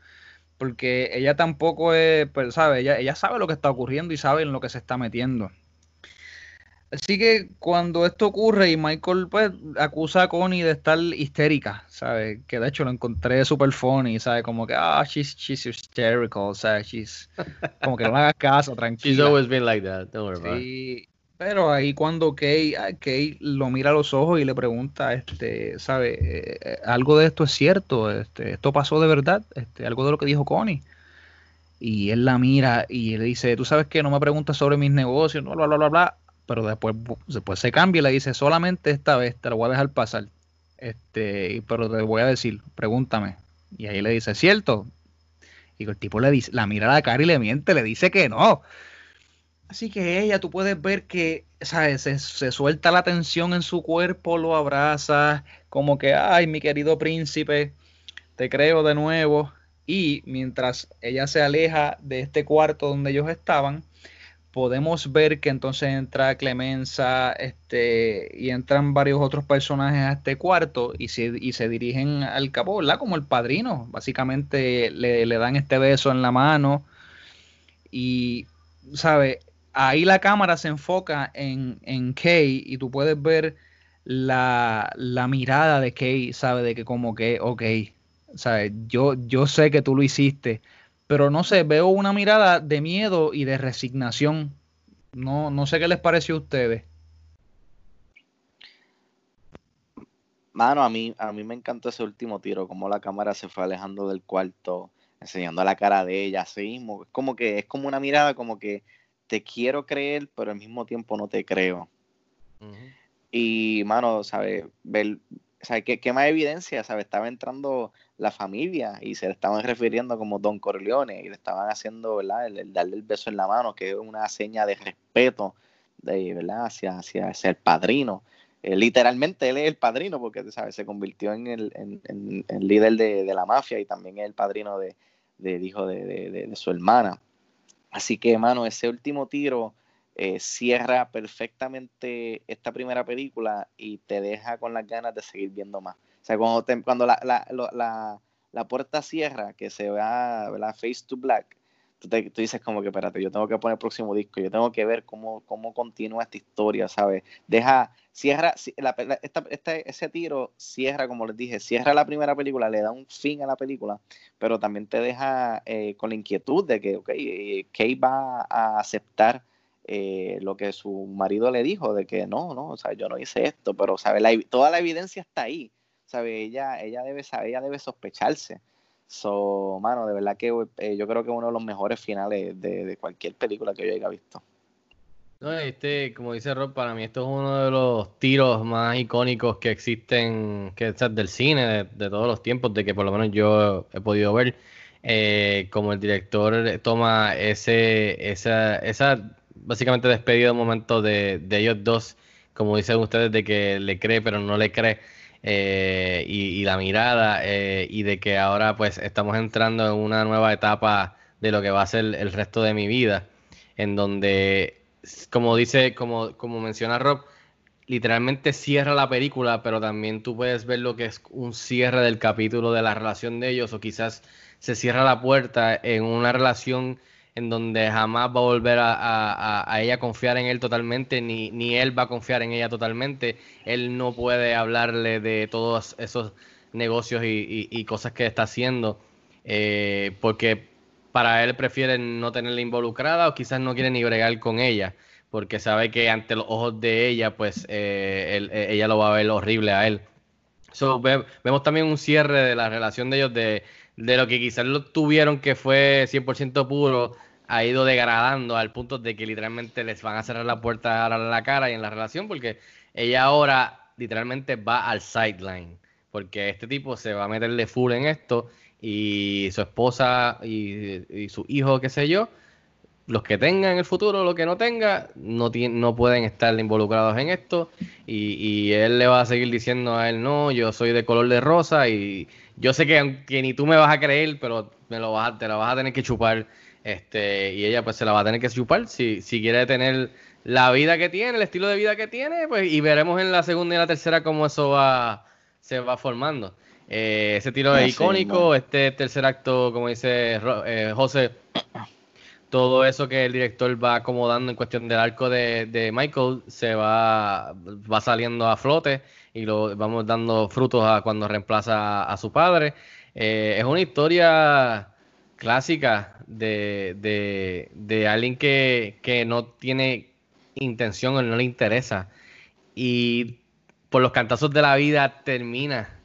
porque ella tampoco es, pues, sabe, ella, ella sabe lo que está ocurriendo y sabe en lo que se está metiendo. Así que cuando esto ocurre y Michael pues acusa a Connie de estar histérica, ¿sabes? Que de hecho lo encontré super funny, ¿sabes? Como que, ah, she's, she's hysterical, ¿sabes? She's, como que no le hagas caso, tranquila. She's always been like that, don't worry about it. Pero ahí cuando Kay, ah, Kay lo mira a los ojos y le pregunta, este, ¿sabe? Eh, eh, algo de esto es cierto, este, esto pasó de verdad, este, algo de lo que dijo Connie. Y él la mira y le dice, tú sabes que no me preguntas sobre mis negocios, bla, bla, bla, bla, bla. Pero después, después se cambia y le dice, solamente esta vez te lo voy a dejar pasar. Este, pero te voy a decir, pregúntame. Y ahí le dice, ¿cierto? Y el tipo le dice, la mira a la cara y le miente, le dice que no. Así que ella, tú puedes ver que, ¿sabes? Se, se, suelta la tensión en su cuerpo, lo abraza, como que, ay, mi querido príncipe, te creo de nuevo. Y mientras ella se aleja de este cuarto donde ellos estaban, podemos ver que entonces entra Clemenza este, y entran varios otros personajes a este cuarto y se, y se dirigen al cabo, ¿verdad? Como el padrino. Básicamente le, le dan este beso en la mano y, ¿sabe? Ahí la cámara se enfoca en, en Kay y tú puedes ver la, la mirada de Kay, ¿sabe? De que como que, ok, ¿sabe? Yo, yo sé que tú lo hiciste, pero no sé, veo una mirada de miedo y de resignación. No, no sé qué les pareció a ustedes. Mano, a mí, a mí me encantó ese último tiro, como la cámara se fue alejando del cuarto, enseñando la cara de ella, así como que, es como una mirada como que te quiero creer, pero al mismo tiempo no te creo. Uh -huh. Y, mano, ¿sabes? Ver, ¿sabe? ¿Qué, ¿Qué, más evidencia? ¿sabe? Estaba entrando la familia y se le estaban refiriendo como Don Corleone y le estaban haciendo, ¿verdad? El, el darle el beso en la mano, que es una seña de respeto, de, ¿verdad? Hacia, hacia, hacia el padrino. Eh, literalmente él es el padrino porque, ¿sabes? Se convirtió en el, en, en, en líder de, de, la mafia y también es el padrino de, del hijo de, de, su hermana. Así que, mano, ese último tiro eh, cierra perfectamente esta primera película y te deja con las ganas de seguir viendo más. O sea, cuando, cuando la, la, la, la, puerta cierra, que se va, ¿verdad? Face to Black, tú, dices como que, espérate, yo tengo que poner el próximo disco, yo tengo que ver cómo, cómo continúa esta historia, ¿sabes? Deja, cierra, esta, este, ese tiro cierra, como les dije, cierra la primera película, le da un fin a la película, pero también te deja eh, con la inquietud de que, ok, eh, Kate va a aceptar eh, lo que su marido le dijo, de que no, no, o sea, yo no hice esto, pero, ¿sabe? La, toda la evidencia está ahí, ¿sabe? Ella, ella debe saber, ella debe sospecharse. So, mano, de verdad que eh, yo creo que es uno de los mejores finales de, cualquier película que yo haya visto. No, este, como dice Rob, para mí esto es uno de los tiros más icónicos que existen, que es del cine, de, de, todos los tiempos, de que por lo menos yo he podido ver, eh, como el director toma ese, esa, esa básicamente despedido de momento de, de ellos dos, como dicen ustedes, de que le cree pero no le cree. Eh, y, la mirada eh, y de que ahora pues estamos entrando en una nueva etapa de lo que va a ser el resto de mi vida en donde como dice como, como menciona Rob literalmente cierra la película pero también tú puedes ver lo que es un cierre del capítulo de la relación de ellos o quizás se cierra la puerta en una relación en donde jamás va a volver a, a, a, ella confiar en él totalmente, ni, ni él va a confiar en ella totalmente. Él no puede hablarle de todos esos negocios y, y, y cosas que está haciendo, eh, porque para él prefiere no tenerla involucrada o quizás no quiere ni bregar con ella, porque sabe que ante los ojos de ella, pues eh, él, ella lo va a ver horrible a él. So, ve, vemos también un cierre de la relación de ellos de, de lo que quizás lo tuvieron que fue 100% puro, ha ido degradando al punto de que literalmente les van a cerrar la puerta a la cara y en la relación porque ella ahora literalmente va al sideline porque este tipo se va a meterle full en esto y su esposa y, y su hijo, qué sé yo, los que tengan en el futuro, los que no tenga, no, no pueden estar involucrados en esto y, él le va a seguir diciendo a él, no, yo soy de color de rosa y yo sé que, que ni tú me vas a creer, pero me lo vas te la vas a tener que chupar este, y ella pues se la va a tener que chupar si, si quiere tener la vida que tiene, el estilo de vida que tiene, pues y veremos en la segunda y la tercera cómo eso va, se va formando. Eh, ese tiro es icónico, este tercer acto, como dice eh, José, todo eso que el director va acomodando en cuestión del arco de, de Michael se va, va saliendo a flote y lo vamos dando frutos a cuando reemplaza a, su padre. Eh, es una historia clásica de, de, de alguien que, que, no tiene intención o no le interesa y por los cantazos de la vida termina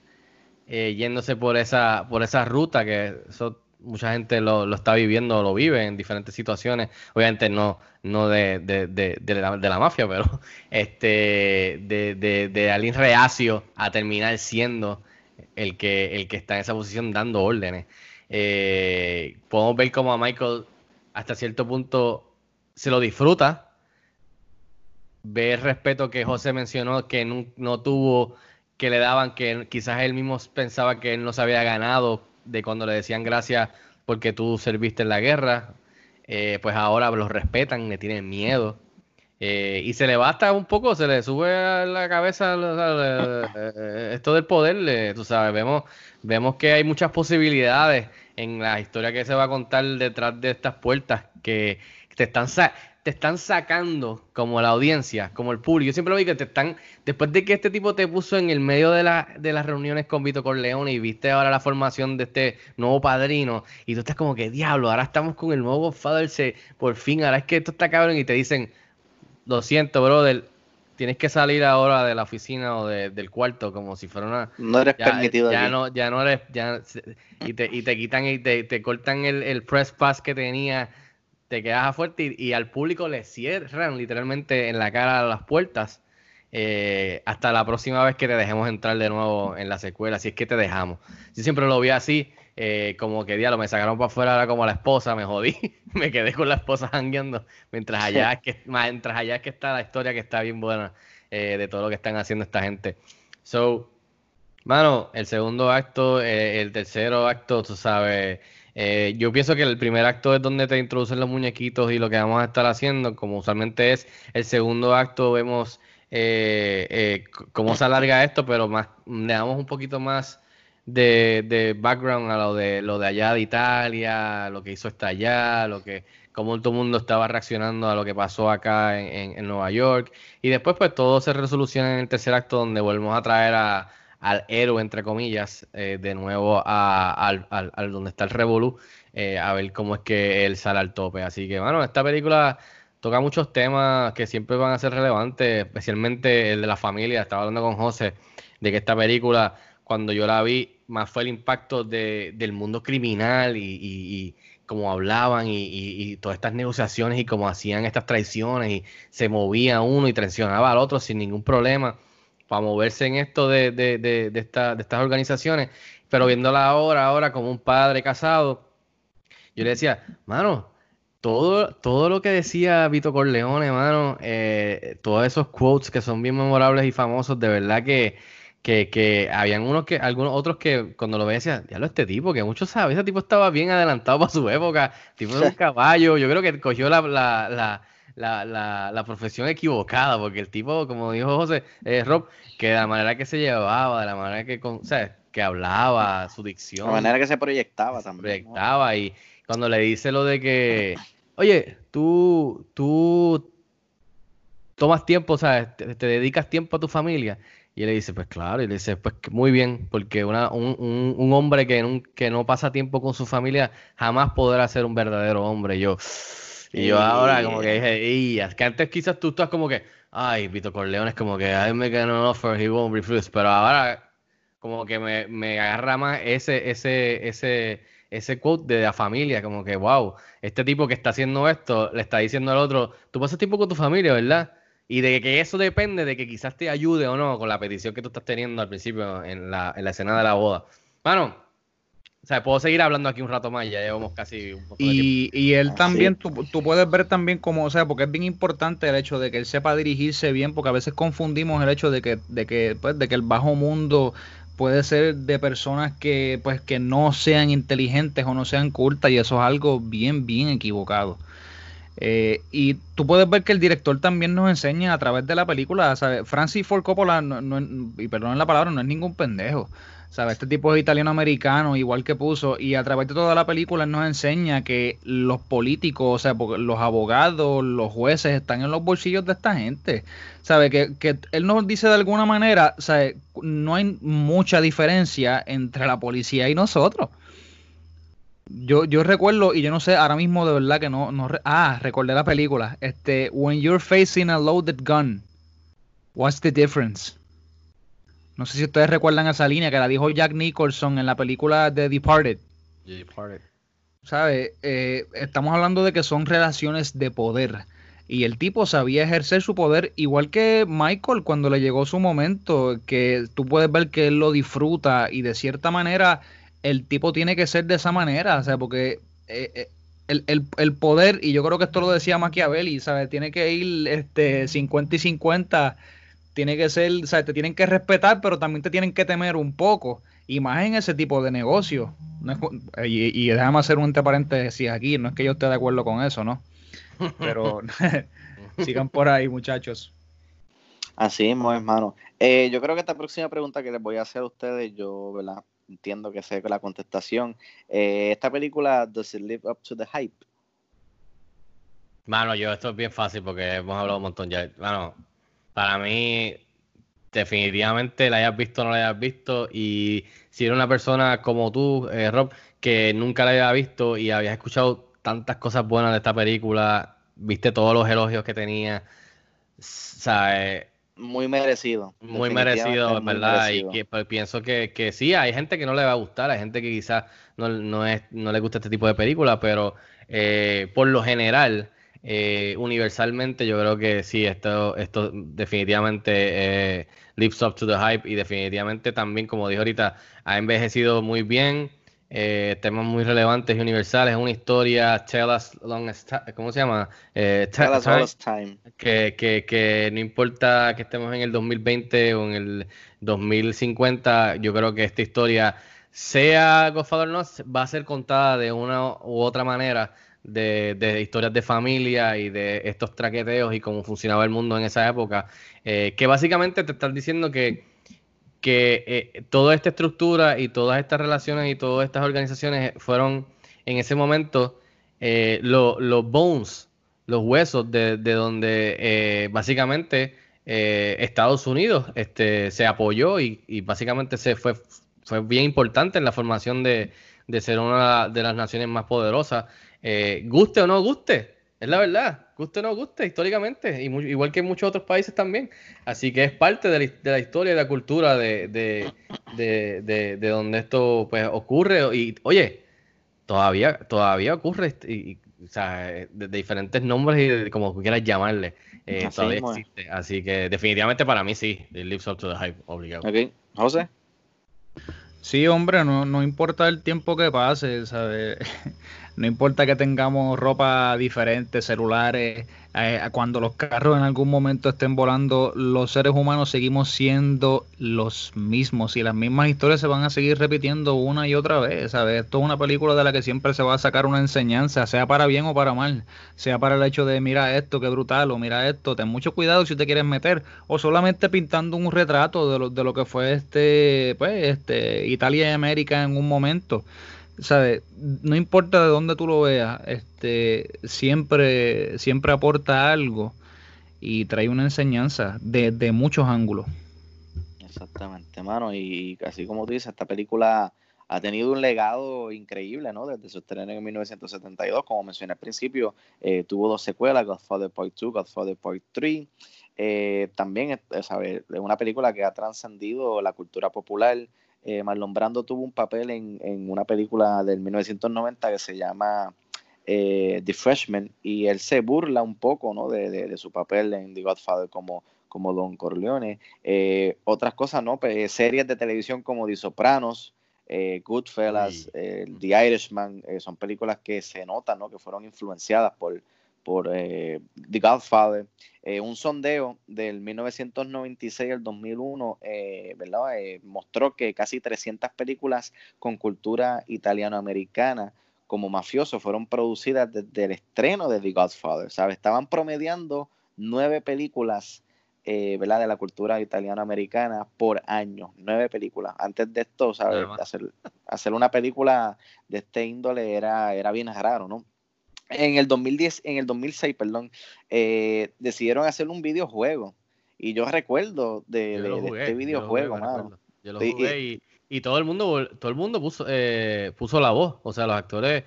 eh, yéndose por esa, por esa ruta que eso mucha gente lo, lo, está viviendo, lo vive en diferentes situaciones. Obviamente no, no de, de, de, de la, la, mafia, pero este de, alguien reacio a terminar siendo el que, el que está en esa posición dando órdenes. Eh, podemos ver como a Michael hasta cierto punto se lo disfruta. Ve el respeto que José mencionó que no, no tuvo, que le daban, que quizás él mismo pensaba que él no se había ganado de cuando le decían gracias porque tú serviste en la guerra, eh, pues ahora los respetan, le tienen miedo. Eh, y se le basta un poco, se le sube a la cabeza eh, esto del poder, tú sabes, vemos, vemos que hay muchas posibilidades en la historia que se va a contar detrás de estas puertas que te están te están sacando como la audiencia, como el público. Yo siempre lo digo que te están, después de que este tipo te puso en el medio de, la, de las reuniones con Vito Corleone y viste ahora la formación de este nuevo padrino, y tú estás como que, diablo, ahora estamos con el nuevo Father, se, por fin, ahora es que esto está cabrón, y te dicen, lo siento, brother, tienes que salir ahora de la oficina o del cuarto como si fuera una... No eres permitido. Ya no, ya no eres, ya, y te, y te quitan y te, te cortan el, el press pass que tenía te quedas a fuerte y, al público le cierran literalmente en la cara las puertas eh, hasta la próxima vez que te dejemos entrar de nuevo en la secuela, si es que te dejamos. Yo siempre lo vi así, eh, como que diablo, me sacaron para afuera ahora como la esposa, me jodí, me quedé con la esposa jangueando, mientras allá, es que, mientras allá es que está la historia que está bien buena eh, de todo lo que están haciendo esta gente. So, mano, el segundo acto, el tercero acto, tú sabes eh, yo pienso que el primer acto es donde te introducen los muñequitos y lo que vamos a estar haciendo, como usualmente es. El segundo acto vemos eh, eh, cómo se alarga esto, pero más le damos un poquito más de, background a lo de lo de allá de Italia, lo que hizo hasta allá, lo que cómo todo el mundo estaba reaccionando a lo que pasó acá en, Nueva York. Y después pues todo se resoluciona en el tercer acto donde volvemos a traer a, al héroe, entre comillas, eh, de nuevo a, al, al, donde está el Revolu, eh, a ver cómo es que él sale al tope. Así que, bueno, esta película toca muchos temas que siempre van a ser relevantes, especialmente el de la familia. Estaba hablando con José de que esta película, cuando yo la vi, más fue el impacto de, del mundo criminal y, y, cómo hablaban y, todas estas negociaciones y cómo hacían estas traiciones y se movía uno y traicionaba al otro sin ningún problema para moverse en esto de, de estas organizaciones, pero viéndola ahora, ahora como un padre casado, yo le decía, mano, todo, todo lo que decía Vito Corleone, mano, eh, todos esos quotes que son bien memorables y famosos, de verdad que, que, que habían unos que, algunos otros que cuando lo veía decía, ya lo este tipo, que muchos saben, ese tipo estaba bien adelantado para su época, tipo de un caballo, yo creo que cogió la, la la, la, la, profesión equivocada, porque el tipo, como dijo José, eh, Rob, que de la manera que se llevaba, de la manera que, con, o sea, que hablaba, su dicción. De la manera que se proyectaba también. Proyectaba y cuando le dice lo de que, oye, tú, tú tomas tiempo, ¿sabes? Te, te, dedicas tiempo a tu familia. Y él le dice, pues claro, y le dice, pues muy bien, porque una, un, un, un hombre que, un, que no pasa tiempo con su familia jamás podrá ser un verdadero hombre. yo, y yo ahora como que dije, y es que antes quizás tú estás como que, ay, Vito Corleone es como que, I make an offer, he won't refuse, pero ahora como que me, me agarra más ese, ese, ese, ese quote de la familia, como que, wow, este tipo que está haciendo esto, le está diciendo al otro, tú pasas tiempo con tu familia, ¿verdad? Y de que eso depende de que quizás te ayude o no con la petición que tú estás teniendo al principio en la, en la escena de la boda. Bueno, o sea, puedo seguir hablando aquí un rato más, ya llevamos casi un poco y, y él también, tú, tú, puedes ver también como, o sea, porque es bien importante el hecho de que él sepa dirigirse bien, porque a veces confundimos el hecho de que, de que, pues, de que el bajo mundo puede ser de personas que, pues, que no sean inteligentes o no sean cultas, y eso es algo bien, bien equivocado. Eh, y tú puedes ver que el director también nos enseña a través de la película, ¿sabes? Francis Ford Coppola, no, no, y perdonen la palabra, no es ningún pendejo. ¿Sabes? Este tipo es italiano-americano, igual que puso, y a través de toda la película nos enseña que los políticos, o sea, los abogados, los jueces están en los bolsillos de esta gente. ¿Sabe? Que, que él nos dice de alguna manera, ¿sabe? No hay mucha diferencia entre la policía y nosotros. Yo, yo recuerdo, y yo no sé, ahora mismo de verdad que no, no ah, recordé la película. Este, When you're facing a loaded gun, what's the difference? No sé si ustedes recuerdan esa línea que la dijo Jack Nicholson en la película The Departed. The Departed. ¿Sabe? Eh, estamos hablando de que son relaciones de poder. Y el tipo sabía ejercer su poder igual que Michael cuando le llegó su momento, que tú puedes ver que él lo disfruta y de cierta manera el tipo tiene que ser de esa manera, o sea, porque eh, eh, el, poder, y yo creo que esto lo decía Machiavelli, ¿sabes? Tiene que ir este, 50 y 50, tiene que ser, o sea, te tienen que respetar, pero también te tienen que temer un poco, y más en ese tipo de negocio. y, déjame hacer un entre paréntesis aquí, no es que yo esté de acuerdo con eso, ¿no? Pero sigan por ahí, muchachos. Así mismo, hermano. Eh, yo creo que esta próxima pregunta que les voy a hacer a ustedes, yo, ¿verdad? Entiendo que sea la contestación. Eh, esta película, ¿does it live up to the hype? Mano, yo esto es bien fácil porque hemos hablado un montón ya. Bueno, para mí, definitivamente la hayas visto o no la hayas visto. Y si eres una persona como tú, eh, Rob, que nunca la había visto y habías escuchado tantas cosas buenas de esta película, viste todos los elogios que tenía, ¿sabes? Muy merecido. Muy merecido, ¿verdad? Y que, pues, pienso que, que, sí, hay gente que no le va a gustar, hay gente que quizás no, no, es, no le gusta este tipo de películas, pero eh, por lo general, eh, universalmente, yo creo que sí, esto, esto definitivamente eh, lives up to the hype y definitivamente también, como dijo ahorita, ha envejecido muy bien eh, temas muy relevantes y universales. Es una historia, Tell Us Long ¿cómo se llama? Eh, tell us time. Que, que, que, no importa que estemos en el 2020 o en el 2050, yo creo que esta historia, sea Godfather no, va a ser contada de una u otra manera. De, de, historias de familia y de estos traqueteos y cómo funcionaba el mundo en esa época, eh, que básicamente te están diciendo que que eh, toda esta estructura y todas estas relaciones y todas estas organizaciones fueron en ese momento eh, los bones, los huesos de, donde eh, básicamente Estados Unidos este, se apoyó y, básicamente se fue, fue bien importante en la formación de, de ser una de las naciones más poderosas. guste o no guste, es la verdad, guste o no guste, históricamente, y igual que en muchos otros países también. Así que es parte de la, de la historia y de la cultura de, de, de, de, donde esto pues ocurre. Y oye, todavía, todavía ocurre, y, o sea, de, diferentes nombres y como quieras llamarle, eh, todavía existe. Así que definitivamente para mí sí, it lives up to the hype, obligado. Ok, José. Sí, hombre, no, no importa el tiempo que pase, ¿sabes? no importa que tengamos ropa diferente, celulares, eh, cuando los carros en algún momento estén volando, los seres humanos seguimos siendo los mismos y las mismas historias se van a seguir repitiendo una y otra vez, ¿sabes? Esto es una película de la que siempre se va a sacar una enseñanza, sea para bien o para mal, sea para el hecho de mira esto, qué brutal, o mira esto, ten mucho cuidado si te quieres meter, o solamente pintando un retrato de lo, de lo que fue este, pues, este, Italia y América en un momento. ¿Sabes? No importa de dónde tú lo veas, este, siempre, siempre aporta algo y trae una enseñanza de, muchos ángulos. Exactamente, mano, y así como tú dices, esta película ha tenido un legado increíble, ¿no? Desde su estreno en 1972, como mencioné al principio, eh, tuvo dos secuelas, Godfather Part 2, Godfather Part 3. Eh, también es una película que ha trascendido la cultura popular, eh, Marlon Brando tuvo un papel en, una película del 1990 que se llama eh, The Freshman y él se burla un poco ¿no? de, su papel en The Godfather como, como Don Corleone. Eh, otras cosas, ¿no? Pues, series de televisión como The Sopranos, Goodfellas, The Irishman, son películas que se notan ¿no? que fueron influenciadas por, por eh, The Godfather, eh, un sondeo del 1996 al 2001 eh, ¿verdad? mostró que casi 300 películas con cultura italiano-americana como mafioso fueron producidas desde el estreno de The Godfather, ¿sabes? Estaban promediando nueve películas eh, ¿verdad? de la cultura italiano-americana por año, nueve películas. Antes de esto, ¿sabes? Hacer, hacer una película de este índole era, era bien raro, ¿no? En el 2010, en el 2006, perdón, eh, decidieron hacer un videojuego. Y yo recuerdo de, este videojuego, yo lo jugué, y, todo el mundo, todo el mundo puso, eh, puso la voz. O sea, los actores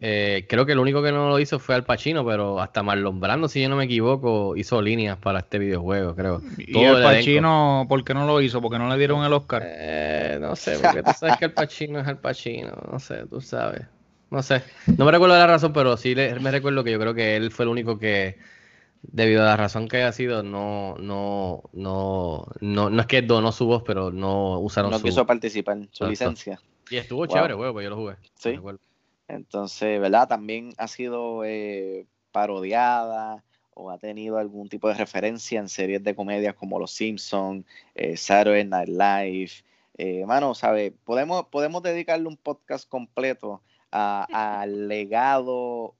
eh, creo que el único que no lo hizo fue Al Pacino, pero hasta Marlon Brando, si yo no me equivoco, hizo líneas para este videojuego, creo. ¿Y Al Pacino por qué no lo hizo? ¿Porque no le dieron el Oscar? Eh, no sé, porque tú sabes que Al Pacino es Al Pacino, no sé, tú sabes. No sé, no me recuerdo la razón, pero sí me recuerdo que yo creo que él fue el único que, debido a la razón que haya sido, no, no, no, no, no es que donó su voz, pero no usaron no su... No quiso participar, su licencia. Y estuvo chévere, güey, pues yo lo jugué. Sí. Entonces, ¿verdad? También ha sido eh, parodiada o ha tenido algún tipo de referencia en series de comedias como Los Simpsons, eh, Saturday Night Live. Eh, mano, ¿sabe? Podemos, podemos dedicarle un podcast completo al legado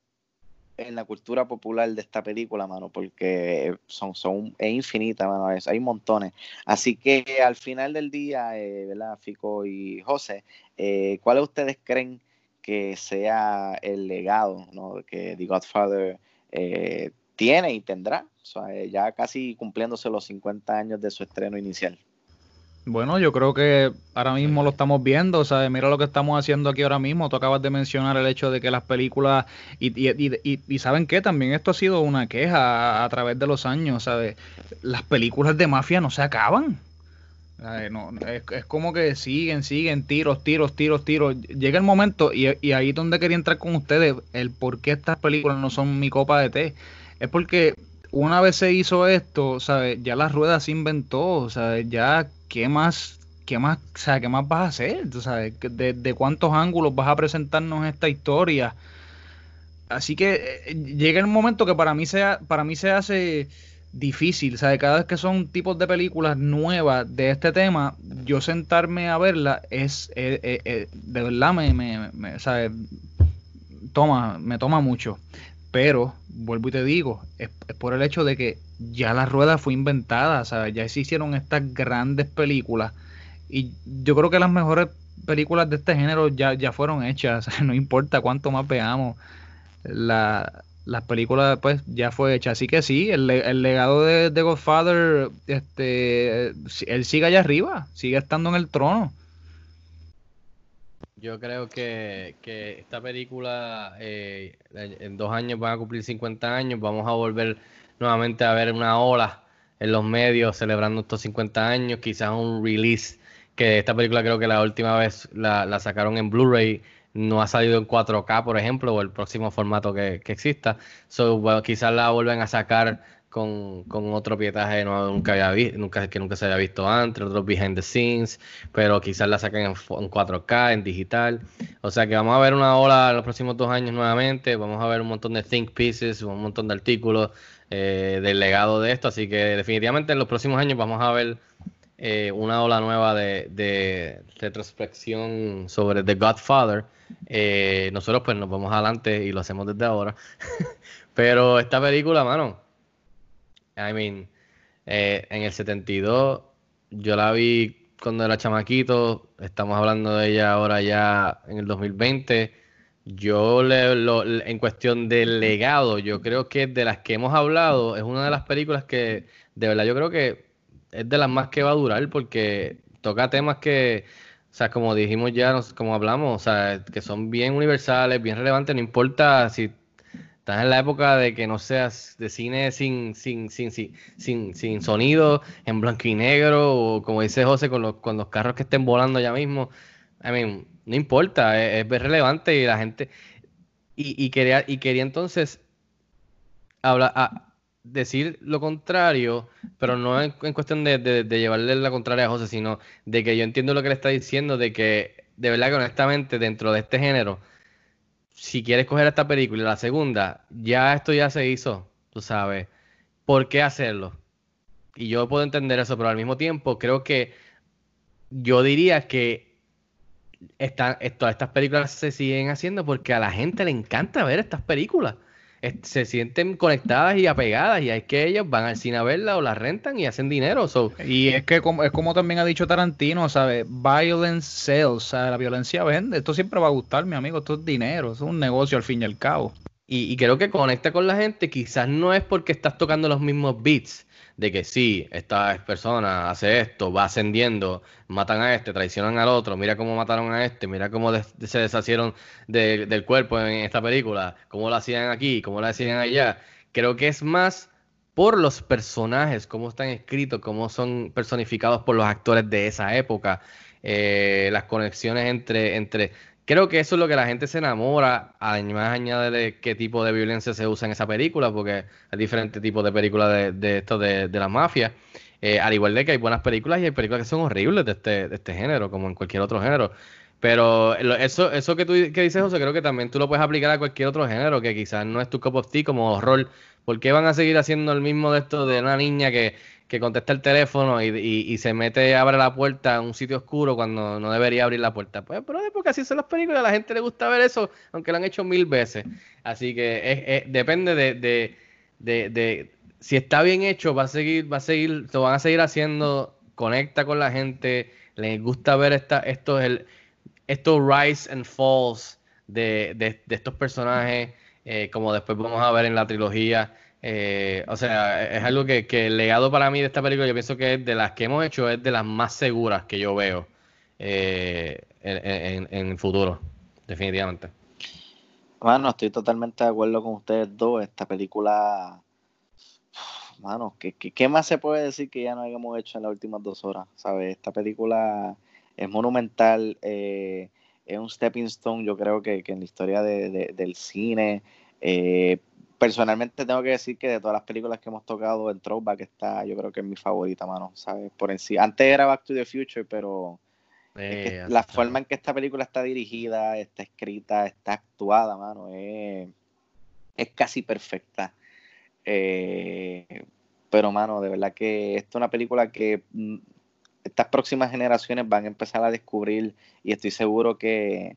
en la cultura popular de esta película, mano, porque son, son, es infinita, mano, hay montones. Así que al final del día, eh, ¿verdad, Fico y José, eh, ¿cuáles ustedes creen que sea el legado ¿no? que The Godfather eh, tiene y tendrá, o sea, eh, ya casi cumpliéndose los 50 años de su estreno inicial. Bueno, yo creo que ahora mismo lo estamos viendo, o sea, mira lo que estamos haciendo aquí ahora mismo, tú acabas de mencionar el hecho de que las películas, y, y, y, saben qué, también esto ha sido una queja a, través de los años, ¿sabes? Las películas de mafia no se acaban. No, es, como que siguen, siguen, tiros, tiros, tiros, tiros. Llega el momento, y, ahí es donde quería entrar con ustedes, el por qué estas películas no son mi copa de té. Es porque una vez se hizo esto, ¿sabes? Ya la rueda se inventó, ¿sabes? Ya, ¿qué más, qué más, sea, qué más vas a hacer? ¿Sabes? De, de cuántos ángulos vas a presentarnos esta historia? Así que eh, llega el momento que para mí, sea, para mí se hace difícil, ¿sabes? Cada vez que son tipos de películas nuevas de este tema, yo sentarme a verla es, eh, eh, eh, de verdad me, me, me toma, me toma mucho. Pero, vuelvo y te digo, es, por el hecho de que ya la rueda fue inventada, ¿sabes? Ya se hicieron estas grandes películas y yo creo que las mejores películas de este género ya, ya fueron hechas, no importa cuánto más veamos. La, las películas pues ya fue hecha. Así que sí, el, legado de, Godfather, este, él sigue allá arriba, sigue estando en el trono. Yo creo que, esta película eh, en dos años van a cumplir 50 años, vamos a volver nuevamente a ver una ola en los medios celebrando estos 50 años, quizás un release que esta película creo que la última vez la, sacaron en Blu-ray no ha salido en 4K, por ejemplo, o el próximo formato que, exista. So, quizás la vuelven a sacar con, otro pietaje no, nunca había visto, nunca, que nunca se había visto antes, otros behind the scenes, pero quizás la saquen en, 4K, en digital. O sea que vamos a ver una ola en los próximos dos años nuevamente, vamos a ver un montón de think pieces, un montón de artículos eh, del legado de esto, así que definitivamente en los próximos años vamos a ver eh, una ola nueva de, de retrospección sobre The Godfather eh, nosotros pues nos vamos adelante y lo hacemos desde ahora. Pero esta película, mano, I mean, eh, en el 72 yo la vi cuando era chamaquito, estamos hablando de ella ahora ya en el 2020. Yo le, lo, en cuestión del legado, yo creo que de las que hemos hablado, es una de las películas que de verdad yo creo que es de las más que va a durar porque toca temas que o sea, como dijimos ya, como hablamos, o sea, que son bien universales, bien relevantes, no importa si estás en la época de que no seas de cine sin, sin, sin, sin, sin, sonido, en blanco y negro, o como dice José, con los, con los carros que estén volando ya mismo. I mean, no importa, es, relevante y la gente. Y, quería, y quería entonces hablar, decir lo contrario, pero no en, cuestión de, llevarle la contraria a José, sino de que yo entiendo lo que le está diciendo, de que de verdad que honestamente dentro de este género, si quieres coger esta película la segunda, ya esto ya se hizo, tú sabes, ¿por qué hacerlo? Y yo puedo entender eso, pero al mismo tiempo creo que yo diría que todas estas películas se siguen haciendo porque a la gente le encanta ver estas películas. Se sienten conectadas y apegadas y es que ellos van al cine a verla o la rentan y hacen dinero. So, Y es que como, es como también ha dicho Tarantino, ¿sabes? Violence sells, ¿sabes? La violencia vende. Esto siempre va a gustar, mi amigo. Esto es dinero, esto es un negocio al fin y al cabo. Y, y creo que conecta con la gente, quizás no es porque estás tocando los mismos beats, de que sí, esta persona hace esto, va ascendiendo, matan a este, traicionan al otro, mira cómo mataron a este, mira cómo se deshacieron de- del cuerpo en esta película, cómo lo hacían aquí, cómo lo hacían allá. Creo que es más por los personajes, cómo están escritos, cómo son personificados por los actores de esa época, eh, las conexiones entre, entre Creo que eso es lo que la gente se enamora, además añade qué tipo de violencia se usa en esa película, porque hay diferentes tipos de películas de, de esto de, de la mafia. Eh, al igual de que hay buenas películas y hay películas que son horribles de este, de este género, como en cualquier otro género. Pero eso, eso que tú que dices, José, creo que también tú lo puedes aplicar a cualquier otro género, que quizás no es tu cup of tea como horror. ¿Por qué van a seguir haciendo el mismo de esto de una niña que, que contesta el teléfono y, y- se mete, abre la puerta a un sitio oscuro cuando no debería abrir la puerta? Pues, pero es porque así son las películas, a la gente le gusta ver eso, aunque lo han hecho mil veces. Así que es- es- depende de, de, de, de- si está bien hecho, va a seguir, va a seguir, lo van a seguir haciendo, conecta con la gente, les gusta ver esta, esto el, estos rise and falls de, de- estos personajes, eh, como después vamos a ver en la trilogía. Eh, o sea, es algo que, que el legado para mí de esta película, yo pienso que es de las que hemos hecho, es de las más seguras que yo veo eh, en, en- el futuro, definitivamente. Mano, estoy totalmente de acuerdo con ustedes dos. Esta película, mano, ¿qué, qué, qué más se puede decir que ya no hayamos hecho en las últimas dos horas? ¿Sabes? Esta película es monumental, eh, es un stepping stone, yo creo que, que en la historia de- de- del cine. Eh, personalmente tengo que decir que de todas las películas que hemos tocado, el Throwback está, yo creo que es mi favorita, mano, ¿sabes? Por en sí. Antes era Back to the Future, pero es que Eh, la forma en que esta película está dirigida, está escrita, está actuada, mano, es, es casi perfecta. Eh, pero, mano, de verdad que esta es una película que mm, estas próximas generaciones van a empezar a descubrir y estoy seguro que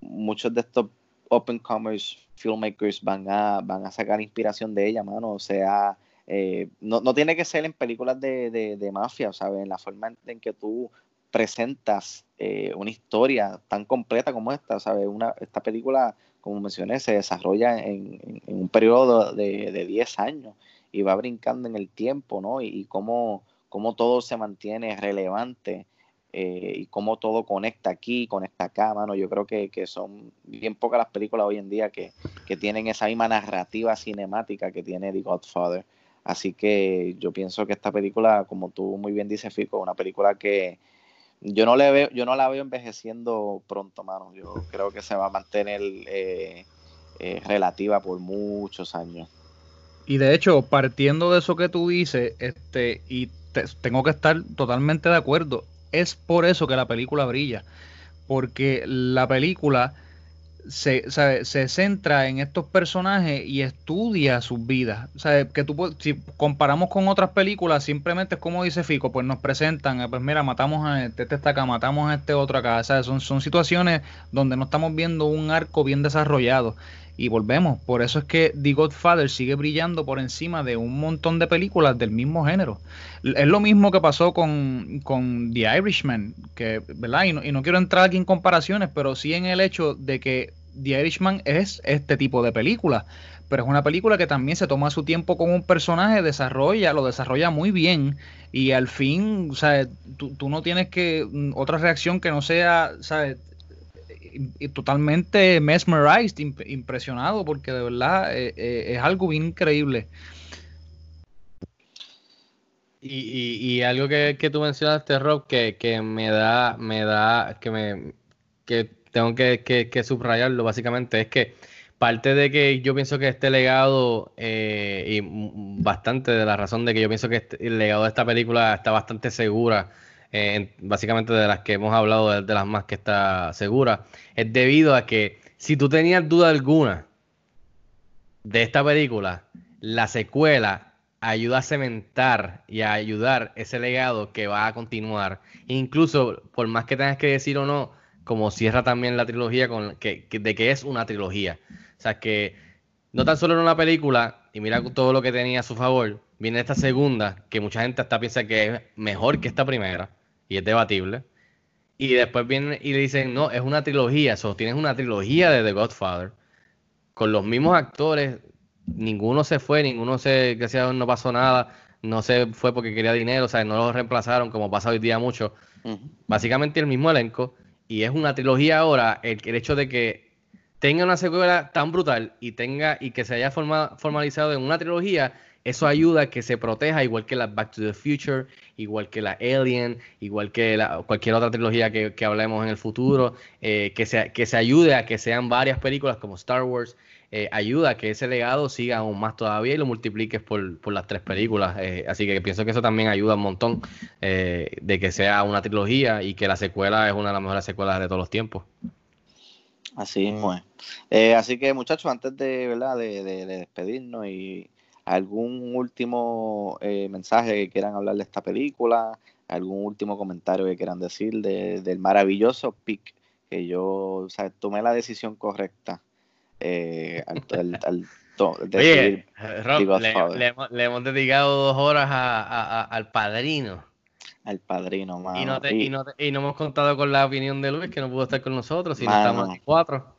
muchos de estos open commerce filmmakers van a, van a sacar inspiración de ella, mano. O sea, eh, no, no tiene que ser en películas de, de, de mafia, ¿sabes? En la forma en, que tú presentas eh, una historia tan completa como esta, ¿sabes? Una, esta película, como mencioné, se desarrolla en, en- en un periodo de, de 10 años y va brincando en el tiempo, ¿no? Y, y cómo, cómo todo se mantiene relevante eh, y cómo todo conecta aquí, conecta acá, mano. Yo creo que, que son bien pocas las películas hoy en día que, que tienen esa misma narrativa cinemática que tiene The Godfather. Así que yo pienso que esta película, como tú muy bien dices, Fico, es una película que yo no le veo, yo no la veo envejeciendo pronto, mano. Yo creo que se va a mantener eh, eh, relativa por muchos años. Y de hecho, partiendo de eso que tú dices, este, y te- tengo que estar totalmente de acuerdo, es por eso que la película brilla, porque la película se, sabe, se centra en estos personajes y estudia sus vidas. Sea, que tú, si comparamos con otras películas, simplemente es como dice Fico, pues nos presentan, eh, pues mira, matamos a este, este está acá, matamos a este otro acá. Son, son situaciones donde no estamos viendo un arco bien desarrollado. Y volvemos, por eso es que The Godfather sigue brillando por encima de un montón de películas del mismo género. Es lo mismo que pasó con, con The Irishman, que, ¿verdad? Y no, y no quiero entrar aquí en comparaciones, pero sí en el hecho de que The Irishman es este tipo de película, pero es una película que también se toma su tiempo con un personaje, desarrolla, lo desarrolla muy bien y al fin, o sea, tú, tú no tienes que mm, otra reacción que no sea, ¿sabes? Totalmente mesmerized, imp- impresionado, porque de verdad eh, eh, es algo bien increíble. Y, algo que, tú mencionaste, Rob, que, que me da, me da, que me, que tengo que, que, subrayarlo básicamente, es que parte de que yo pienso que este legado, eh, y bastante de la razón de que yo pienso que este- el legado de esta película está bastante segura, en- básicamente de las que hemos hablado, de, las más que está segura, es debido a que si tú tenías duda alguna de esta película, la secuela ayuda a cementar y a ayudar ese legado que va a continuar. Incluso, por más que tengas que decir o no, como cierra también la trilogía con que, de que es una trilogía. O sea que no tan solo en una película, y mira todo lo que tenía a su favor, viene esta segunda, que mucha gente hasta piensa que es mejor que esta primera, y es debatible. Y después vienen y le dicen, no, es una trilogía, so, tienes una trilogía de The Godfather, con los mismos actores, ninguno se fue, ninguno se, que sea, no pasó nada, no se fue porque quería dinero, o sea, no lo reemplazaron como pasa hoy día mucho. Básicamente el mismo elenco, y es una trilogía ahora, el, el hecho de que tenga una secuela tan brutal y tenga y que se haya forma- formalizado en una trilogía, eso ayuda a que se proteja igual que la Back to the Future, igual que la Alien, igual que la, cualquier otra trilogía que, hablemos en el futuro, eh, que, se, que se ayude a que sean varias películas como Star Wars, eh, ayuda a que ese legado siga aún más todavía y lo multipliques por, por las tres películas. eh, así que pienso que eso también ayuda un montón eh, de que sea una trilogía y que la secuela es una de las mejores secuelas de todos los tiempos. Así mismo es. Así que muchachos, antes de, ¿verdad? De- de despedirnos y algún último eh, mensaje que quieran hablar de esta película, algún último comentario que quieran decir de- del maravilloso pick que yo, o sea, tomé la decisión correcta eh, al, al- Oye, Rob, le, hemos, le hemos dedicado dos horas a- a- a- al padrino. al padrino, mano. Y no, te- Y- y, no te- y no hemos contado con la opinión de Luis, que no pudo estar con nosotros, y no estamos aquí cuatro.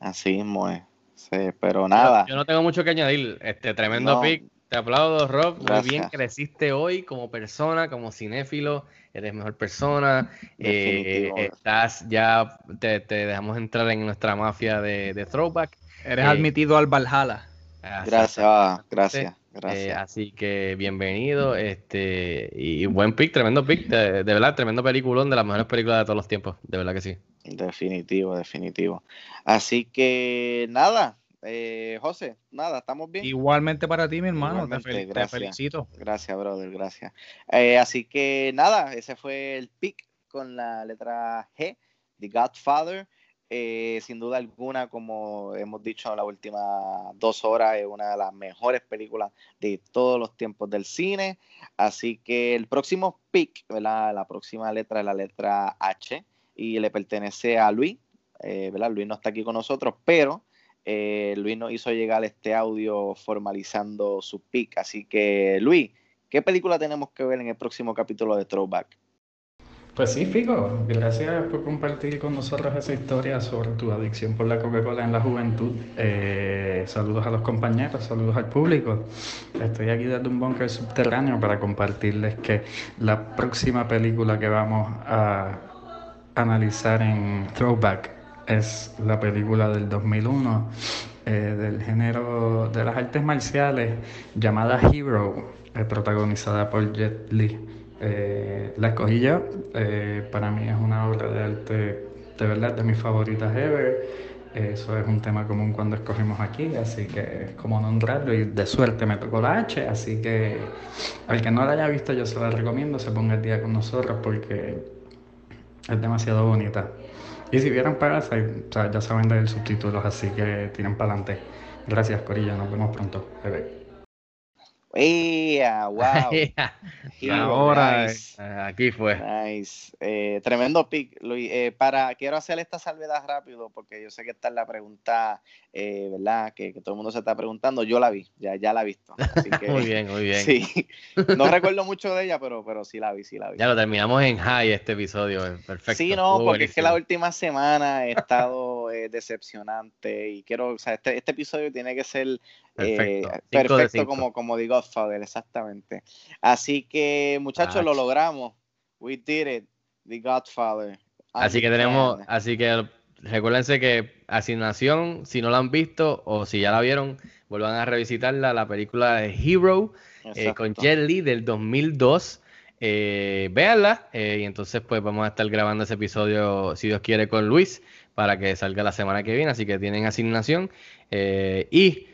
así mismo es. Sí, pero nada. Yo, yo no tengo mucho que añadir. Este tremendo No. pick. Te aplaudo, Rob. Muy bien creciste hoy como persona, como cinéfilo. Eres mejor persona. Eh, estás ya, te, te dejamos entrar en nuestra mafia de, de throwback. Eres Eh, admitido al Valhalla. Gracias, ah, gracias, Eh, gracias. así que bienvenido, este, y buen pick, tremendo pick, de, de verdad, tremendo peliculón, de las mejores películas de todos los tiempos, de verdad que sí. Definitivo, definitivo. Así que nada, eh, José, nada, estamos bien. Igualmente para ti, mi hermano. Te, gracias. felicito. Gracias, brother, gracias. Eh, así que nada, ese fue el pick con la letra G, The Godfather. Eh, sin duda alguna, como hemos dicho en las últimas dos horas, es una de las mejores películas de todos los tiempos del cine. Así que el próximo pick. La próxima letra es la letra H y le pertenece a Luis. eh. Luis no está aquí con nosotros, pero eh, Luis nos hizo llegar este audio formalizando su pick. Así que, Luis, ¿qué película tenemos que ver en el próximo capítulo de Throwback? Pues sí, Fico, gracias por compartir con nosotros esa historia sobre tu adicción por la Coca-Cola en la juventud. Eh, saludos a los compañeros, saludos al público. Estoy aquí desde un búnker subterráneo para compartirles que la próxima película que vamos a analizar en Throwback es la película del 2001 eh, del género de las artes marciales llamada Hero, eh, protagonizada por Jet Li. Eh, la escogí yo, eh, para mí es una obra de arte de verdad de mis favoritas ever. Eso es un tema común cuando escogemos aquí, así que es como nombrarlo y de suerte me tocó la H, así que al que no la haya visto yo se la recomiendo, se ponga el día con nosotros porque es demasiado bonita. Y si vieron Parasite, o ya saben leer subtítulos, así que tiren para adelante. Gracias, Corilla, nos vemos pronto. Bye, ¡Ea! ¡Wow! Hero, Ahora, nice. Aquí fue. Nice. Eh, tremendo pick, Luis. Eh, para, quiero hacer esta salvedad rápido porque yo sé que esta es la pregunta, eh, ¿verdad? Que, que todo el mundo se está preguntando. Yo la vi, ya, ya la he visto. Así que, Muy bien, muy bien. Sí. No recuerdo mucho de ella, pero, pero sí la vi, sí la vi. Ya lo terminamos en high este episodio, eh, perfecto. Sí, no, porque es que buenísimo. la última semana he estado eh, decepcionante y quiero, o sea, este, este episodio tiene que ser eh, Perfecto. Cinco. como, como The Godfather, exactamente. Así que, muchachos, lo logramos. We did it, The Godfather. Así que tenemos, así que recuérdense que asignación, si no la han visto o si ya la vieron, vuelvan a revisitarla, la película de Hero eh, con. Jet Li del 2002. Eh, véanla eh, y entonces pues vamos a estar grabando ese episodio, si Dios quiere, con Luis para que salga la semana que viene, así que tienen asignación. Eh, y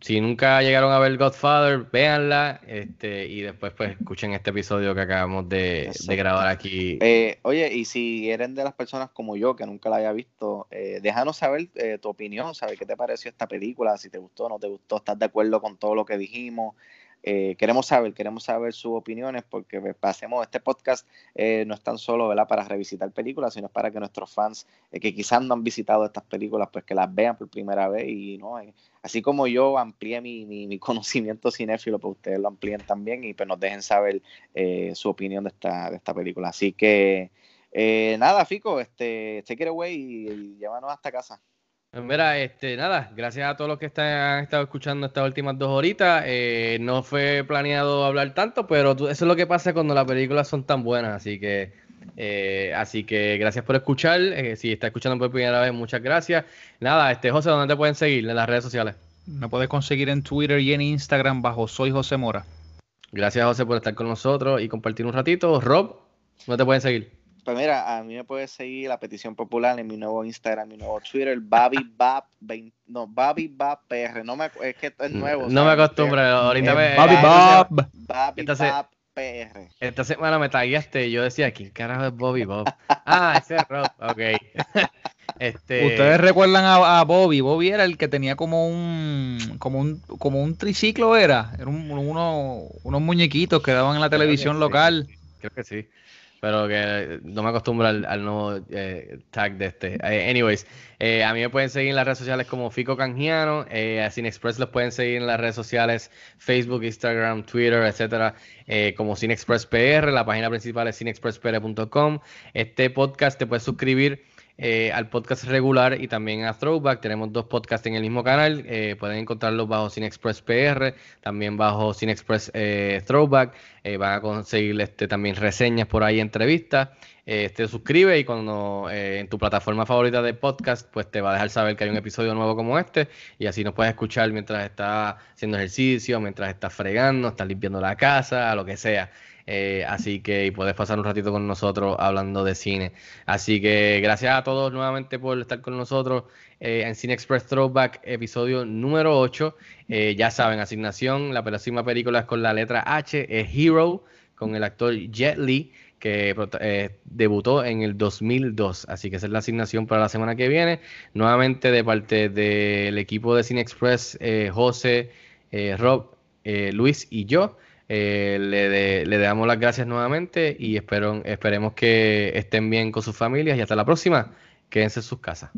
si nunca llegaron a ver Godfather, véanla este, y después pues escuchen este episodio que acabamos de, grabar aquí. Eh, oye, y si eres de las personas como yo que nunca la haya visto, eh, déjanos saber eh, tu opinión, saber qué te pareció esta película, si te gustó o no te gustó, estás de acuerdo con todo lo que dijimos. Eh, queremos saber, queremos saber sus opiniones porque pues, hacemos este podcast eh, no es tan solo ¿verdad? para revisitar películas, sino para que nuestros fans eh, que quizás no han visitado estas películas, pues que las vean por primera vez y no así como yo amplié mi, mi, conocimiento cinéfilo, pues ustedes lo amplíen también y pues nos dejen saber su opinión de esta, de esta película. Así que nada, Fico, este, take it away y, y llévanos hasta casa. Pues mira, este, nada, gracias a todos los que están, han estado escuchando estas últimas dos horitas. Eh, no fue planeado hablar tanto, pero eso es lo que pasa cuando las películas son tan buenas. Así que, eh, así que gracias por escuchar. Eh, si está escuchando por primera vez, muchas gracias. Nada, este José, ¿dónde te pueden seguir? En las redes sociales. Me puedes conseguir en Twitter y en Instagram bajo Soy José Mora. Gracias, José, por estar con nosotros y compartir un ratito. Rob, ¿dónde te pueden seguir? Pues mira, a mí me puedes seguir la petición popular en mi nuevo Instagram, mi nuevo Twitter, Bobby Bab, no, Bobby Bab PR, no me, es que es nuevo. No me acostumbro, ahorita me... Bobby Bob. Bobby Bab PR. Esta semana me tagueaste y yo decía, ¿quién carajo es Bobby Bob? ah, ese es Rob, ok. este... Ustedes recuerdan a, Bobby, Bobby era el que tenía como un, como un, como un triciclo era, era uno, unos muñequitos que daban en la televisión local. Creo que sí pero que no me acostumbro al, nuevo eh, tag de este. Eh, anyways, eh, a mí me pueden seguir en las redes sociales como Fico Canjiano, a Cinexpress los pueden seguir en las redes sociales Facebook, Instagram, Twitter, etcétera, como Cinexpress PR, la página principal es cinexpresspr.com. Este podcast te puedes suscribir eh, al podcast regular y también a Throwback. Tenemos dos podcasts en el mismo canal. Eh, pueden encontrarlos bajo Cinexpress PR, también bajo Cinexpress eh, Throwback. van a conseguir este, también reseñas por ahí, entrevistas. te suscribe y cuando en tu plataforma favorita de podcast, pues te va a dejar saber que hay un episodio nuevo como este y así nos puedes escuchar mientras estás haciendo ejercicio, mientras estás fregando, estás limpiando la casa, lo que sea. Eh, así que puedes pasar un ratito con nosotros hablando de cine. Así que gracias a todos nuevamente por estar con nosotros eh, en Cine Express Throwback, episodio número 8. Eh, ya saben, asignación, la próxima película es con la letra H, es Hero, con el actor Jet Li que debutó en el 2002. Así que esa es la asignación para la semana que viene. Nuevamente de parte del equipo de Cine Express, José, Rob, Luis y yo. Eh, le, le, damos las gracias nuevamente y espero, esperemos que estén bien con sus familias y hasta la próxima. Quédense en sus casas.